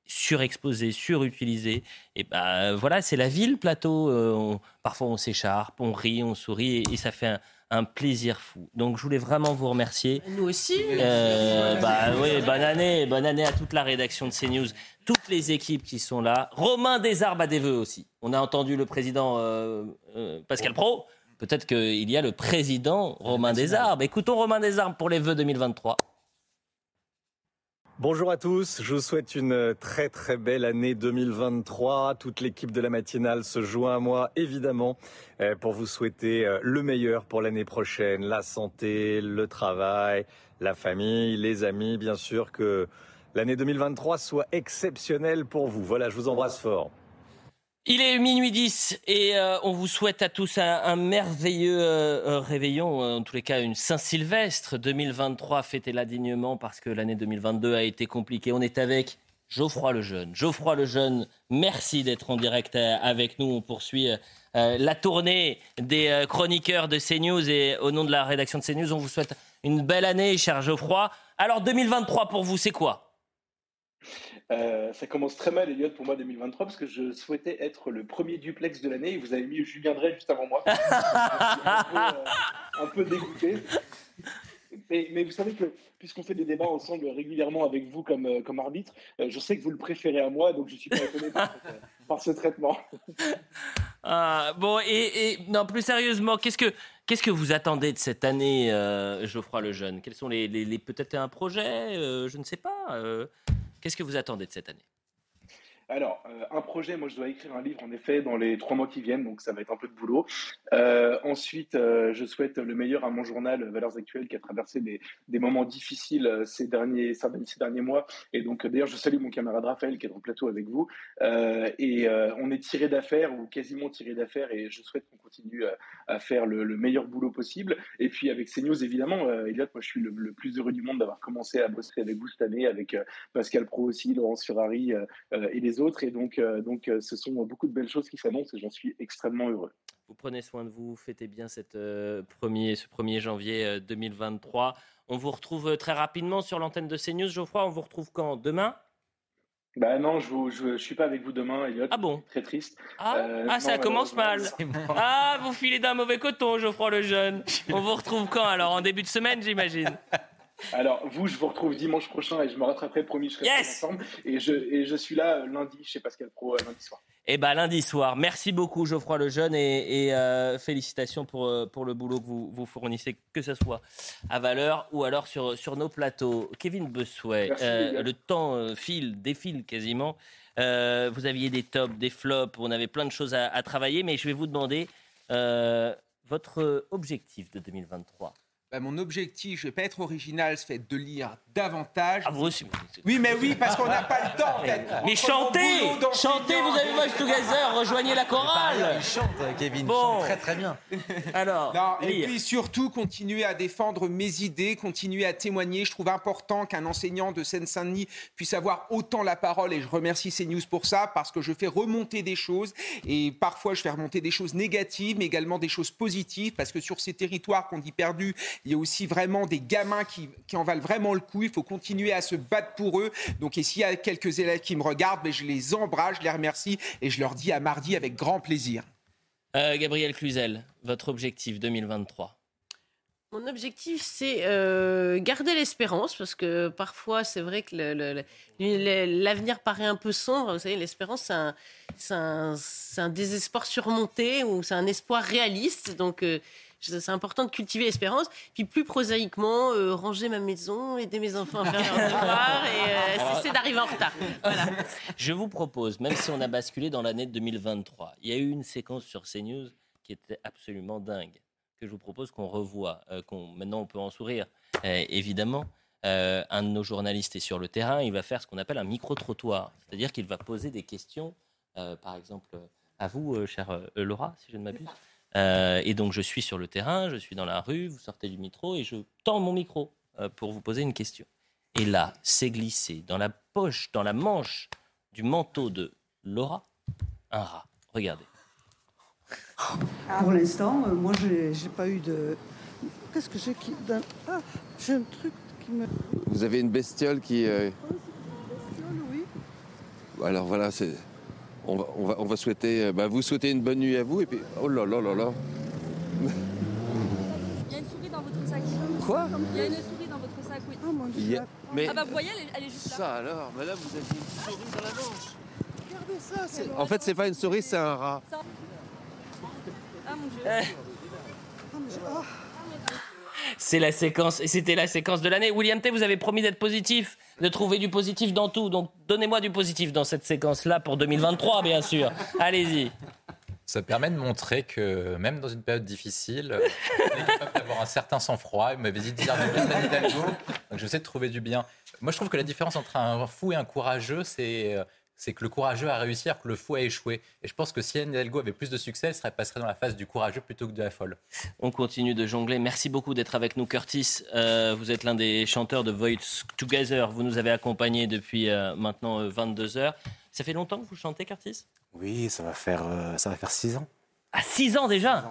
surexposés, surutilisés, et ben voilà, c'est la vie le plateau. Euh, on- parfois on s'écharpe, on rit, on sourit, et, et ça fait un, un plaisir fou. Donc je voulais vraiment vous remercier. Nous aussi. Euh, bah oui, bonne année, bonne année à toute la rédaction de CNews, toutes les équipes qui sont là. Romain Desarbes a des vœux aussi. On a entendu le président euh, euh, Pascal Pro. Peut-être qu'il y a le président Romain Desarbes. Écoutons Romain Desarbes pour les vœux 2023. Bonjour à tous, je vous souhaite une très très belle année 2023. Toute l'équipe de la matinale se joint à moi évidemment euh, pour vous souhaiter euh, le meilleur pour l'année prochaine, la santé, le travail, la famille, les amis, bien sûr que l'année 2023 soit exceptionnelle pour vous. Voilà, je vous embrasse fort. Il est minuit 10 et euh, on vous souhaite à tous un, merveilleux euh, euh, réveillon, en tous les cas une Saint-Sylvestre 2023 fêtez-la dignement parce que l'année 2022 a été compliquée. On est avec Geoffroy Lejeune. Geoffroy Lejeune, merci d'être en direct avec nous. On poursuit la tournée des chroniqueurs de CNews et au nom de la rédaction de CNews, on vous souhaite une belle année, cher Geoffroy. Alors 2023 pour vous, c'est quoi? Euh, ça commence très mal, Elliot, pour moi 2023, parce que je souhaitais être le premier duplex de l'année et vous avez mis Julien Drey juste avant moi. Un, peu, euh, un peu dégoûté. Mais, vous savez que, puisqu'on fait des débats ensemble régulièrement avec vous comme, euh, arbitre, je sais que vous le préférez à moi, donc je suis pas étonné par, ce traitement. Ah, bon, et, non, plus sérieusement, qu'est-ce que qu'est-ce que vous attendez de cette année, Geoffroy Lejeune? Quels sont les, peut-être un projet, je ne sais pas. Qu'est-ce que vous attendez de cette année? Alors, euh, un projet, moi je dois écrire un livre en effet dans les trois mois qui viennent, donc ça va être un peu de boulot. Euh, ensuite, euh, je souhaite le meilleur à mon journal Valeurs Actuelles qui a traversé des, moments difficiles ces derniers, ces derniers mois. Et donc, d'ailleurs, je salue mon camarade Raphaël qui est dans le plateau avec vous. Et on est tiré d'affaires ou quasiment tiré d'affaires et je souhaite qu'on continue à, faire le, le meilleur boulot possible. Et puis avec CNews, évidemment, Elliot, moi je suis le, plus heureux du monde d'avoir commencé à bosser avec vous cette année, avec Pascal Pro aussi, Laurence Ferrari et les autres. Et donc, euh, donc euh, ce sont beaucoup de belles choses qui s'annoncent et j'en suis extrêmement heureux. Vous prenez soin de vous, fêtez bien cette, euh, premier, ce 1er janvier euh, 2023. On vous retrouve très rapidement sur l'antenne de CNews. Geoffroy, on vous retrouve quand? Demain? Bah non, je ne suis pas avec vous demain, Elliot. Ah bon? Très triste. Ah, Euh, ah, ça commence mal. Ah, vous filez d'un mauvais coton, Geoffroy Lejeune. On vous retrouve quand alors? En début de semaine, j'imagine Alors, vous, je vous retrouve dimanche prochain et je me rattraperai, promis, je serai Yes ensemble. Et je, et je suis là euh, lundi chez Pascal Pro, euh, lundi soir. Eh ben lundi soir. Merci beaucoup Geoffroy Lejeune et, et, euh, félicitations pour, pour le boulot que vous, vous fournissez, que ce soit à Valeur ou alors sur, sur nos plateaux. Kevin euh, gars. le temps file, défile quasiment. Euh, vous aviez des tops, des flops, on avait plein de choses à, à travailler, mais je vais vous demander votre objectif de 2023. Bah, mon objectif, je vais pas être original, c'est de lire davantage. Ah, vous aussi. Oui, mais oui, parce qu'on n'a pas le temps, en fait. Mais chantez Chantez, vous avez Voice Together, rejoignez la chorale Il chante, Kevin, il Bon. chante très très bien. Alors, Non, et puis surtout, continuer à défendre mes idées, continuer à témoigner. Je trouve important qu'un enseignant de Seine-Saint-Denis puisse avoir autant la parole et je remercie CNews pour ça parce que je fais remonter des choses et parfois je fais remonter des choses négatives mais également des choses positives parce que sur ces territoires qu'on dit perdus, il y a aussi vraiment des gamins qui, qui en valent vraiment le coup. Il faut continuer à se battre pour eux. Donc, et s'il y a quelques élèves qui me regardent, ben, je les embrasse, je les remercie et je leur dis à mardi avec grand plaisir. Euh, Gabriel Cluzel, votre objectif 2023 Mon objectif, c'est euh, garder l'espérance, parce que parfois, c'est vrai que le- le- le- le- l'avenir paraît un peu sombre. Vous savez, l'espérance, c'est un, désespoir surmonté ou c'est un espoir réaliste. Donc, euh, c'est important de cultiver l'espérance. Puis, plus prosaïquement, euh, ranger ma maison, aider mes enfants à faire leurs devoirs et euh, cesser d'arriver en retard. Voilà. Je vous propose, même si on a basculé dans l'année 2023, il y a eu une séquence sur CNews qui était absolument dingue, que je vous propose qu'on revoie. euh, qu'on, maintenant, on peut en sourire, évidemment. Un de nos journalistes est sur le terrain, il va faire ce qu'on appelle un micro-trottoir. C'est-à-dire qu'il va poser des questions, par exemple, à vous, chère Laura, si je ne m'abuse. Euh, et donc, je suis sur le terrain, je suis dans la rue, vous sortez du micro et je tends mon micro euh, pour vous poser une question. Et là, c'est glissé dans la poche, dans la manche du manteau de Laura, un rat. Regardez. Pour l'instant, euh, moi, j'ai j'ai pas eu de. Qu'est-ce que j'ai qui. Ah, j'ai un truc qui me. Vous avez une bestiole qui. euh, oui. Alors voilà, c'est. On va, on, va, on va souhaiter. euh, bah, vous souhaiter une bonne nuit à vous et puis. Oh là là là là. Il y a une souris dans votre sac. Quoi? Il y a une souris dans votre sac, oui. Il y a- Mais Ah bah vous voyez, elle est, elle est juste là. ça alors, madame, vous avez une souris dans la manche. Regardez ça, c'est. En fait, c'est pas une souris, c'est un rat. Ça- Ah mon dieu. Ah, mais j'ai- ah. C'est la séquence, et c'était la séquence de l'année. William T, vous avez promis d'être positif, de trouver du positif dans tout. Donc donnez-moi du positif dans cette séquence-là pour 2023, bien sûr. Allez-y. Ça permet de montrer que même dans une période difficile, on est capable d'avoir un certain sang-froid. Vous m'avez dit de dire donc de trouver du bien. Moi, je trouve que la différence entre un fou et un courageux, c'est euh, c'est que le courageux a réussi alors que le fou a échoué. Et je pense que si Anne Hidalgo avait plus de succès, elle serait passerait dans la phase du courageux plutôt que de la folle. On continue de jongler. Merci beaucoup d'être avec nous, Curtis. Euh, vous êtes l'un des chanteurs de Voice Together. Vous nous avez accompagnés depuis euh, maintenant euh, 22 heures. Ça fait longtemps que vous chantez, Curtis? Oui, ça va faire, euh, ça va faire six ans. À 6 ans déjà?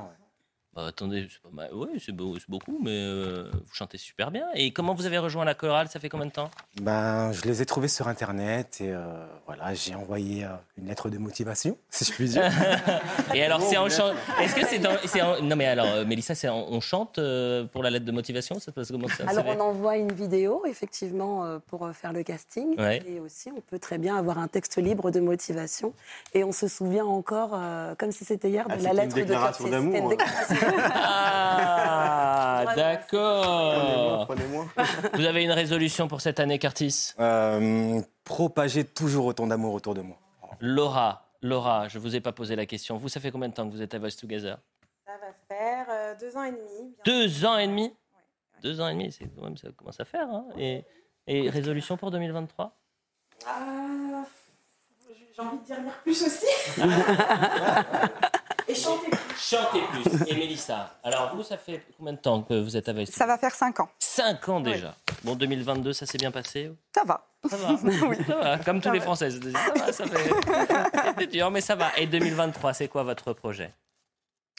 Bah, Attendez, c'est pas mal. Oui, c'est beau- c'est beaucoup, mais euh, vous chantez super bien. Et comment vous avez rejoint la chorale? Ça fait combien de temps? Ben, je les ai trouvés sur Internet et euh, voilà, j'ai envoyé euh, une lettre de motivation, si je puis dire. Et alors, c'est en chant. Est-ce que c'est dans. c'est en- Non, mais alors, euh, Mélissa, c'est en- on chante euh, pour la lettre de motivation? Ça se passe comment ça Alors on envoie une vidéo effectivement euh, pour faire le casting Ouais. et aussi on peut très bien avoir un texte libre de motivation et on se souvient encore euh, comme si c'était hier de Ah, la une lettre de une d'amour, hein. déclaration. Ah, d'accord. Prenez-moi. Vous avez une résolution pour cette année, Curtis? Euh, propager toujours autant d'amour autour de moi. Laura, Laura, je vous ai pas posé la question. Vous, ça fait combien de temps que vous êtes à Voice Together? Ça va faire euh, deux ans et demi. Deux ans et demi? Deux ans et demi, c'est quand même, ça commence à faire. hein. Et, et résolution pour 2023 Ah, J'ai envie de dire plus aussi. et chanter plus. Chantez plus. Et Mélissa, alors vous, ça fait combien de temps que vous êtes Voice Ça va faire cinq ans. Cinq ans déjà. Bon, 2022, ça s'est bien passé Ça va. Ça va. Ça va, comme tous Ça les va. Français. Ça va, ça fait... C'était dur, mais ça va. Et 2023, c'est quoi votre projet?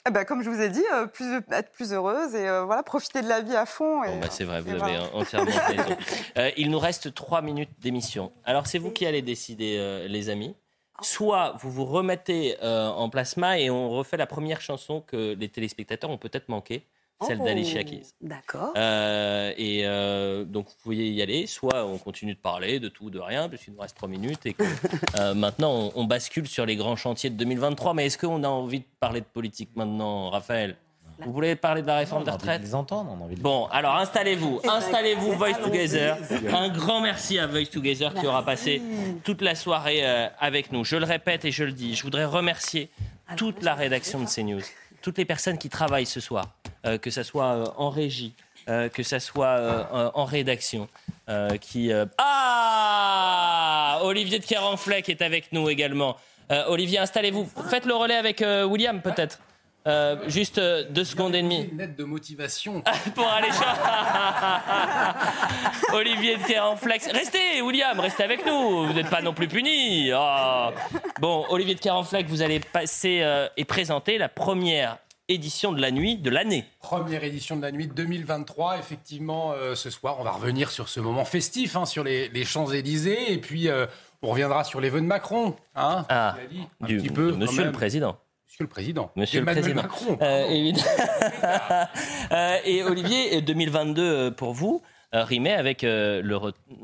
Eh ben, comme je vous ai dit, euh, plus, être plus heureuse et euh, voilà, profiter de la vie à fond. Et, Bon, bah, c'est vrai, vous et avez voilà. entièrement raison. Euh, il nous reste trois minutes d'émission. Alors, c'est vous qui allez décider, euh, les amis. Soit vous vous remettez euh, en plasma et on refait la première chanson que les téléspectateurs ont peut-être manqué, celle Oh, d'Alicia Keys. D'accord. Euh, et euh, donc vous pouvez y aller, soit on continue de parler de tout, de rien, puisqu'il nous reste trois minutes et que maintenant on, on bascule sur les grands chantiers de 2023. Mais est-ce qu'on a envie de parler de politique maintenant, Raphaël? Vous voulez parler de la réforme des retraites les entendre, on a envie de Bon, alors installez-vous, installez-vous, Voice. Together. Un grand merci à Voice Together qui aura passé toute la soirée euh, avec nous. Je le répète et je le dis, je voudrais remercier toute la rédaction de CNews, toutes les personnes qui travaillent ce soir, euh, que ce soit euh, en régie, euh, que ce soit euh, euh, en rédaction, euh, qui... euh, Ah Olivier de Kerenfleck est avec nous également. Euh, Olivier, installez-vous. Faites le relais avec euh, William, peut-être. Euh, juste euh, deux secondes et demie. Une lettre de motivation. pour aller chercher Olivier de Kerenflex. Restez, William, restez avec nous. Vous n'êtes pas non plus puni. Oh. Bon, Olivier de Kerenflex, vous allez passer euh, et présenter la première édition de la nuit de l'année. Première édition de la nuit 2023. Effectivement, ce soir, on va revenir sur ce moment festif, hein, sur les, les Champs-Élysées. Et puis, on reviendra sur les vœux de Macron. Hein, Ah, dit, un du- petit peu, Monsieur le. Président. Monsieur le Président. Monsieur le Président. Macron. Euh, évidemment. Euh, et Olivier, 2022 euh, pour vous, rimait avec euh,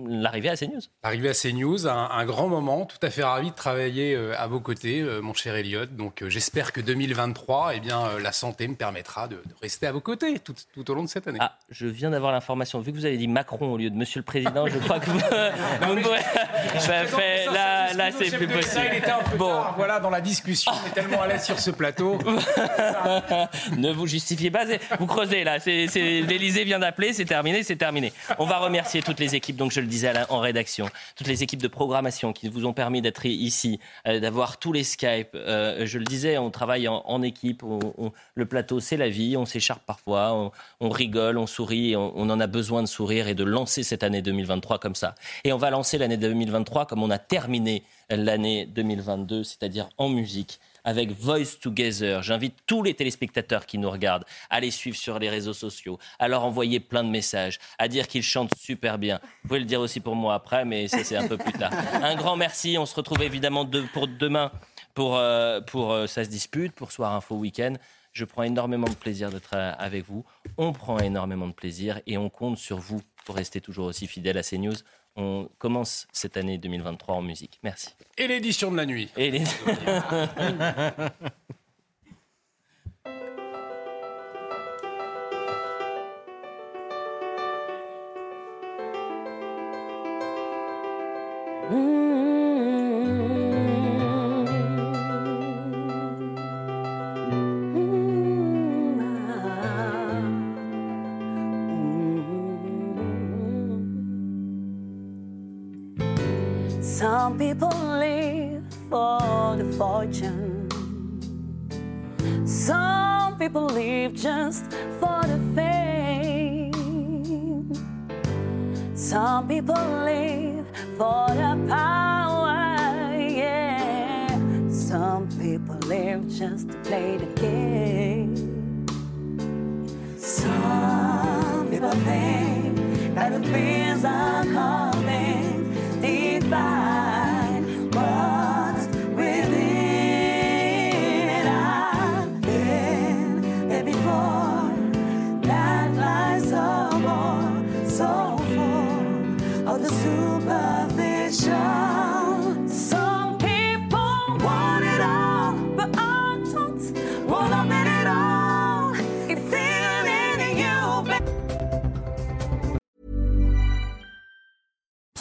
l'arrivée à CNews. Arrivé à CNews, un, un grand moment, tout à fait ravi de travailler euh, à vos côtés, euh, mon cher Elliot. Donc euh, j'espère que 2023, eh bien, euh, la santé me permettra de, de rester à vos côtés tout, tout au long de cette année. Ah, je viens d'avoir l'information. Vu que vous avez dit Macron au lieu de Monsieur le Président, je crois que vous, Bah, fait- là, là, c'est plus possible. Il était un peu tard, voilà, dans la discussion, on est tellement à l'aise sur ce plateau. ne vous justifiez pas. Vous creusez là. L'Élysée vient d'appeler. C'est terminé. C'est terminé. On va remercier toutes les équipes. Donc je le disais en rédaction, toutes les équipes de programmation qui vous ont permis d'être ici, euh, d'avoir tous les Skype. Euh, je le disais, on travaille en, équipe. le plateau, c'est la vie. On s'écharpe parfois. On, rigole, on sourit. On, on en a besoin de sourire et de lancer cette année 2023 comme ça. Et on va lancer l'année 2023 comme on a terminé l'année 2022, c'est-à-dire en musique avec Voice Together. J'invite tous les téléspectateurs qui nous regardent à les suivre sur les réseaux sociaux, à leur envoyer plein de messages, à dire qu'ils chantent super bien. Vous pouvez le dire aussi pour moi après, mais ça c'est un peu plus tard. Un grand merci. On se retrouve évidemment de- pour demain pour, euh, pour euh, Ça se dispute, pour Soir Info Week-end. Je prends énormément de plaisir d'être euh, avec vous. On prend énormément de plaisir et on compte sur vous pour rester toujours aussi fidèle à CNews. On commence cette année 2023 en musique. Merci. Et l'édition de la nuit. Et